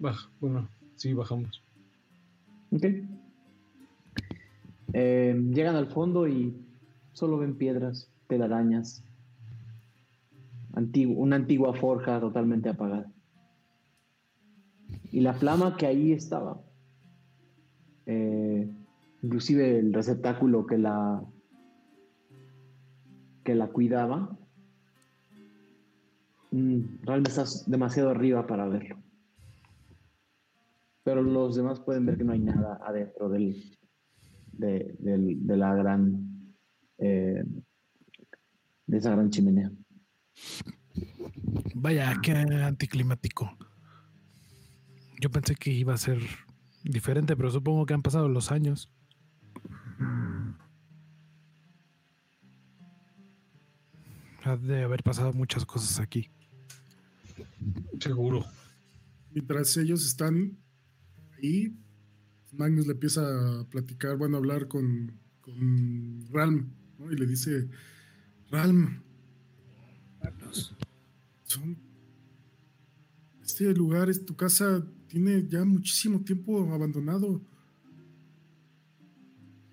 Baja, bueno, sí, bajamos. Ok. Eh, llegan al fondo y solo ven piedras, telarañas. Una antigua forja totalmente apagada. Y la flama que ahí estaba. Eh, inclusive el receptáculo que la que la cuidaba. mm, realmente estás demasiado arriba para verlo. Pero los demás pueden ver que no hay nada adentro del, de, de la gran eh, de esa gran chimenea. Vaya, qué anticlimático. Yo pensé que iba a ser diferente, pero supongo que han pasado los años. Ha de haber pasado muchas cosas aquí. Seguro. Mientras ellos están ahí, Magnus le empieza a platicar, bueno, a hablar con, con Ralm, ¿no? Y le dice, Ralm, son... Este lugar, es tu casa, tiene ya muchísimo tiempo abandonado.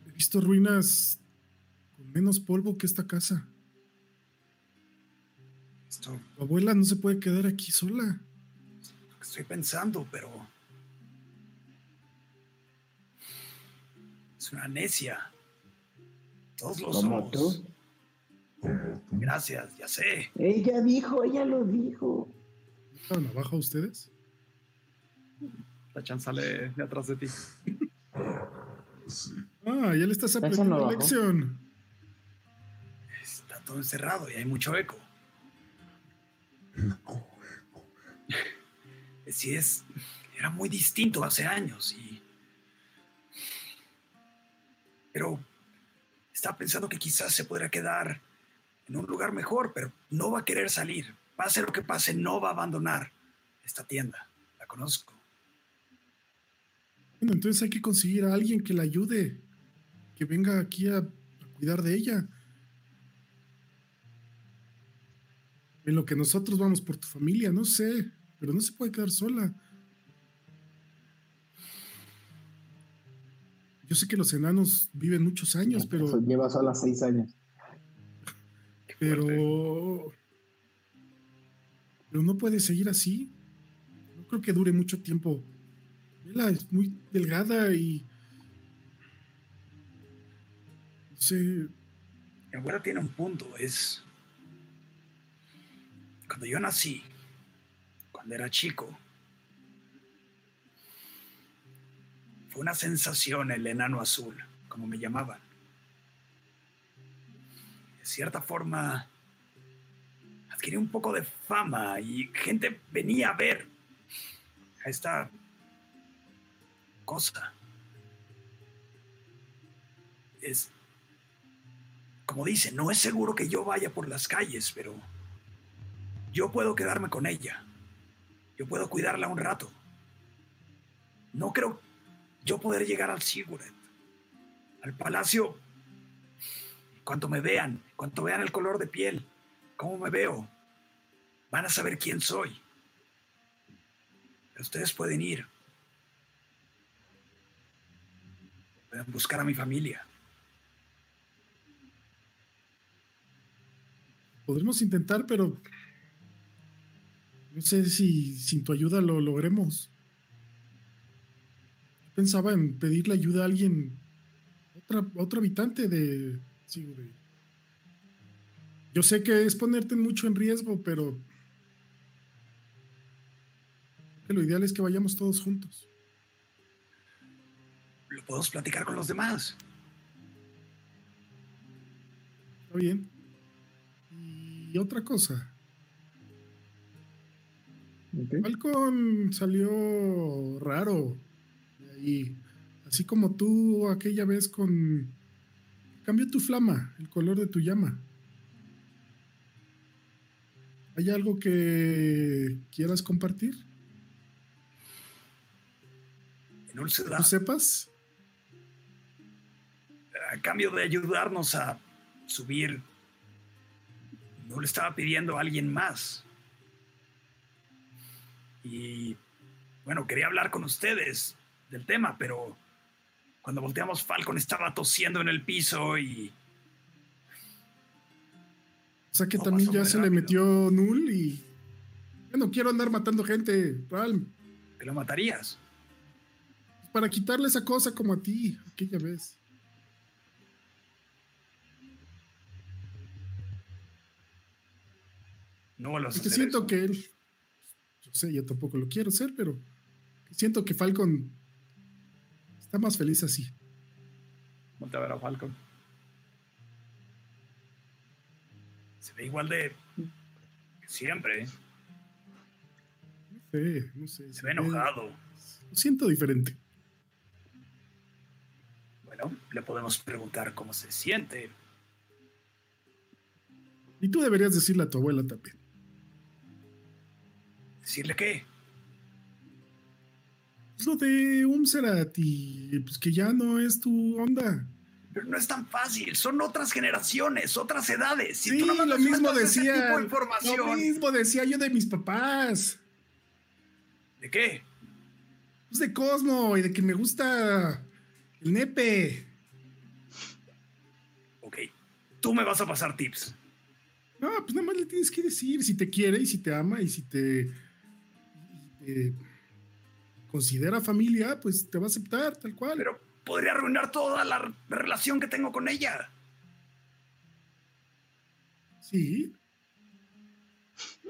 He visto ruinas con menos polvo que esta casa. Esto Tu abuela no se puede quedar aquí sola. estoy pensando, pero. Es una necia. Todos lo Como somos. tú. Gracias, ya sé. Ella dijo, ella lo dijo. ¿Estaban abajo ustedes? La chan sale de atrás de ti. Ah, ya le estás aprendiendo bajó. lección. Está todo encerrado y hay mucho eco. Sí, es, era muy distinto hace años y... Pero está pensando que quizás se podrá quedar en un lugar mejor, pero no va a querer salir. Pase lo que pase, no va a abandonar esta tienda. La conozco. Bueno, entonces hay que conseguir a alguien que la ayude, que venga aquí a cuidar de ella. En lo que nosotros vamos por tu familia, no sé, pero no se puede quedar sola. Yo sé que los enanos viven muchos años, pero, Lleva solo seis años. pero, pero no puede seguir así. No creo que dure mucho tiempo. Vela es muy delgada y no sé, Mi abuela tiene un punto, es... Cuando yo nací, cuando era chico, fue una sensación el enano azul, como me llamaban. De cierta forma, adquirí un poco de fama y gente venía a ver a esta cosa. Es, como dice, no es seguro que yo vaya por las calles, pero yo puedo quedarme con ella. Yo puedo cuidarla un rato. No creo yo poder llegar al Sigurd, al palacio. Cuanto me vean, cuanto vean el color de piel, cómo me veo, van a saber quién soy. Ustedes pueden ir. Pueden buscar a mi familia. podremos intentar, pero no sé si sin tu ayuda lo logremos. Pensaba en pedirle ayuda a alguien, otra, otro habitante de Sigurd. Yo sé que es ponerte mucho en riesgo, pero que lo ideal es que vayamos todos juntos. Lo podemos platicar con los demás. Está bien. Y otra cosa. Ok. Falcon salió raro ahí. Así como tú aquella vez con... Cambió tu flama, el color de tu llama. ¿Hay algo que quieras compartir? En ¿Tú sepas? a cambio de ayudarnos a subir, no le estaba pidiendo a alguien más. Y bueno, quería hablar con ustedes del tema, pero cuando volteamos, Falcon estaba tosiendo en el piso y O sea que No, también ya se le metió Null y... Yo no quiero andar matando gente, Palm. te lo matarías. Para quitarle esa cosa como a ti, aquella vez. No Porque hacer siento eso. que él, yo sé, yo tampoco lo quiero hacer, pero siento que Falcon está más feliz así. Ponte a ver a Falcon. Se ve igual de siempre. ¿eh? No sé, no sé. Se ve enojado. Lo siento diferente. Bueno, le podemos preguntar cómo se siente. Y tú deberías decirle a tu abuela también. Decirle qué. Es lo de Umserat y pues que ya no es tu onda. Pero no es tan fácil. Son otras generaciones, otras edades. Si Sí, tú lo mismo decía. de Lo información. mismo decía yo de mis papás. ¿De qué? Pues de Cosmo y de que me gusta el nepe. Ok. Tú me vas a pasar tips. No, pues nada más le tienes que decir si te quiere y si te ama y si te, considera familia, pues te va a aceptar tal cual. Pero podría arruinar toda la relación que tengo con ella. Sí.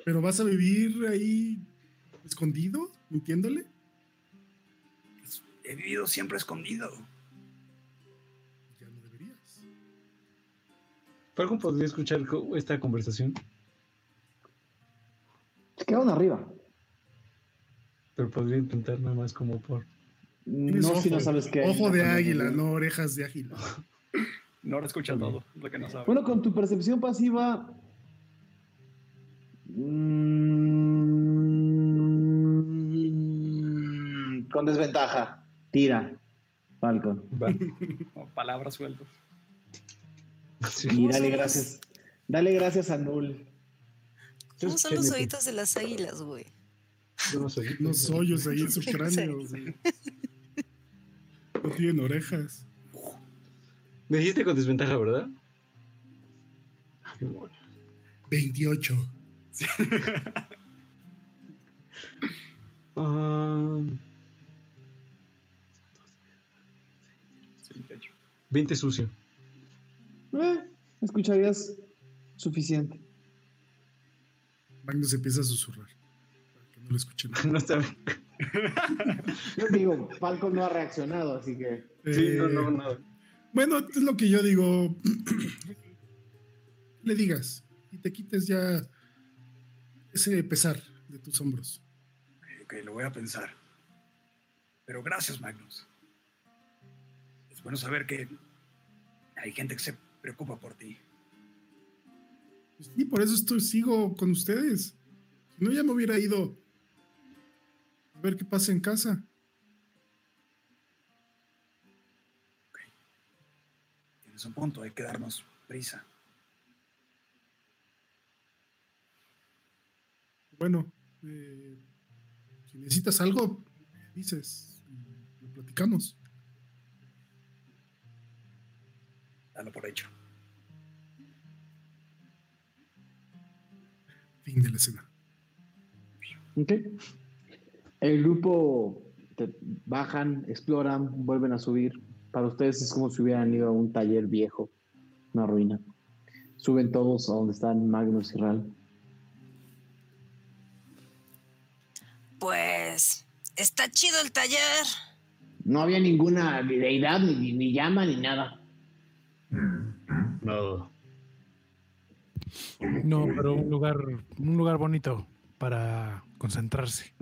Pero vas a vivir ahí escondido, mintiéndole. He vivido siempre escondido. Ya no deberías. Falcon podría escuchar esta conversación. Se quedaron arriba. Pero podría intentar nada más como por. Tienes No, ojo, si no sabes qué. hay. Ojo de águila, no orejas de águila. [LAUGHS] No lo escucha todo, lo que no sabe. Bueno, con tu percepción pasiva. mm, con desventaja. Tira. Falcon. [LAUGHS] Palabras sueltas. Sí. Y dale gracias. Dale gracias a Null. ¿Cómo son los oídos de las águilas, güey? Yo no soy. Los hoyos ahí en su [LAUGHS] cráneo. No tienen orejas. Me dijiste con desventaja, ¿verdad? Ah, demonios. 28. [LAUGHS] Ah, 20 sucio. Eh, escucharías suficiente. Magnus empieza a susurrar. Lo escuchen. [LAUGHS] No está bien. Digo, Falcon no ha reaccionado, así que. Sí, no, Eh, no, no. Bueno, es lo que yo digo. [CLEARS THROAT] Le digas y te quites ya ese pesar de tus hombros. Ok, lo voy a pensar. Pero gracias, Magnus. Es bueno saber que hay gente que se preocupa por ti. Y por eso estoy, sigo con ustedes. Si no, ya me hubiera ido a ver qué pasa en casa. Tienes un punto, hay que darnos prisa. Bueno, eh, si necesitas algo, me dices, lo platicamos. Dalo por hecho. Fin de la escena. Ok. El grupo te- bajan, exploran, vuelven a subir. Para ustedes es como si hubieran ido a un taller viejo, una ruina. Suben todos a donde están Magnus y Ral. Pues está chido el taller. No había ninguna deidad, ni, ni, ni llama, ni nada. No. No, pero un lugar, un lugar bonito para concentrarse.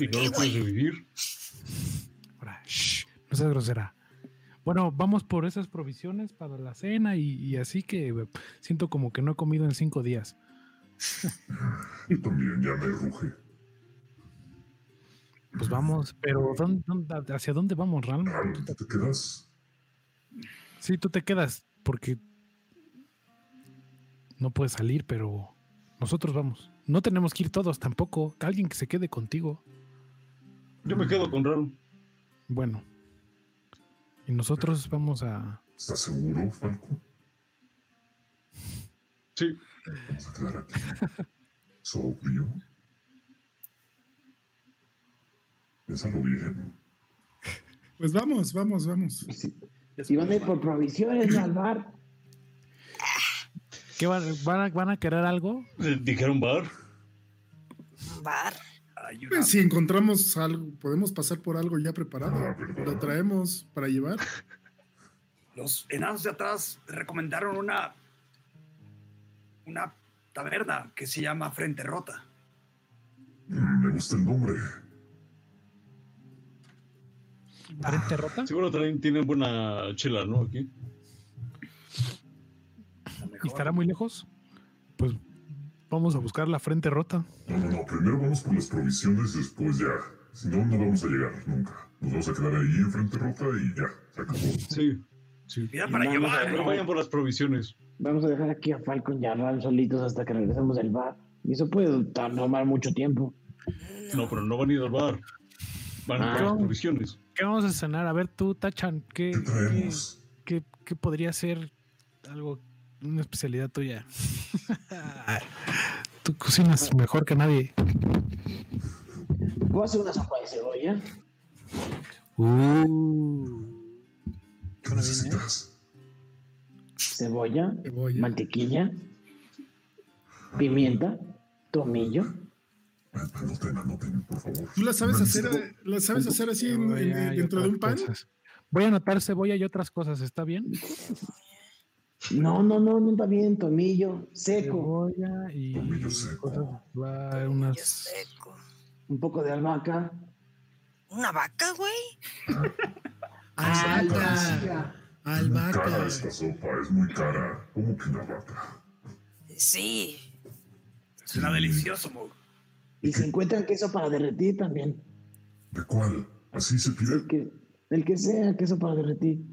Y no lo puedes revivir. Ahora, shh, no seas grosera. Bueno, vamos por esas provisiones para la cena y, y así que eh, siento como que no he comido en cinco días. [LAUGHS] Yo también ya me ruge. Pues vamos, pero ¿dónde- dónde- ¿hacia dónde vamos, Ram? Ral, ¿tú te quedas? Sí, tú te quedas porque no puedes salir, pero nosotros vamos. No tenemos que ir todos tampoco. Alguien que se quede contigo. Yo me quedo con Ram. Bueno. Y nosotros vamos a... ¿Estás seguro, Falco? Sí. Vamos a quedar aquí. [LAUGHS] ¿Es obvio? Piénsalo bien. Pues vamos, vamos, vamos. Si van a ir por provisiones, al bar. ¿Qué van, van a, van a querer algo? Eh, Dijeron bar. Bar. Pues si encontramos algo, podemos pasar por algo ya preparado. Lo traemos para llevar. Los enanos de atrás recomendaron una. una taberna que se llama Frente Rota. Me gusta el nombre. ¿Frente rota? Seguro también tienen buena chela, ¿no? Aquí. ¿Y estará muy lejos? Pues vamos a buscar la frente rota. No, no, no. Primero vamos por las provisiones y después ya. Si no, no vamos a llegar nunca. Nos vamos a quedar ahí en frente rota y ya. Se acabó. Sí. Mira para Vamos a llevar. ¿no? vayan por las provisiones. Vamos a dejar aquí a Falcon y a Ral solitos hasta que regresemos del bar. Y eso puede tomar mucho tiempo. No, pero no van a ir al bar. Van Ah. por las provisiones. ¿Qué vamos a cenar? A ver tú, Tachan, ¿qué, ¿Qué qué- qué podría ser algo, una especialidad tuya? [LAUGHS] tú cocinas mejor que nadie. Voy a hacer una sopa de cebolla. ¿Qué necesitas? Cebolla, Cebolla. mantequilla, pimienta, tomillo. Anoten, anoten, por favor. ¿Tú la sabes hacer, la sabes hacer así en- en- dentro de un pan? cosas. Voy a anotar cebolla y otras cosas, ¿está bien? No, no, no, no está bien, tomillo, seco, Cebolla y Tomillo seco. cosas, va Yo unas seco. un poco de albahaca. ¿Una vaca, güey? [LAUGHS] Albahaca. Cara Albahaca. esta sopa, es muy cara. ¿Cómo que una vaca? Sí. Suena delicioso, Mog. Y se encuentran queso para derretir también. ¿De cuál? ¿Así se pide? El que, el que sea, queso para derretir.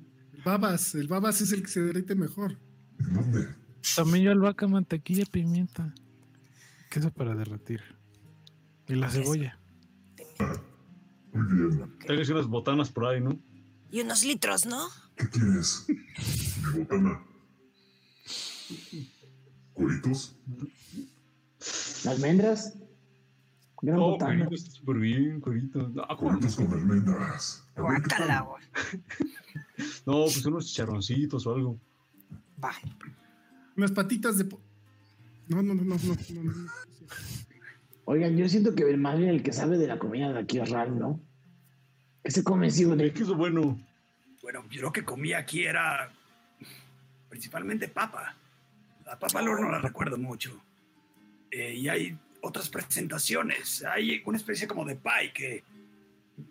Babas. El babas es el que se derrite mejor. ¿En dónde? tomillo, albahaca, mantequilla, pimienta. Queso para derretir. Y la cebolla. Muy bien. Tienes unas botanas por ahí, ¿no? Y unos litros, ¿no? ¿Qué quieres? Mi botana. ¿Cueritos? Almendras. Gran Oh, botana. cuerito, está súper bien, cuerito. No, Cueritos con almendras. Guácala, güey. No, pues unos chicharroncitos o algo. Va. Unas patitas de. po- No, no, no, no, no, no, no. Oigan, yo siento que más bien el que sabe de la comida de aquí es Ral, ¿no? ¿Qué se come, sí, Es güey? que eso bueno. Bueno, yo lo que comía aquí era principalmente papa. La papa al horno la recuerdo mucho. Eh, y hay otras presentaciones. Hay una especie como de pie que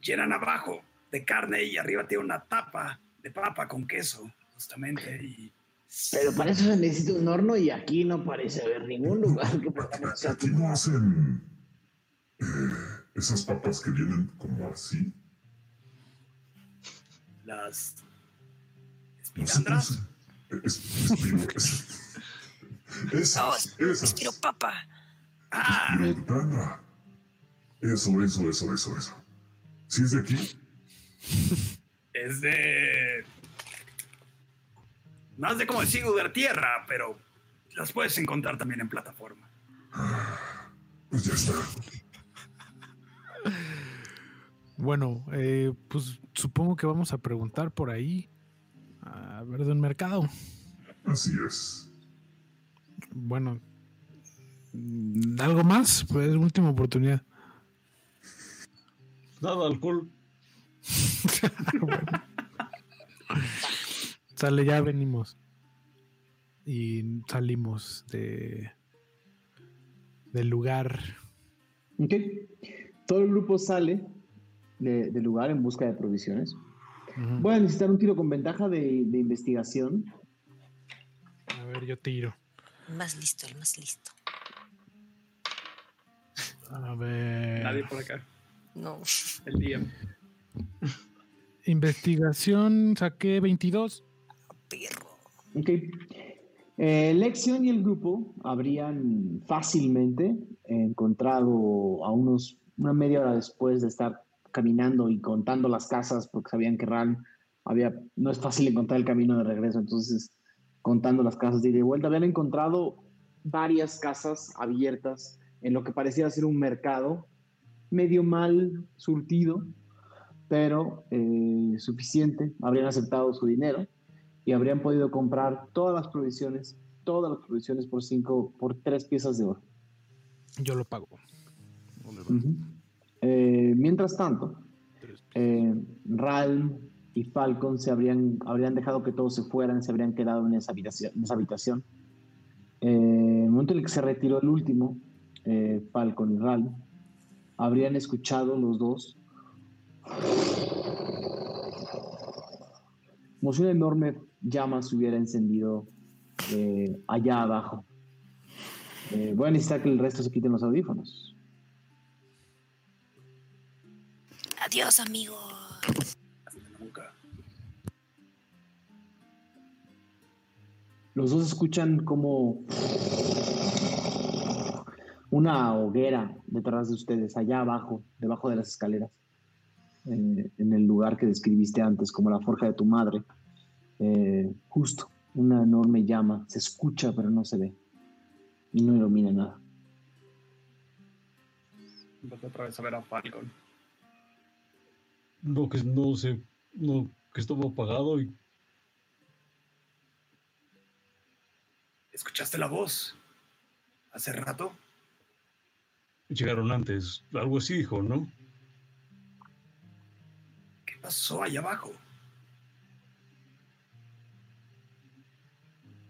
llenan abajo de carne y arriba tiene una tapa de papa con queso, justamente. Y Pero para eso se necesita un horno y aquí no parece haber ningún lugar que podamos hacer. Aquí no hacen eh, esas papas que vienen como así. las No sé cómo espinandras. es- espiro- es- esas. papa. Ah. Eso, eso, eso, eso, eso. ¿Sí es de aquí? [LAUGHS] es de. Más de como decir de tierra, pero las puedes encontrar también en plataforma. Pues ya está. Bueno, eh, pues supongo que vamos a preguntar por ahí. A ver, de un mercado. Así es. Bueno, ¿algo más? Pues última oportunidad. Nada, alcohol. [LAUGHS] [LAUGHS] Sale, ya venimos. Y salimos de del lugar. Ok. Todo el grupo sale de- del lugar en busca de provisiones. Voy a necesitar un tiro con ventaja de, de investigación. A ver, yo tiro. El más listo, el más listo. A ver. Nadie por acá. No. El DM. Investigación, saqué 22. Perro. Ok. Eh, y el grupo habrían fácilmente encontrado a unos una media hora después de estar caminando y contando las casas, porque sabían que Ran había, no es fácil encontrar el camino de regreso, entonces contando las casas de ida y vuelta, habían encontrado varias casas abiertas en lo que parecía ser un mercado medio mal surtido, pero eh, suficiente, habrían aceptado su dinero y habrían podido comprar todas las provisiones, todas las provisiones por cinco, por tres piezas de oro. Yo lo pago. Ujú. Eh, mientras tanto, eh, Ralm y Falcon se habrían, habrían dejado que todos se fueran, se habrían quedado en esa habitación. En esa habitación. Eh, en el momento en el que se retiró el último, eh, Falcon y Ralm, habrían escuchado los dos como si una enorme llama se hubiera encendido eh, allá abajo. Eh, voy a necesitar que el resto se quiten los audífonos. Adiós, amigo. Nunca. Los dos escuchan como una hoguera detrás de ustedes, allá abajo, debajo de las escaleras, eh, en el lugar que describiste antes, como la forja de tu madre. Eh, justo, una enorme llama. Se escucha, pero no se ve. Y no ilumina nada. Voy otra vez a ver a Falcon. No, que no sé. No, que estaba apagado y. ¿Escuchaste la voz? ¿Hace rato? Llegaron antes. Algo así dijo, ¿no? ¿Qué pasó allá abajo?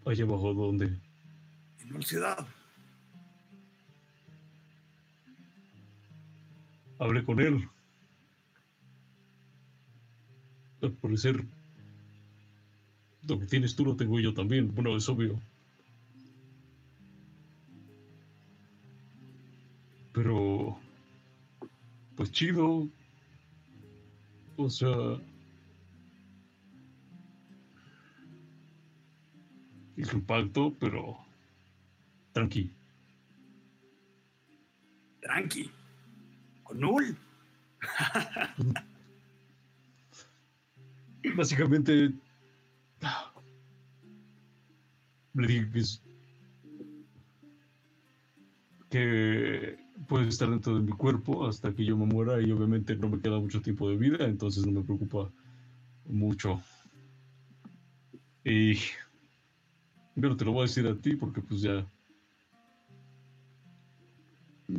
Allá abajo, ¿dónde? En una ciudad. Hablé con él. Al parecer, lo que tienes tú lo tengo yo también. Bueno, es obvio. Pero, pues chido. O sea, hizo impacto, pero tranqui. Tranqui. Con Null. [LAUGHS] Básicamente, le dije que es que puede estar dentro de mi cuerpo hasta que yo me muera y obviamente no me queda mucho tiempo de vida, entonces no me preocupa mucho. Y pero te lo voy a decir a ti porque pues ya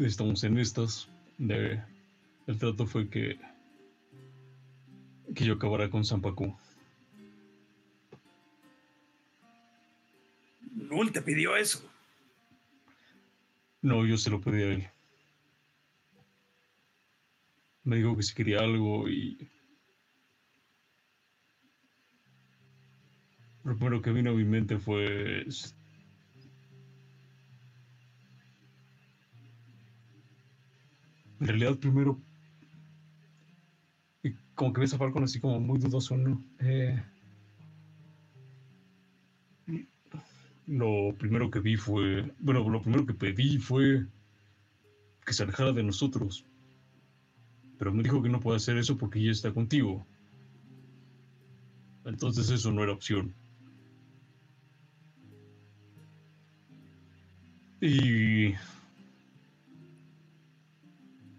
estamos en estas. De, el trato fue que que yo acabara con Zampacu. Null te pidió eso. No, yo se lo pedí a él. Me dijo que si quería algo y... Lo primero que vino a mi mente fue... En realidad primero... y Como que ves a Falcon así como muy dudoso, ¿no? Eh, lo primero que vi fue, bueno, lo primero que pedí fue que se alejara de nosotros. Pero me dijo que no puede hacer eso porque ya está contigo. Entonces eso no era opción. Y...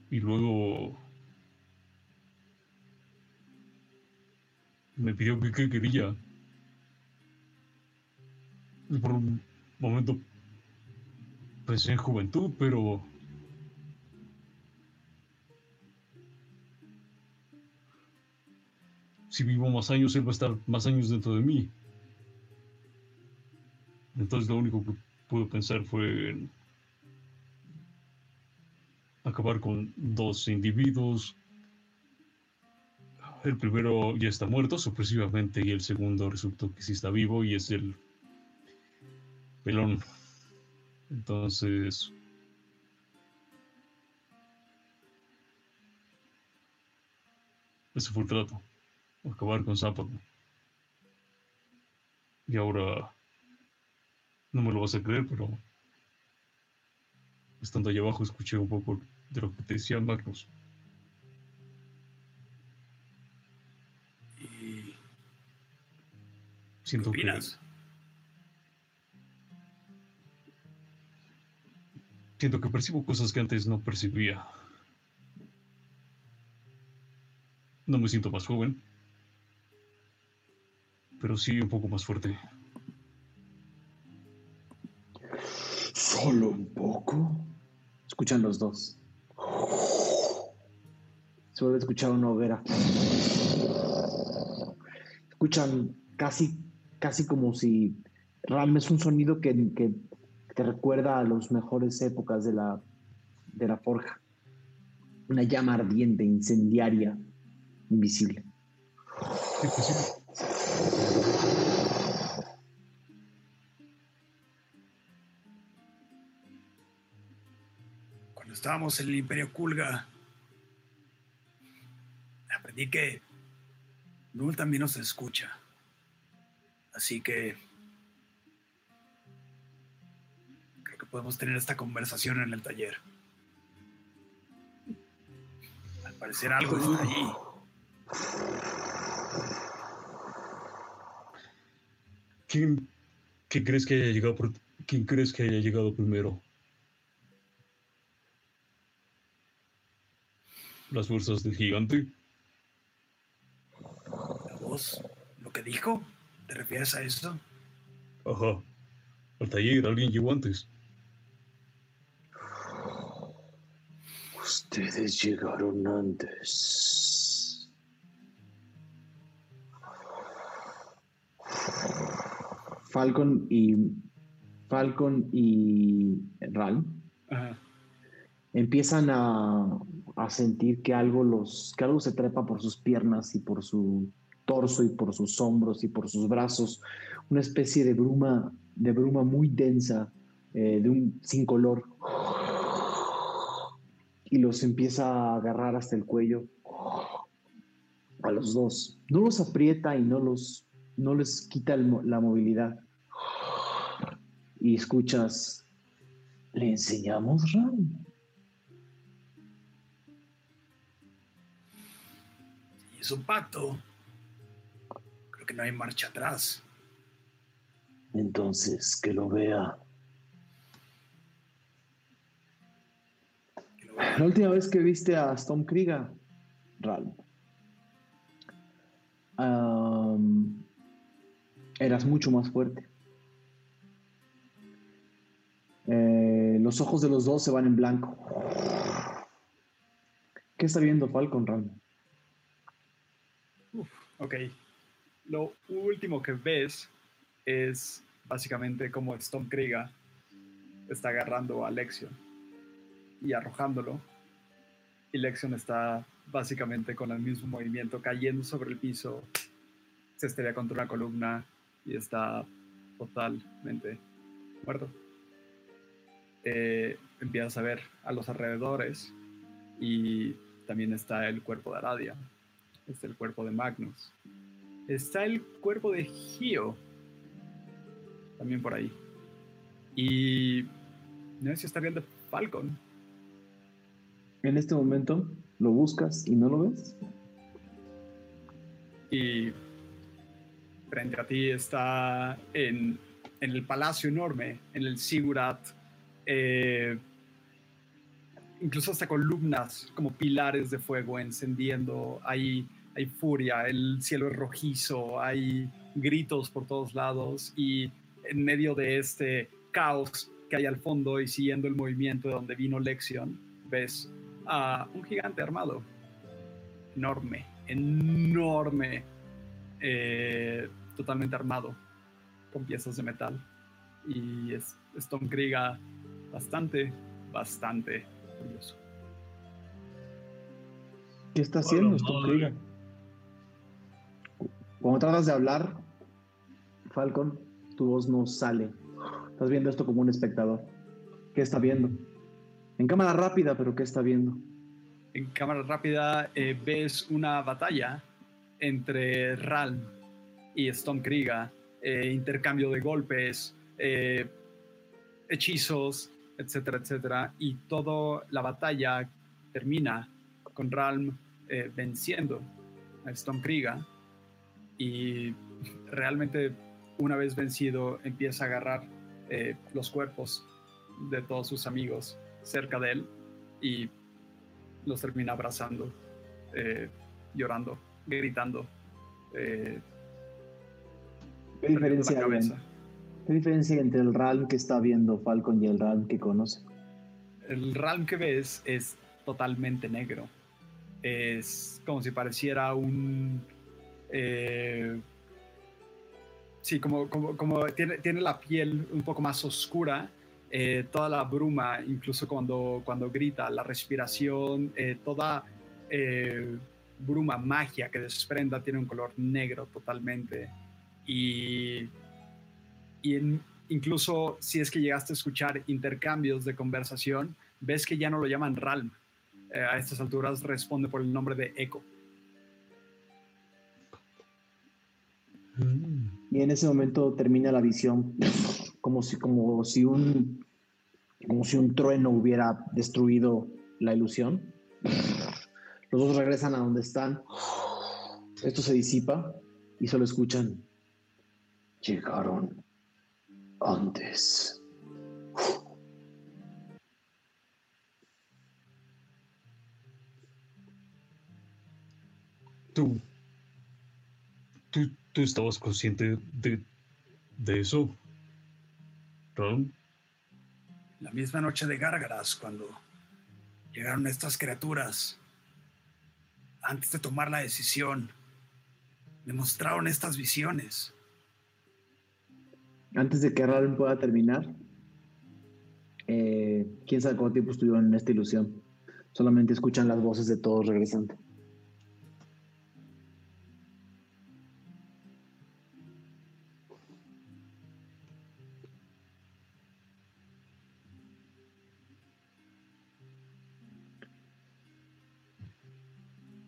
Y luego... Me pidió que qué quería. Y por un momento pensé en juventud, pero si vivo más años, él va a estar más años dentro de mí. Entonces lo único que pude pensar fue acabar con dos individuos. El primero ya está muerto sorpresivamente y el segundo resultó que sí está vivo y es el pelón. Entonces... Ese fue el trato. Acabar con Zapato. Y ahora... No me lo vas a creer, pero... Estando allá abajo escuché un poco de lo que te decía Magnus. ¿Y Siento qué opinas? que... Siento que percibo cosas que antes no percibía. No me siento más joven. Pero sí un poco más fuerte. Solo un poco. Escuchan los dos. Se vuelve a escuchar una hoguera. Escuchan casi, casi como si realmente es un sonido que, que te recuerda a las mejores épocas de la, de la forja. Una llama ardiente, incendiaria, invisible. Estábamos en el Imperio Kulga, aprendí que Null también nos escucha. Así que creo que podemos tener esta conversación en el taller. Al parecer algo está allí. ¿Quién, quién crees que haya llegado quién crees que haya llegado primero? ¿Las fuerzas del gigante? ¿La voz? ¿Lo que dijo? ¿Te refieres a eso? Ajá. Al taller alguien llegó antes. Ustedes llegaron antes. Falcon y Falcon y Ral Ajá. Empiezan a, a sentir que algo los que algo se trepa por sus piernas y por su torso y por sus hombros y por sus brazos, una especie de bruma de bruma muy densa eh, de un sin color y los empieza a agarrar hasta el cuello a los dos. No los aprieta y no los no les quita la movilidad. Y escuchas, ¿le enseñamos Ram? Es un pacto. Creo que no hay marcha atrás. Entonces, que lo vea. Que lo vea. La última vez que viste a Storm Krieger, Ral, am, eras mucho más fuerte. Eh, los ojos de los dos se van en blanco. ¿Qué está viendo Falcon, Ral? Ok. Lo último que ves es básicamente como Storm Krieger está agarrando a Lexion y arrojándolo. Y Lexion está básicamente con el mismo movimiento cayendo sobre el piso. Se estrella contra una columna y está totalmente muerto. Eh, empiezas a ver a los alrededores y también está el cuerpo de Aradia. Está el cuerpo de Magnus. Está el cuerpo de Gio. También por ahí. Y no sé si está viendo Falcon. En este momento lo buscas y no lo ves. Y frente a ti está en, en el palacio enorme, en el Sigurat. eh, incluso hasta columnas como pilares de fuego encendiendo. Hay, hay furia, el cielo es rojizo, hay gritos por todos lados y en medio de este caos que hay al fondo y siguiendo el movimiento de donde vino Lexion, ves a un gigante armado, enorme, enorme, eh, totalmente armado, con piezas de metal. Y es Stone Krieger bastante, bastante curioso. ¿Qué está haciendo Storm Krieger? Cuando tratas de hablar, Falcon, tu voz no sale. Estás viendo esto como un espectador. ¿Qué está viendo? En cámara rápida, pero ¿qué está viendo? En cámara rápida eh, ves una batalla entre Ralm y Stone Krieger, eh, intercambio de golpes, eh, hechizos, etcétera, etcétera, y toda la batalla termina con Ralm eh, venciendo a Stone Krieger y realmente una vez vencido empieza a agarrar eh, los cuerpos de todos sus amigos cerca de él y los termina abrazando, eh, llorando, gritando. ¿Qué perdiendo diferencia, la cabeza. ¿Qué diferencia hay entre el Ralm que está viendo Falcon y el Ralm que conoce? El Ralm que ves es totalmente negro. Es como si pareciera un... eh, sí, como, como, como tiene, tiene la piel un poco más oscura, eh, toda la bruma, incluso cuando, cuando grita, la respiración, eh, toda eh, bruma, magia que desprenda tiene un color negro totalmente. Y, y incluso si es que llegaste a escuchar intercambios de conversación, ves que ya no lo llaman Ralm. Eh, a estas alturas responde por el nombre de Echo. Y en ese momento termina la visión, como si, como si un como si un trueno hubiera destruido la ilusión. Los dos regresan a donde están. Esto se disipa y solo escuchan. Llegaron antes. ¿Tú, tú, tú estabas consciente de, de eso, Ron? La misma noche de Gárgaras, cuando llegaron estas criaturas, antes de tomar la decisión, me mostraron estas visiones. Antes de que Ralm pueda terminar, eh, quién sabe cuánto tiempo estuvieron en esta ilusión. Solamente escuchan las voces de todos regresando.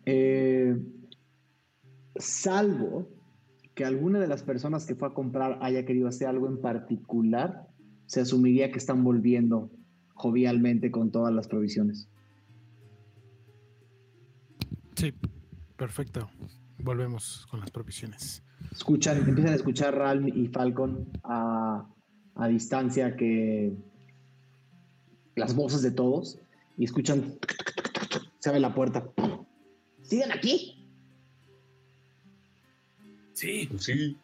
Eh, salvo que alguna de las personas que fue a comprar haya querido hacer algo en particular, se asumiría que están volviendo jovialmente con todas las provisiones. Sí, perfecto. Volvemos con las provisiones. Escuchan, empiezan a escuchar Ralm y Falcon a, a distancia que las voces de todos y escuchan se abre la puerta. ¿Siguen aquí? Sí, Sí.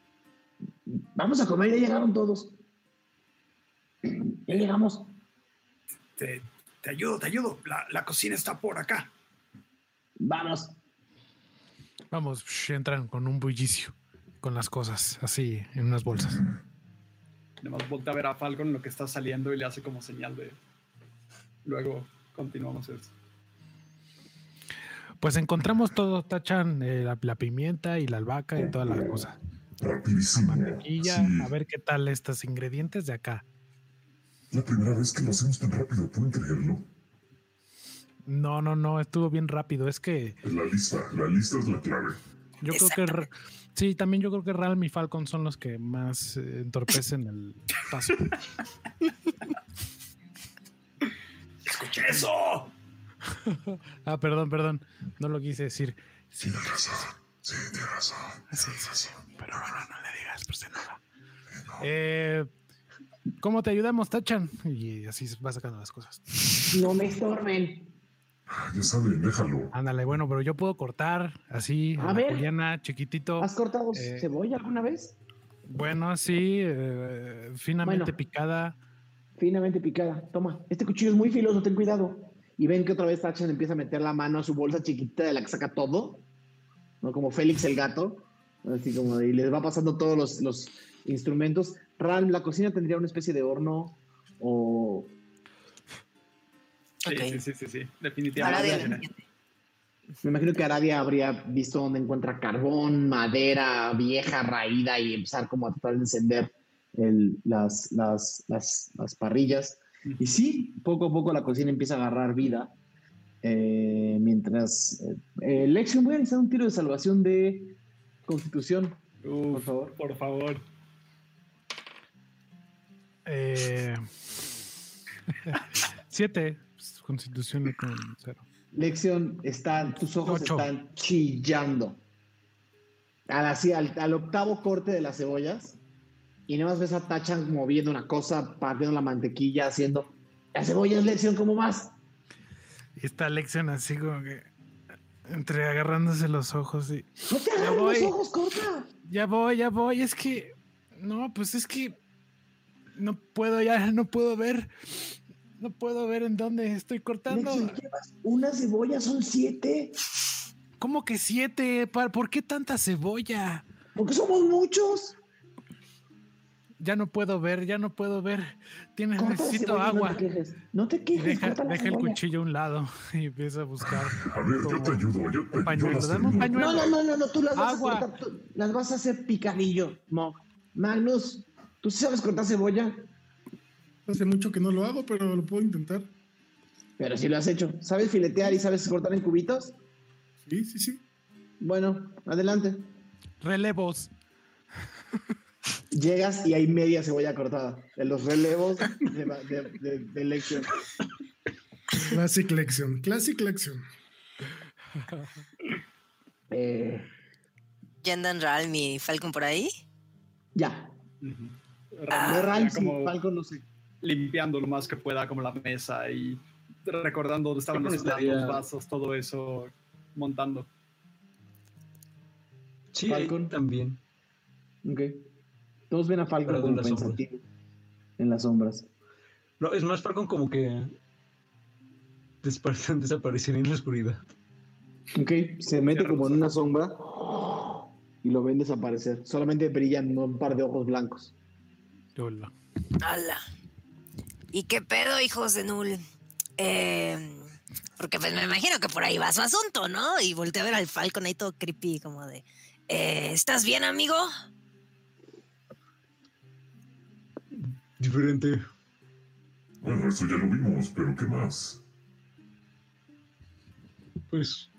Vamos a comer, ya llegaron todos. Ya llegamos. te, te ayudo, te ayudo. La, la cocina está por acá. Vamos. Vamos, entran con un bullicio, con las cosas, así, en unas bolsas. Además voltea a ver a Falcon lo que está saliendo y le hace como señal de... Luego continuamos esto. Pues encontramos todo, tachan eh, la, la pimienta y la albahaca y toda la cosa. Rapidísimo. Mantequilla, Sí. a ver qué tal estos ingredientes de acá. La primera vez que lo hacemos tan rápido, ¿pueden creerlo? No, no, no, estuvo bien rápido. Es que La lista, la lista es la clave. yo creo que... Sí, también yo creo que Ralm y Falcon son los que más eh, entorpecen el paso. [LAUGHS] ¡Escucha eso! [LAUGHS] ah, perdón, perdón. No lo quise decir. Sí, Tienes razón. Sí, tienes razón. Sí, sí, sí. Pero bueno, no le digas, pues se enoja. Eh, ¿Cómo te ayudamos, Tachan? Y así va sacando las cosas. No me estorben. Ah, Ya saben, déjalo. Ándale, bueno, pero yo puedo cortar así, A ver. juliana, chiquitito. ¿Has cortado Eh, cebolla alguna vez? Bueno, eh, finamente Bueno. picada. Finamente picada. Toma, este cuchillo es muy filoso, ten cuidado. Y ven que otra vez Tachan empieza a meter la mano a su bolsa chiquita de la que saca todo. ¿no? Como Félix el gato. Así como, y les va pasando todos los, los instrumentos. Ram, la cocina tendría una especie de horno o... Sí, sí, sí, sí, definitivamente. de- Me imagino que Aradia habría visto dónde encuentra carbón, madera vieja, raída y empezar como a tratar de encender el- las, las, las, las parrillas. Y sí, poco a poco la cocina empieza a agarrar vida. eh, mientras... Eh, eh, Lexion, voy a necesitar un tiro de salvación de constitución. Uf, Por favor. Por favor. Eh, [LAUGHS] siete. pues, Constitución con cero. Lexion, está, tus ojos Ocho. están chillando. Al, así, al, al octavo corte de las cebollas. Y nada más ves a Tachan moviendo una cosa, partiendo la mantequilla, haciendo. Las cebollas, Lexion, ¿cómo más? Y está lección así como que entre agarrándose los ojos y No te Ya voy. los ojos, corta. ya voy, ya voy. Es que no, pues es que no puedo ya, no puedo ver, no puedo ver en dónde estoy cortando. Llevas una cebolla, son siete. ¿Cómo que siete? ¿Por qué tanta cebolla? Porque somos muchos. Ya no puedo ver, ya no puedo ver. Tienes, Corta necesito cebolla, agua. No te quejes. No te Y quejes, deja, corta la deja el cuchillo a un lado [LAUGHS] y empieza a buscar. A ver, yo te ayudo. Yo te Un pañuelo, yo dame un pañuelo. No, no, no, no, no, tú las vas a cortar, tú- las vas a hacer picadillo, Mog. Magnus, ¿tú sí sabes cortar cebolla? Hace mucho que no lo hago, pero lo puedo intentar. Pero sí lo has hecho. ¿Sabes filetear y sabes cortar en cubitos? Sí, sí, sí. Bueno, adelante. Relevos. [LAUGHS] Llegas y hay media cebolla cortada. De los relevos de, de, de- de Lexion. Classic Lexion. Classic Lexion. Eh, ¿Ya andan Ralm y Falcon por ahí? ya. Ah, de Ya y como Falcon no sé. limpiando lo más que pueda como la mesa y recordando dónde estaban los platos, vasos, todo eso, montando. Sí, Falcon. también. Ok. Todos ven a Falcon Pero como pensativo. En las sombras. No, es más, Falcon como que despar- [LAUGHS] desaparecería en la oscuridad. Ok, se mete como en una sombra y lo ven desaparecer. Solamente brillan un par de ojos blancos. Hola. ¡Hala! ¿Y qué pedo, hijos de Null? Eh, porque pues me imagino que por ahí va su asunto, ¿no? Y volteé a ver al Falcon ahí todo creepy, como de... eh, ¿Estás bien, amigo? Diferente. Bueno, eso ya lo vimos, pero ¿qué más? Pues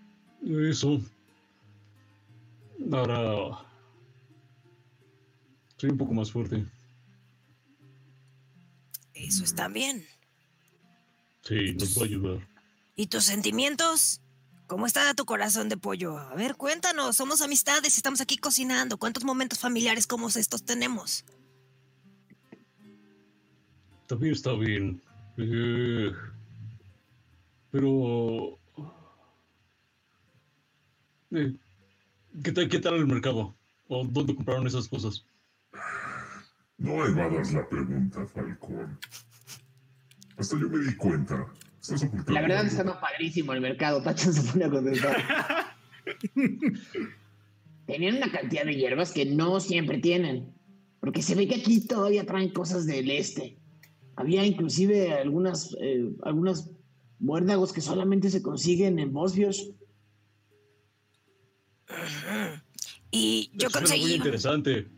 eso. Ahora soy un poco más fuerte. Eso está bien. Sí, nos va a ayudar. ¿Y tus sentimientos? ¿Cómo está tu corazón de pollo? A ver, cuéntanos, somos amistades, estamos aquí cocinando. ¿Cuántos momentos familiares como estos tenemos? También está bien. Eh, pero... eh, ¿qué, tal, ¿Qué tal el mercado? ¿O dónde compraron esas cosas? No evadas la pregunta, Falcón. Hasta yo me di cuenta. Estás ocultando. La verdad algo. estaba padrísimo el mercado. Tachan [LAUGHS] se pone a contestar. [LAUGHS] Tenían una cantidad de hierbas que no siempre tienen. Porque se ve que aquí todavía traen cosas del este. Había inclusive algunas, eh, algunas muérdagos que solamente se consiguen en Bosbios. Y yo muy conseguí, interesante.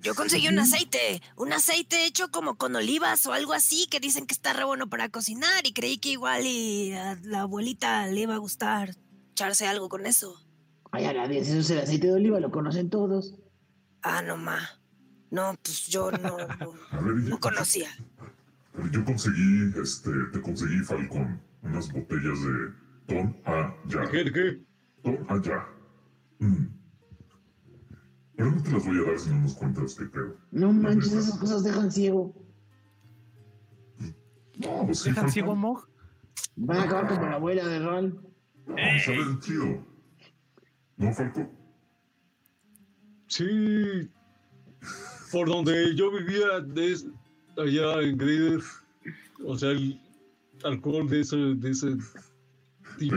yo conseguí un aceite, un aceite hecho como con olivas o algo así, que dicen que está re bueno para cocinar y creí que igual y a la abuelita le iba a gustar echarse algo con eso. Ay, Arabia, eso es el aceite de oliva, lo conocen todos. Ah, no ma. No, pues yo no, [LAUGHS] no conocía. Yo conseguí, este, te conseguí, Falcón, unas botellas de Ton A ya. ¿Qué? ¿Qué? Ton A ya. Mm. Pero no te las voy a dar si no nos cuentas qué pedo. No manches, esas cosas dejan ciego. No, pues sí, ¿Dejan ciego a. Mog? Van a acabar como la abuela de Ron. Vamos a ver, chido. ¿No, Falcón? Sí. Por donde yo vivía, de, allá en Grader. O sea, el alcohol de ese, de ese tipo.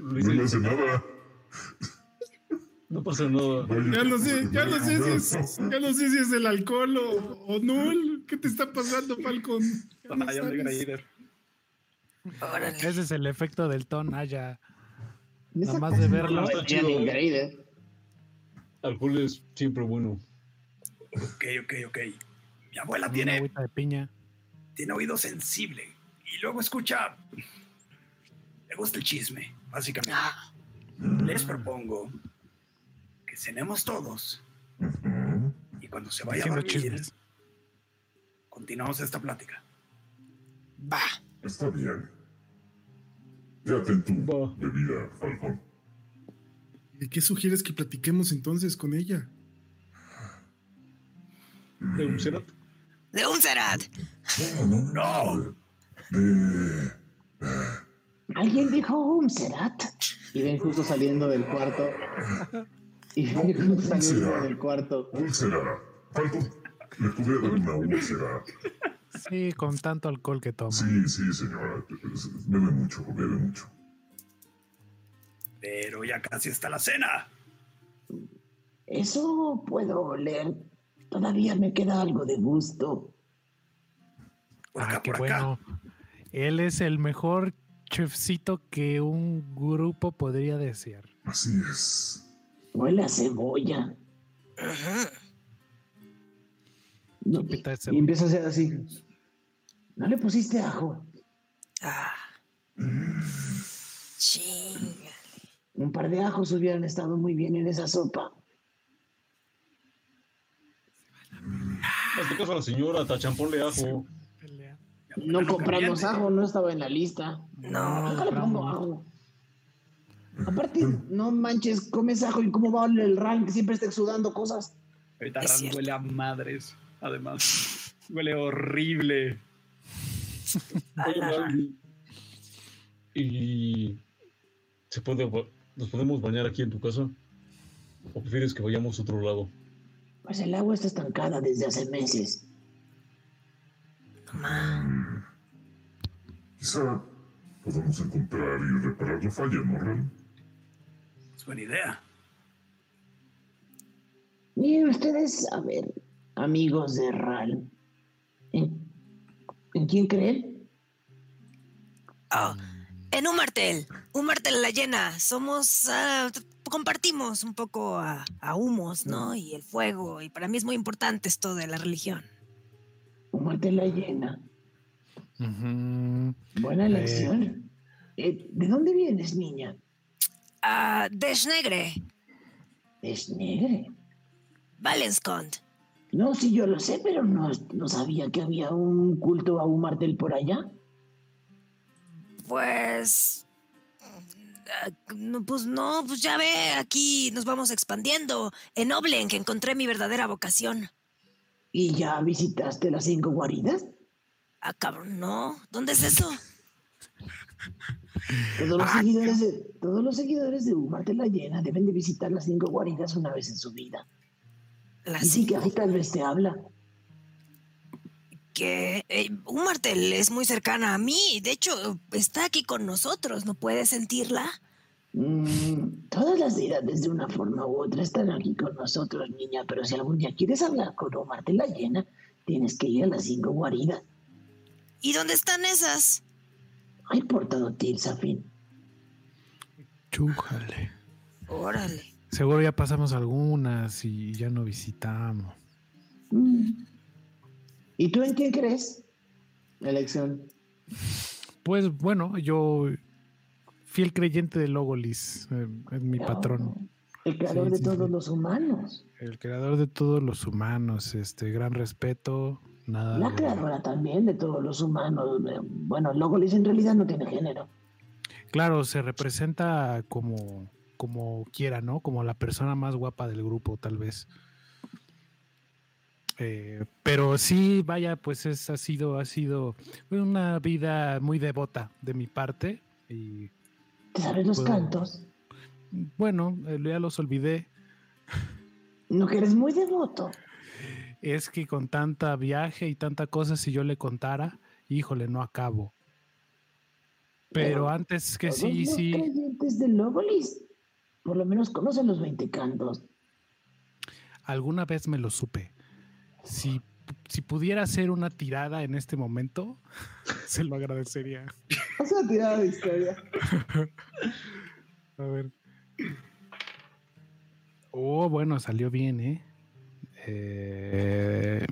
No le hace nada. No pasa nada. Ya no sé, ya no sé si es, ya no sé si es el alcohol o, o null. ¿Qué te está pasando, Falcon? Ya no. Órale. Ese es el efecto del ton allá. Me Nada más de verlo. ¿eh? Alcohol es siempre bueno. Ok, ok, ok. Mi abuela Una tiene, agüita de piña. tiene oído sensible y luego escucha. Le gusta el chisme, básicamente. Ah, Les propongo que cenemos todos y cuando se vaya a dormir, chismes. continuamos esta plática. va. Está bien. Ya ten tu Va. bebida, Falcón. ¿Y qué sugieres que platiquemos entonces con ella? ¿De un? De un cerat. No, no, no. De... ¿Alguien dijo Umserat? Y ven justo saliendo del cuarto. Y ven justo saliendo del cuarto. Falcón, le podría dar una úlcera. Sí, con tanto alcohol que toma. Sí, sí, señora. Bebe mucho, bebe mucho. Pero ya casi está la cena. Eso puedo oler. Todavía me queda algo de gusto. Por Ah, qué por acá. bueno. Él es el mejor chefcito que un grupo podría desear. Así es. Huele a cebolla. No, de Y cebolla. empieza a hacer así. ¿No le pusiste ajo? Ah. Chinga. Un par de ajos hubieran estado muy bien en esa sopa. Hazte caso a la señora, tachamponle ajo. No compramos ajo, no estaba en la lista. No, Nunca le pongo ajo. Aparte, no manches, comes ajo y cómo va el rank, siempre está exudando cosas. Ahorita Es Ran cierto. huele a madres, además. [LAUGHS] Huele horrible. Y se puede nos podemos bañar aquí en tu casa. ¿O prefieres que vayamos a otro lado? Pues el agua está estancada desde hace meses. Mm. Quizá podamos encontrar y reparar la falla, ¿no, Ran? Es buena idea. Y ustedes, a ver, amigos de Ral, ¿En, en quién creen? Oh, en un martel, un martel la llena. Somos, ah, compartimos un poco a, a humos, ¿no? Y el fuego. Y para mí es muy importante esto de la religión. Un martel la llena. Buena Eh. elección. Eh, ¿De dónde vienes, niña? Ah, de Schnegre, Es negre. Valenskond. No, sí, yo lo sé, pero no, no sabía que había un culto a un martel por allá. Pues. Ah, no, pues no, pues ya ve, aquí nos vamos expandiendo. En Oblen, que encontré mi verdadera vocación. ¿Y ya visitaste las cinco guaridas? Ah, cabrón, no. ¿Dónde es eso? Todos Ah, los, seguidores de, todos los seguidores de la Llena deben de visitar las cinco guaridas una vez en su vida. Y sí que así tal vez te habla. Que eh, un martel es muy cercana a mí. De hecho, está aquí con nosotros. ¿No puedes sentirla? Mm, todas las deidades de una forma u otra están aquí con nosotros, niña, pero si algún día quieres hablar con Un Martel la Llena, tienes que ir a las cinco guaridas. ¿Y dónde están esas? Hay por todo Tilsafin. Chújale. Órale. Seguro ya pasamos algunas y ya no visitamos. Mm. ¿Y tú en quién crees? Elección. Pues bueno, yo fiel creyente de Logolis, eh, es mi patrón, El creador Sí, de sí, todos sí. los humanos. el creador de todos los humanos, este gran respeto, nada La de- creadora también de todos los humanos. Eh, Bueno, Logolis en realidad no tiene género. Claro, se representa como como quiera, ¿no? Como la persona más guapa del grupo, tal vez. Eh, pero sí, vaya, pues es, ha sido, ha sido una vida muy devota de mi parte. Y ¿Te sabes los Puedo- cantos? bueno, eh, ya los olvidé. No, que eres muy devoto. Es que con tanta viaje y tanta cosa, si yo le contara, híjole, no acabo. Pero Pero antes que sí, los sí, creyentes de Logolis por lo menos conocen los 20 cantos. alguna vez me lo supe. Si, si pudiera hacer una tirada en este momento, [LAUGHS] se lo agradecería. Haz una tirada de historia. A ver. Oh, bueno, salió bien, ¿eh? eh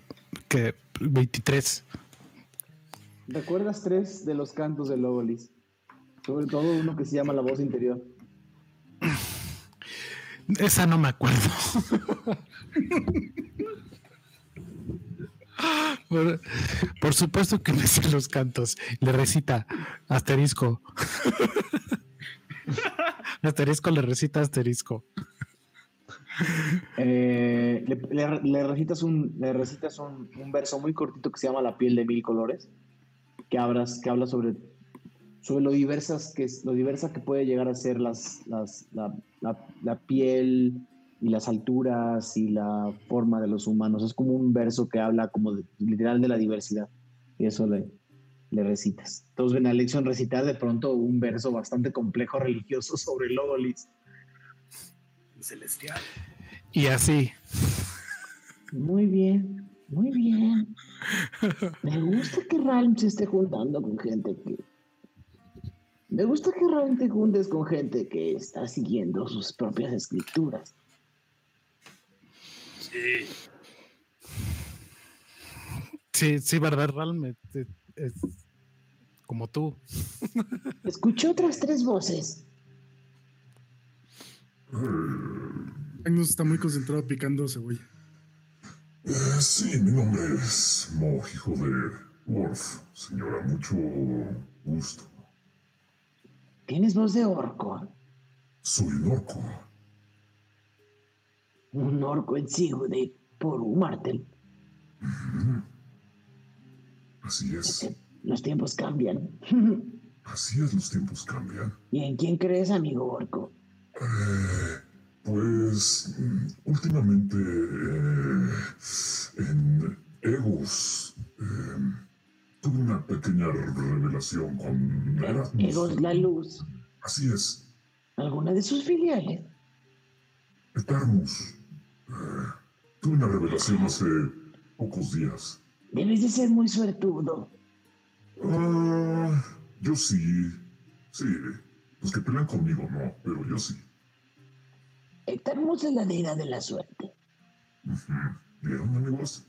que 23. ¿Recuerdas tres de los cantos de Logolis? Sobre todo uno que se llama La Voz Interior. Esa no me acuerdo. [LAUGHS] por, por supuesto que me sé los cantos. Le recita asterisco. [LAUGHS] asterisco le recita asterisco. Eh, le, le- le recitas, un, le recitas un, un verso muy cortito que se llama La piel de mil colores, que, hablas, que habla sobre, sobre lo, diversas que, es- lo diversa que puede llegar a ser las, las, la, la- la piel y las alturas y la forma de los humanos. Es como un verso que habla como de- literal de la diversidad. Y eso le, le recitas. Entonces ven a lección recitar de pronto un verso bastante complejo religioso sobre Logolis. Celestial. Y así. Muy bien, muy bien. Me gusta que Ralm se esté juntando con gente que... Me gusta que Ralm te juntes con gente que está siguiendo sus propias escrituras. Sí. Sí, sí, verdad, realmente es como tú. Escuché otras tres voces. Magnus está muy concentrado picando cebolla. Eh, sí, mi nombre es Mo, hijo de Worf. Señora, mucho gusto. ¿Tienes voz de orco? Soy un orco. Un orco de por un martel. [LAUGHS] Así es. Los tiempos cambian. Así es, los tiempos cambian. ¿Y en quién crees, amigo orco? Eh, pues mm, últimamente eh, en Egos eh, tuve una pequeña revelación con Erasmus. Egos la luz. Así es, ¿Alguna de sus filiales? Etermus. Tuve una revelación hace pocos días. Debes de ser muy suertudo. Ah, yo sí. Sí. Los que pelean conmigo no, pero yo sí. Estamos en la deidad de la suerte. Ujú. ¿Vieron, amigos?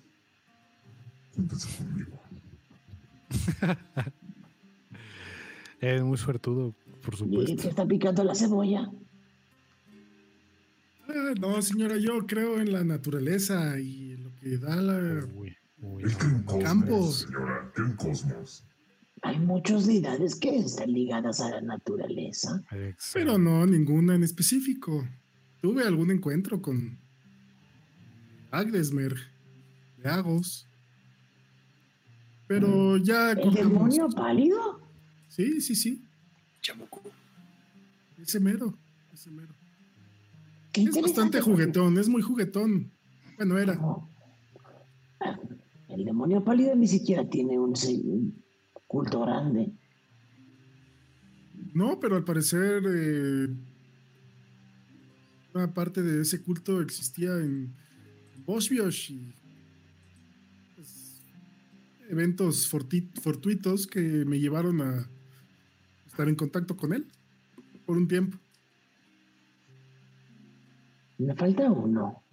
Júntense conmigo. [LAUGHS] Es muy suertudo, por ¿Y supuesto. te está picando la cebolla? Ah, [LAUGHS] no, señora, yo creo en la naturaleza y en lo que da la... Uy, uy, Él cree en cosmos, Campo. señora. En cosmos. Hay muchas deidades que están ligadas a la naturaleza. Pero no ninguna en específico. Tuve algún encuentro con Agdesmer, de Agos. Pero ya ¿El demonio pálido? Sí, sí, sí. Chamuco. Ese mero. Ese mero. Qué Es bastante juguetón, es muy juguetón. Bueno, era. No. El demonio pálido ni siquiera tiene un, culto grande. No, pero al parecer eh, una parte de ese culto existía en Bosbiosh y pues, eventos fortuitos que me llevaron a estar en contacto con él por un tiempo. Me falta uno.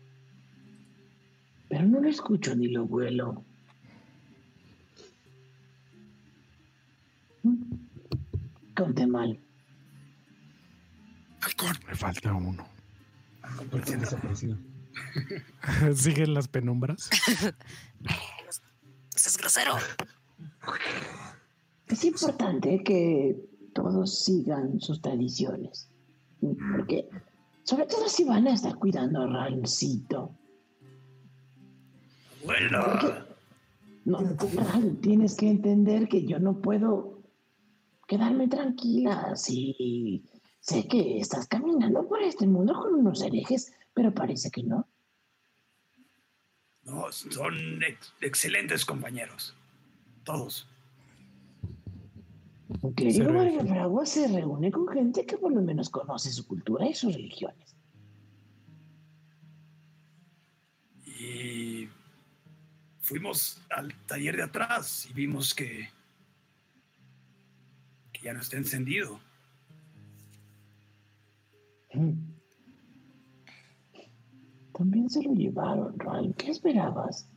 Pero no lo escucho ni lo huelo. Mm. Conté mal. Me falta uno. ¿Por qué ha desaparecido? [LAUGHS] ¿Siguen las penumbras? [LAUGHS] Eso es grosero. Es importante que todos sigan sus tradiciones. Porque, sobre todo si van a estar cuidando a Rancito. Abuela. No, Ral, tienes que entender que yo no puedo quedarme tranquila si sé que estás caminando por este mundo con unos herejes, pero parece que no. No, son ex- excelentes compañeros. Todos. Un clérigo Se reúne con gente que por lo menos conoce su cultura y sus religiones. Y fuimos al taller de atrás y vimos que, que ya no está encendido. Mm. También se lo llevaron, Ral. ¿Qué esperabas?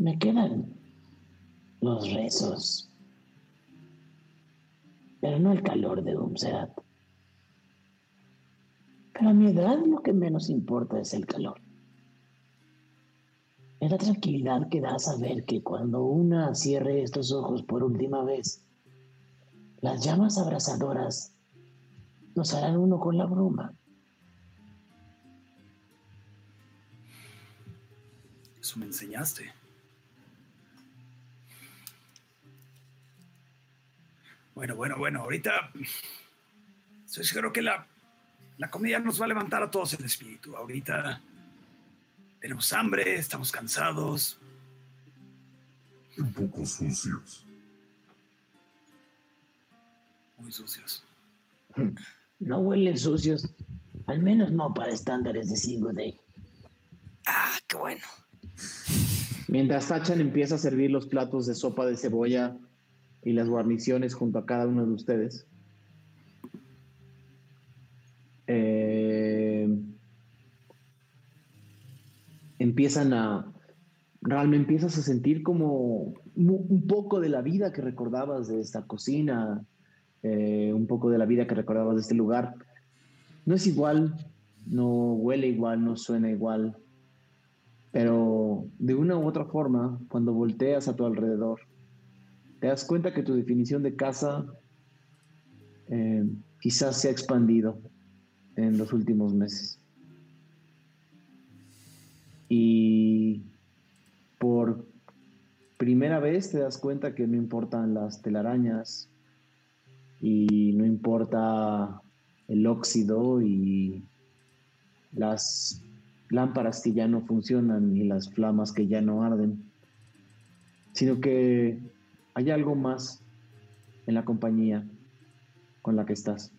Me quedan los rezos. Pero no el calor de Umserat. Pero a mi edad lo que menos importa es el calor. Es la tranquilidad que da saber que cuando una cierre estos ojos por última vez, las llamas abrasadoras nos harán uno con la bruma. Eso me enseñaste. Bueno, bueno, bueno, ahorita estoy seguro que la, la comida nos va a levantar a todos el espíritu. Ahorita tenemos hambre, estamos cansados. Un poco sucios. Muy sucios. [LAUGHS] No huelen sucios, al menos no para estándares de Single Day. Ah, qué bueno. Mientras Tachan empieza a servir los platos de sopa de cebolla y las guarniciones junto a cada uno de ustedes. eh, empiezan a... Realmente empiezas a sentir como un poco de la vida que recordabas de esta cocina, eh, un poco de la vida que recordabas de este lugar. No es igual, no huele igual, no suena igual, pero de una u otra forma, cuando volteas a tu alrededor, te das cuenta que tu definición de casa eh, quizás se ha expandido en los últimos meses. Y por primera vez te das cuenta que no importan las telarañas y no importa el óxido y las lámparas que ya no funcionan y las flamas que ya no arden, sino que hay algo más en la compañía con la que estás.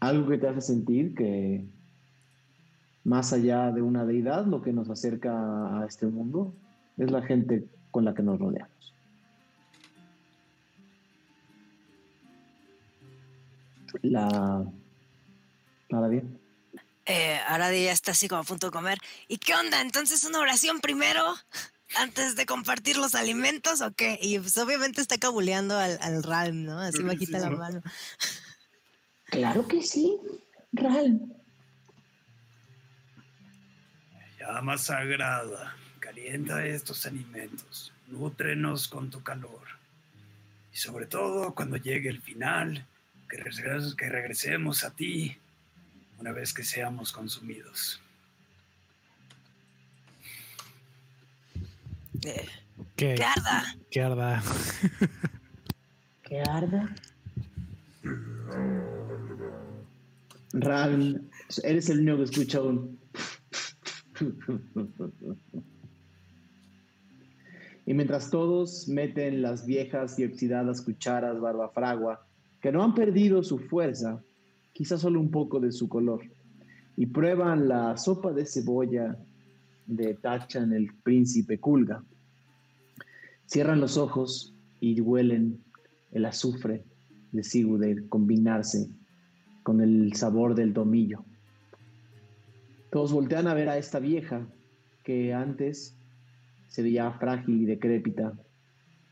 Algo que te hace sentir que más allá de una deidad, lo que nos acerca a este mundo es la gente con la que nos rodeamos. La... Nada bien. Ahora ya está así como a punto de comer. ¿Y qué onda? Entonces una oración primero antes de compartir los alimentos o qué? Y pues obviamente está cabuleando al, al Ralm, ¿no? Así me quita la mano. Claro que sí, Ralm. Llama sagrada, calienta estos alimentos, nútrenos con tu calor. Y sobre todo cuando llegue el final, que, regres- que regresemos a ti una vez que seamos consumidos. Eh, Que, ¡Que arda! que arda. Que arda. Ral, eres el único que escucha un... Y mientras todos meten las viejas y oxidadas cucharas barbafragua, que no han perdido su fuerza, quizás solo un poco de su color, y prueban la sopa de cebolla de Tachan el príncipe Kulga, cierran los ojos y huelen el azufre de Sigurd combinarse con el sabor del tomillo. Todos voltean a ver a esta vieja que antes se veía frágil y decrépita,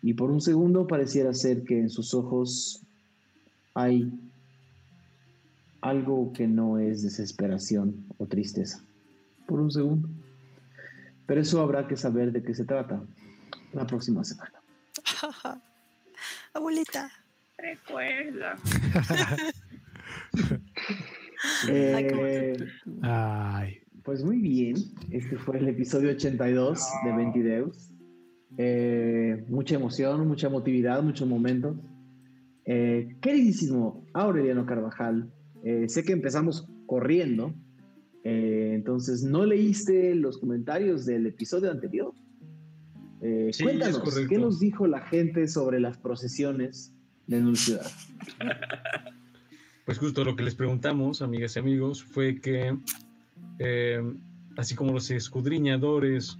y por un segundo pareciera ser que en sus ojos hay algo que no es desesperación o tristeza. Por un segundo. Pero eso habrá que saber de qué se trata la próxima semana. [LAUGHS] Abuelita. Recuerda. [LAUGHS] Eh, Ay. Pues muy bien, este fue el episodio 82 de Ventideus. Eh, mucha emoción, mucha emotividad, muchos momentos. Eh, queridísimo Aureliano Carvajal, eh, sé que empezamos corriendo, eh, entonces no leíste los comentarios del episodio anterior. Eh, Sí, cuéntanos. ¿qué nos dijo la gente sobre las procesiones de Null Ciudad? Pues justo lo que les preguntamos, amigas y amigos, fue que eh, así como los escudriñadores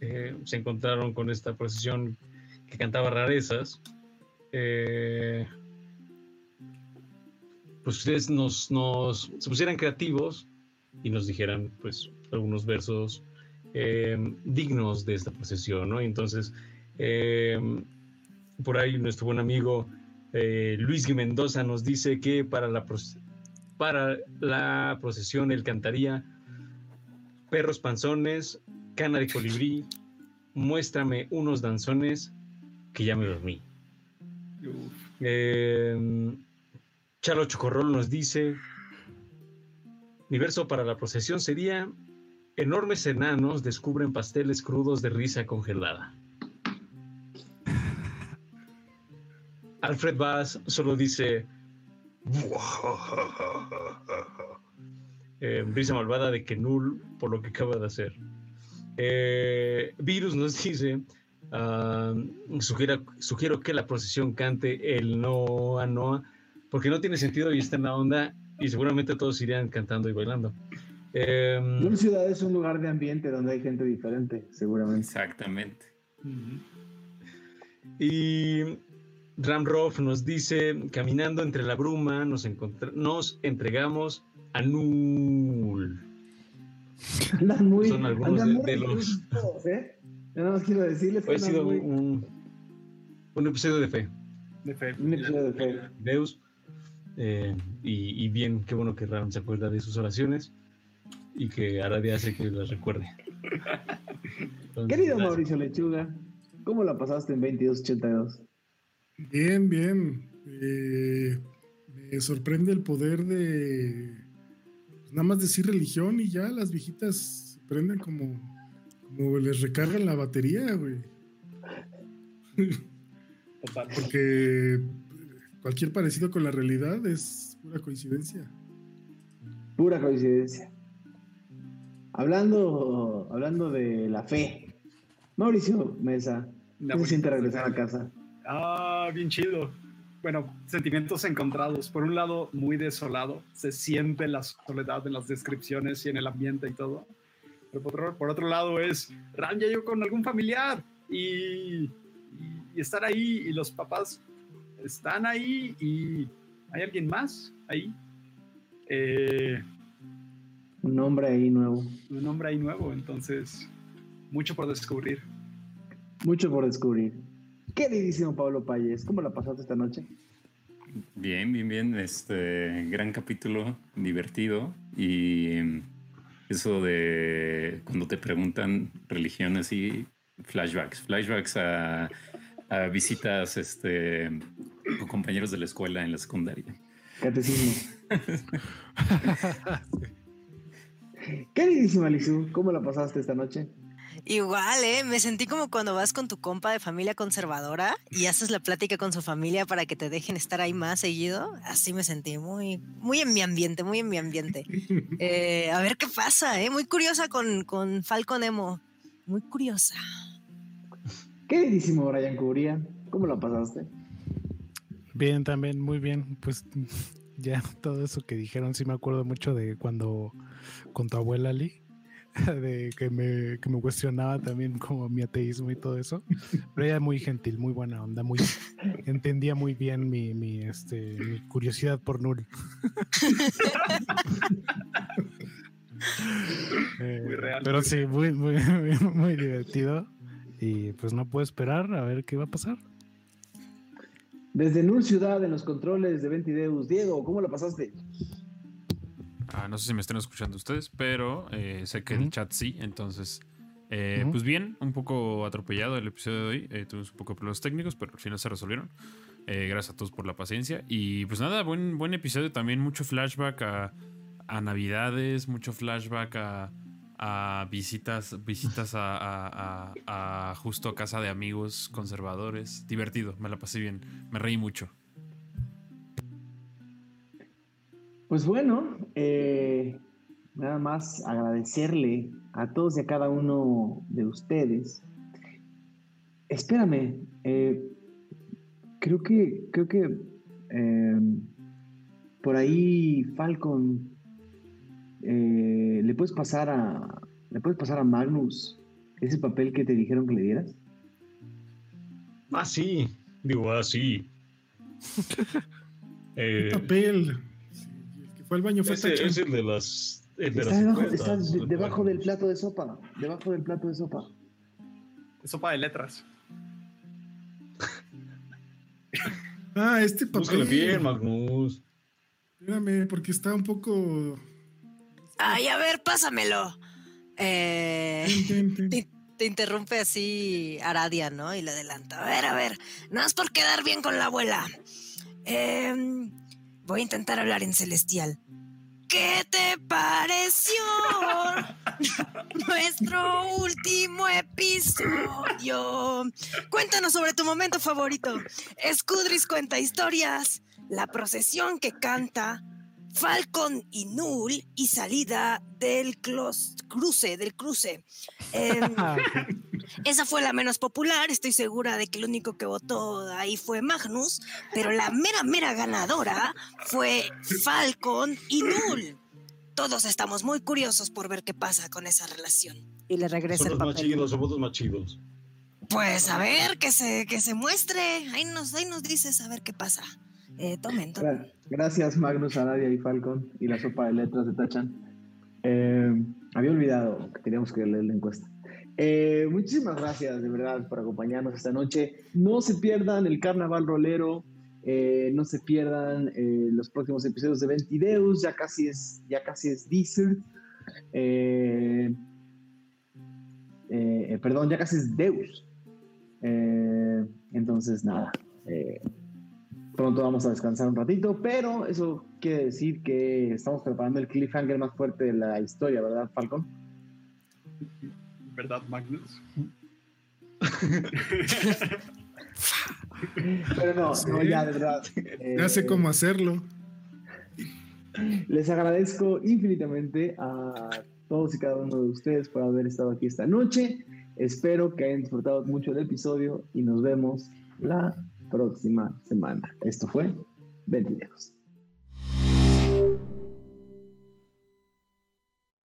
eh, se encontraron con esta procesión que cantaba rarezas, eh, pues ustedes nos, nos se pusieran creativos y nos dijeran pues algunos versos eh, dignos de esta procesión, ¿no? Entonces, eh, por ahí nuestro buen amigo eh, Luis Mendoza nos dice que para la, para la procesión él cantaría Perros panzones, cana de colibrí, muéstrame unos danzones que ya me dormí. Eh, Chalo Chocorrol nos dice, mi verso para la procesión sería, enormes enanos descubren pasteles crudos de risa congelada. Alfred Bass solo dice, eh, brisa malvada de Kenul por lo que acaba de hacer. Eh, Virus nos dice, ah, sugiera- sugiero que la procesión cante el Noa Noa, porque no tiene sentido y está en la onda y seguramente todos irían cantando y bailando. Em, Null Ciudad es un lugar de ambiente donde hay gente diferente, seguramente. Exactamente. Y Ramroff nos dice, caminando entre la bruma, nos, nos entregamos a Nul. [LAUGHS] Andan muy, Son algunos andan de- muy de los- listos, ¿eh? Yo nada más quiero decirles que ha sido muy- un, un episodio de fe. De fe. un episodio de fe. Deus. Eh, y, y bien, qué bueno que Ram se acuerda de sus oraciones y que Aradia hace que las recuerde. Entonces, Querido gracias. Mauricio Lechuga, ¿cómo la pasaste en 2282? Bien, bien. Eh, me sorprende el poder de pues, nada más decir religión y ya las viejitas se prenden como, como les recargan la batería, güey. Porque cualquier parecido con la realidad es pura coincidencia. Pura coincidencia. Hablando, hablando de la fe, Mauricio Mesa, ¿qué La se siente regresar a casa? Ah, bien chido. bueno, sentimientos encontrados. Por un lado, muy desolado, se siente la soledad en las descripciones y en el ambiente y todo. Pero por otro, por otro lado es, Ran ya yo con algún familiar y, y, y estar ahí y los papás están ahí y hay alguien más ahí. Eh, Un nombre ahí nuevo. un hombre ahí nuevo, entonces mucho por descubrir. Mucho por descubrir. Queridísimo Pablo Payes, ¿cómo la pasaste esta noche? Bien, bien, bien. Este gran capítulo, divertido. Y eso de cuando te preguntan religiones y flashbacks. Flashbacks a, a visitas este, con compañeros de la escuela en la secundaria. Catecismo. [LAUGHS] [LAUGHS] Queridísima Lizu, ¿cómo la pasaste esta noche? Igual, ¿eh? Me sentí como cuando vas con tu compa de familia conservadora y haces la plática con su familia para que te dejen estar ahí más seguido. Así me sentí, muy, muy en mi ambiente, muy en mi ambiente. [LAUGHS] Eh, a ver qué pasa, ¿eh? Muy curiosa con, con Falcon Emo. Muy curiosa. Queridísimo Brian Cubría, ¿cómo la pasaste? Bien, también, muy bien. Pues ya todo eso que dijeron, sí me acuerdo mucho de cuando con tu abuela Lee, [LAUGHS] de que me, que me cuestionaba también como mi ateísmo y todo eso. Pero ella muy gentil, muy buena onda, muy entendía muy bien mi, mi, este, mi curiosidad por Null. [LAUGHS] Eh, Muy real. Pero sí, muy, muy, muy, [LAUGHS] muy divertido. Y pues no puedo esperar a ver qué va a pasar. Desde Null Ciudad, en los controles de Ventideus. Diego, ¿cómo la pasaste? Ah, no sé si me están escuchando ustedes, pero eh, sé que el chat sí, entonces, eh, pues bien, un poco atropellado el episodio de hoy, eh, tuvimos un poco de problemas técnicos, pero al final se resolvieron. Eh, gracias a todos por la paciencia. Y pues nada, buen, buen episodio también, mucho flashback a, a navidades, mucho flashback a, a visitas, visitas a, a- a- a justo a casa de amigos conservadores. Divertido, me la pasé bien, me reí mucho. Pues bueno, eh, nada más agradecerle a todos y a cada uno de ustedes. Espérame, eh, creo que, creo que eh, por ahí Falcon eh, le puedes pasar a le puedes pasar a Magnus ese papel que te dijeron que le dieras. Ah, sí. Digo, ah, sí. [LAUGHS] Eh, papel. Al baño fue ese Tachan. es el de las. el de Está las debajo, está de- del plato de sopa, debajo del plato de sopa. Sopa de letras. [LAUGHS] Ah, este papel. Búscale bien, Magnus. Espérame, porque está un poco. Ay, a ver, pásamelo. Eh, Ten, ten, ten. te, te interrumpe así Aradia, ¿no? Y le adelanta. A ver, a ver, nada más por quedar bien con la abuela. Em, voy a intentar hablar en celestial. ¿Qué te pareció [LAUGHS] nuestro último episodio? Cuéntanos sobre tu momento favorito. Escudris cuenta historias, la procesión que canta, Falcon y Null y salida del cruce, del cruce. Em, [LAUGHS] esa fue la menos popular, estoy segura de que el único que votó ahí fue Magnus, pero la mera, mera ganadora fue Falcon y Null. Todos estamos muy curiosos por ver qué pasa con esa relación. Y le regresa Son el los más papel. chidos, somos los más chidos. Pues a ver, que se, que se muestre. Ahí nos, ahí nos dices a ver qué pasa. Eh, tomen, tomen. Gra- Gracias, Magnus, Aradia y Falcon y la sopa de letras de Tachan. Eh, había olvidado que teníamos que leer la encuesta. Eh, muchísimas gracias, de verdad, por acompañarnos esta noche. No se pierdan el Carnaval Rolero, eh, no se pierdan eh, los próximos episodios de Ventideus, ya casi es, ya casi es eh, perdón, ya casi es Deus. Entonces, nada. Pronto vamos a descansar un ratito, pero eso quiere decir que estamos preparando el cliffhanger más fuerte de la historia, ¿verdad, Falcon? ¿Verdad, Magnus? Pero no, no, ya, de verdad. eh, Ya sé cómo hacerlo. Les agradezco infinitamente a todos y cada uno de ustedes por haber estado aquí esta noche. Espero que hayan disfrutado mucho del episodio y nos vemos la próxima semana. Esto fue Ventilejos.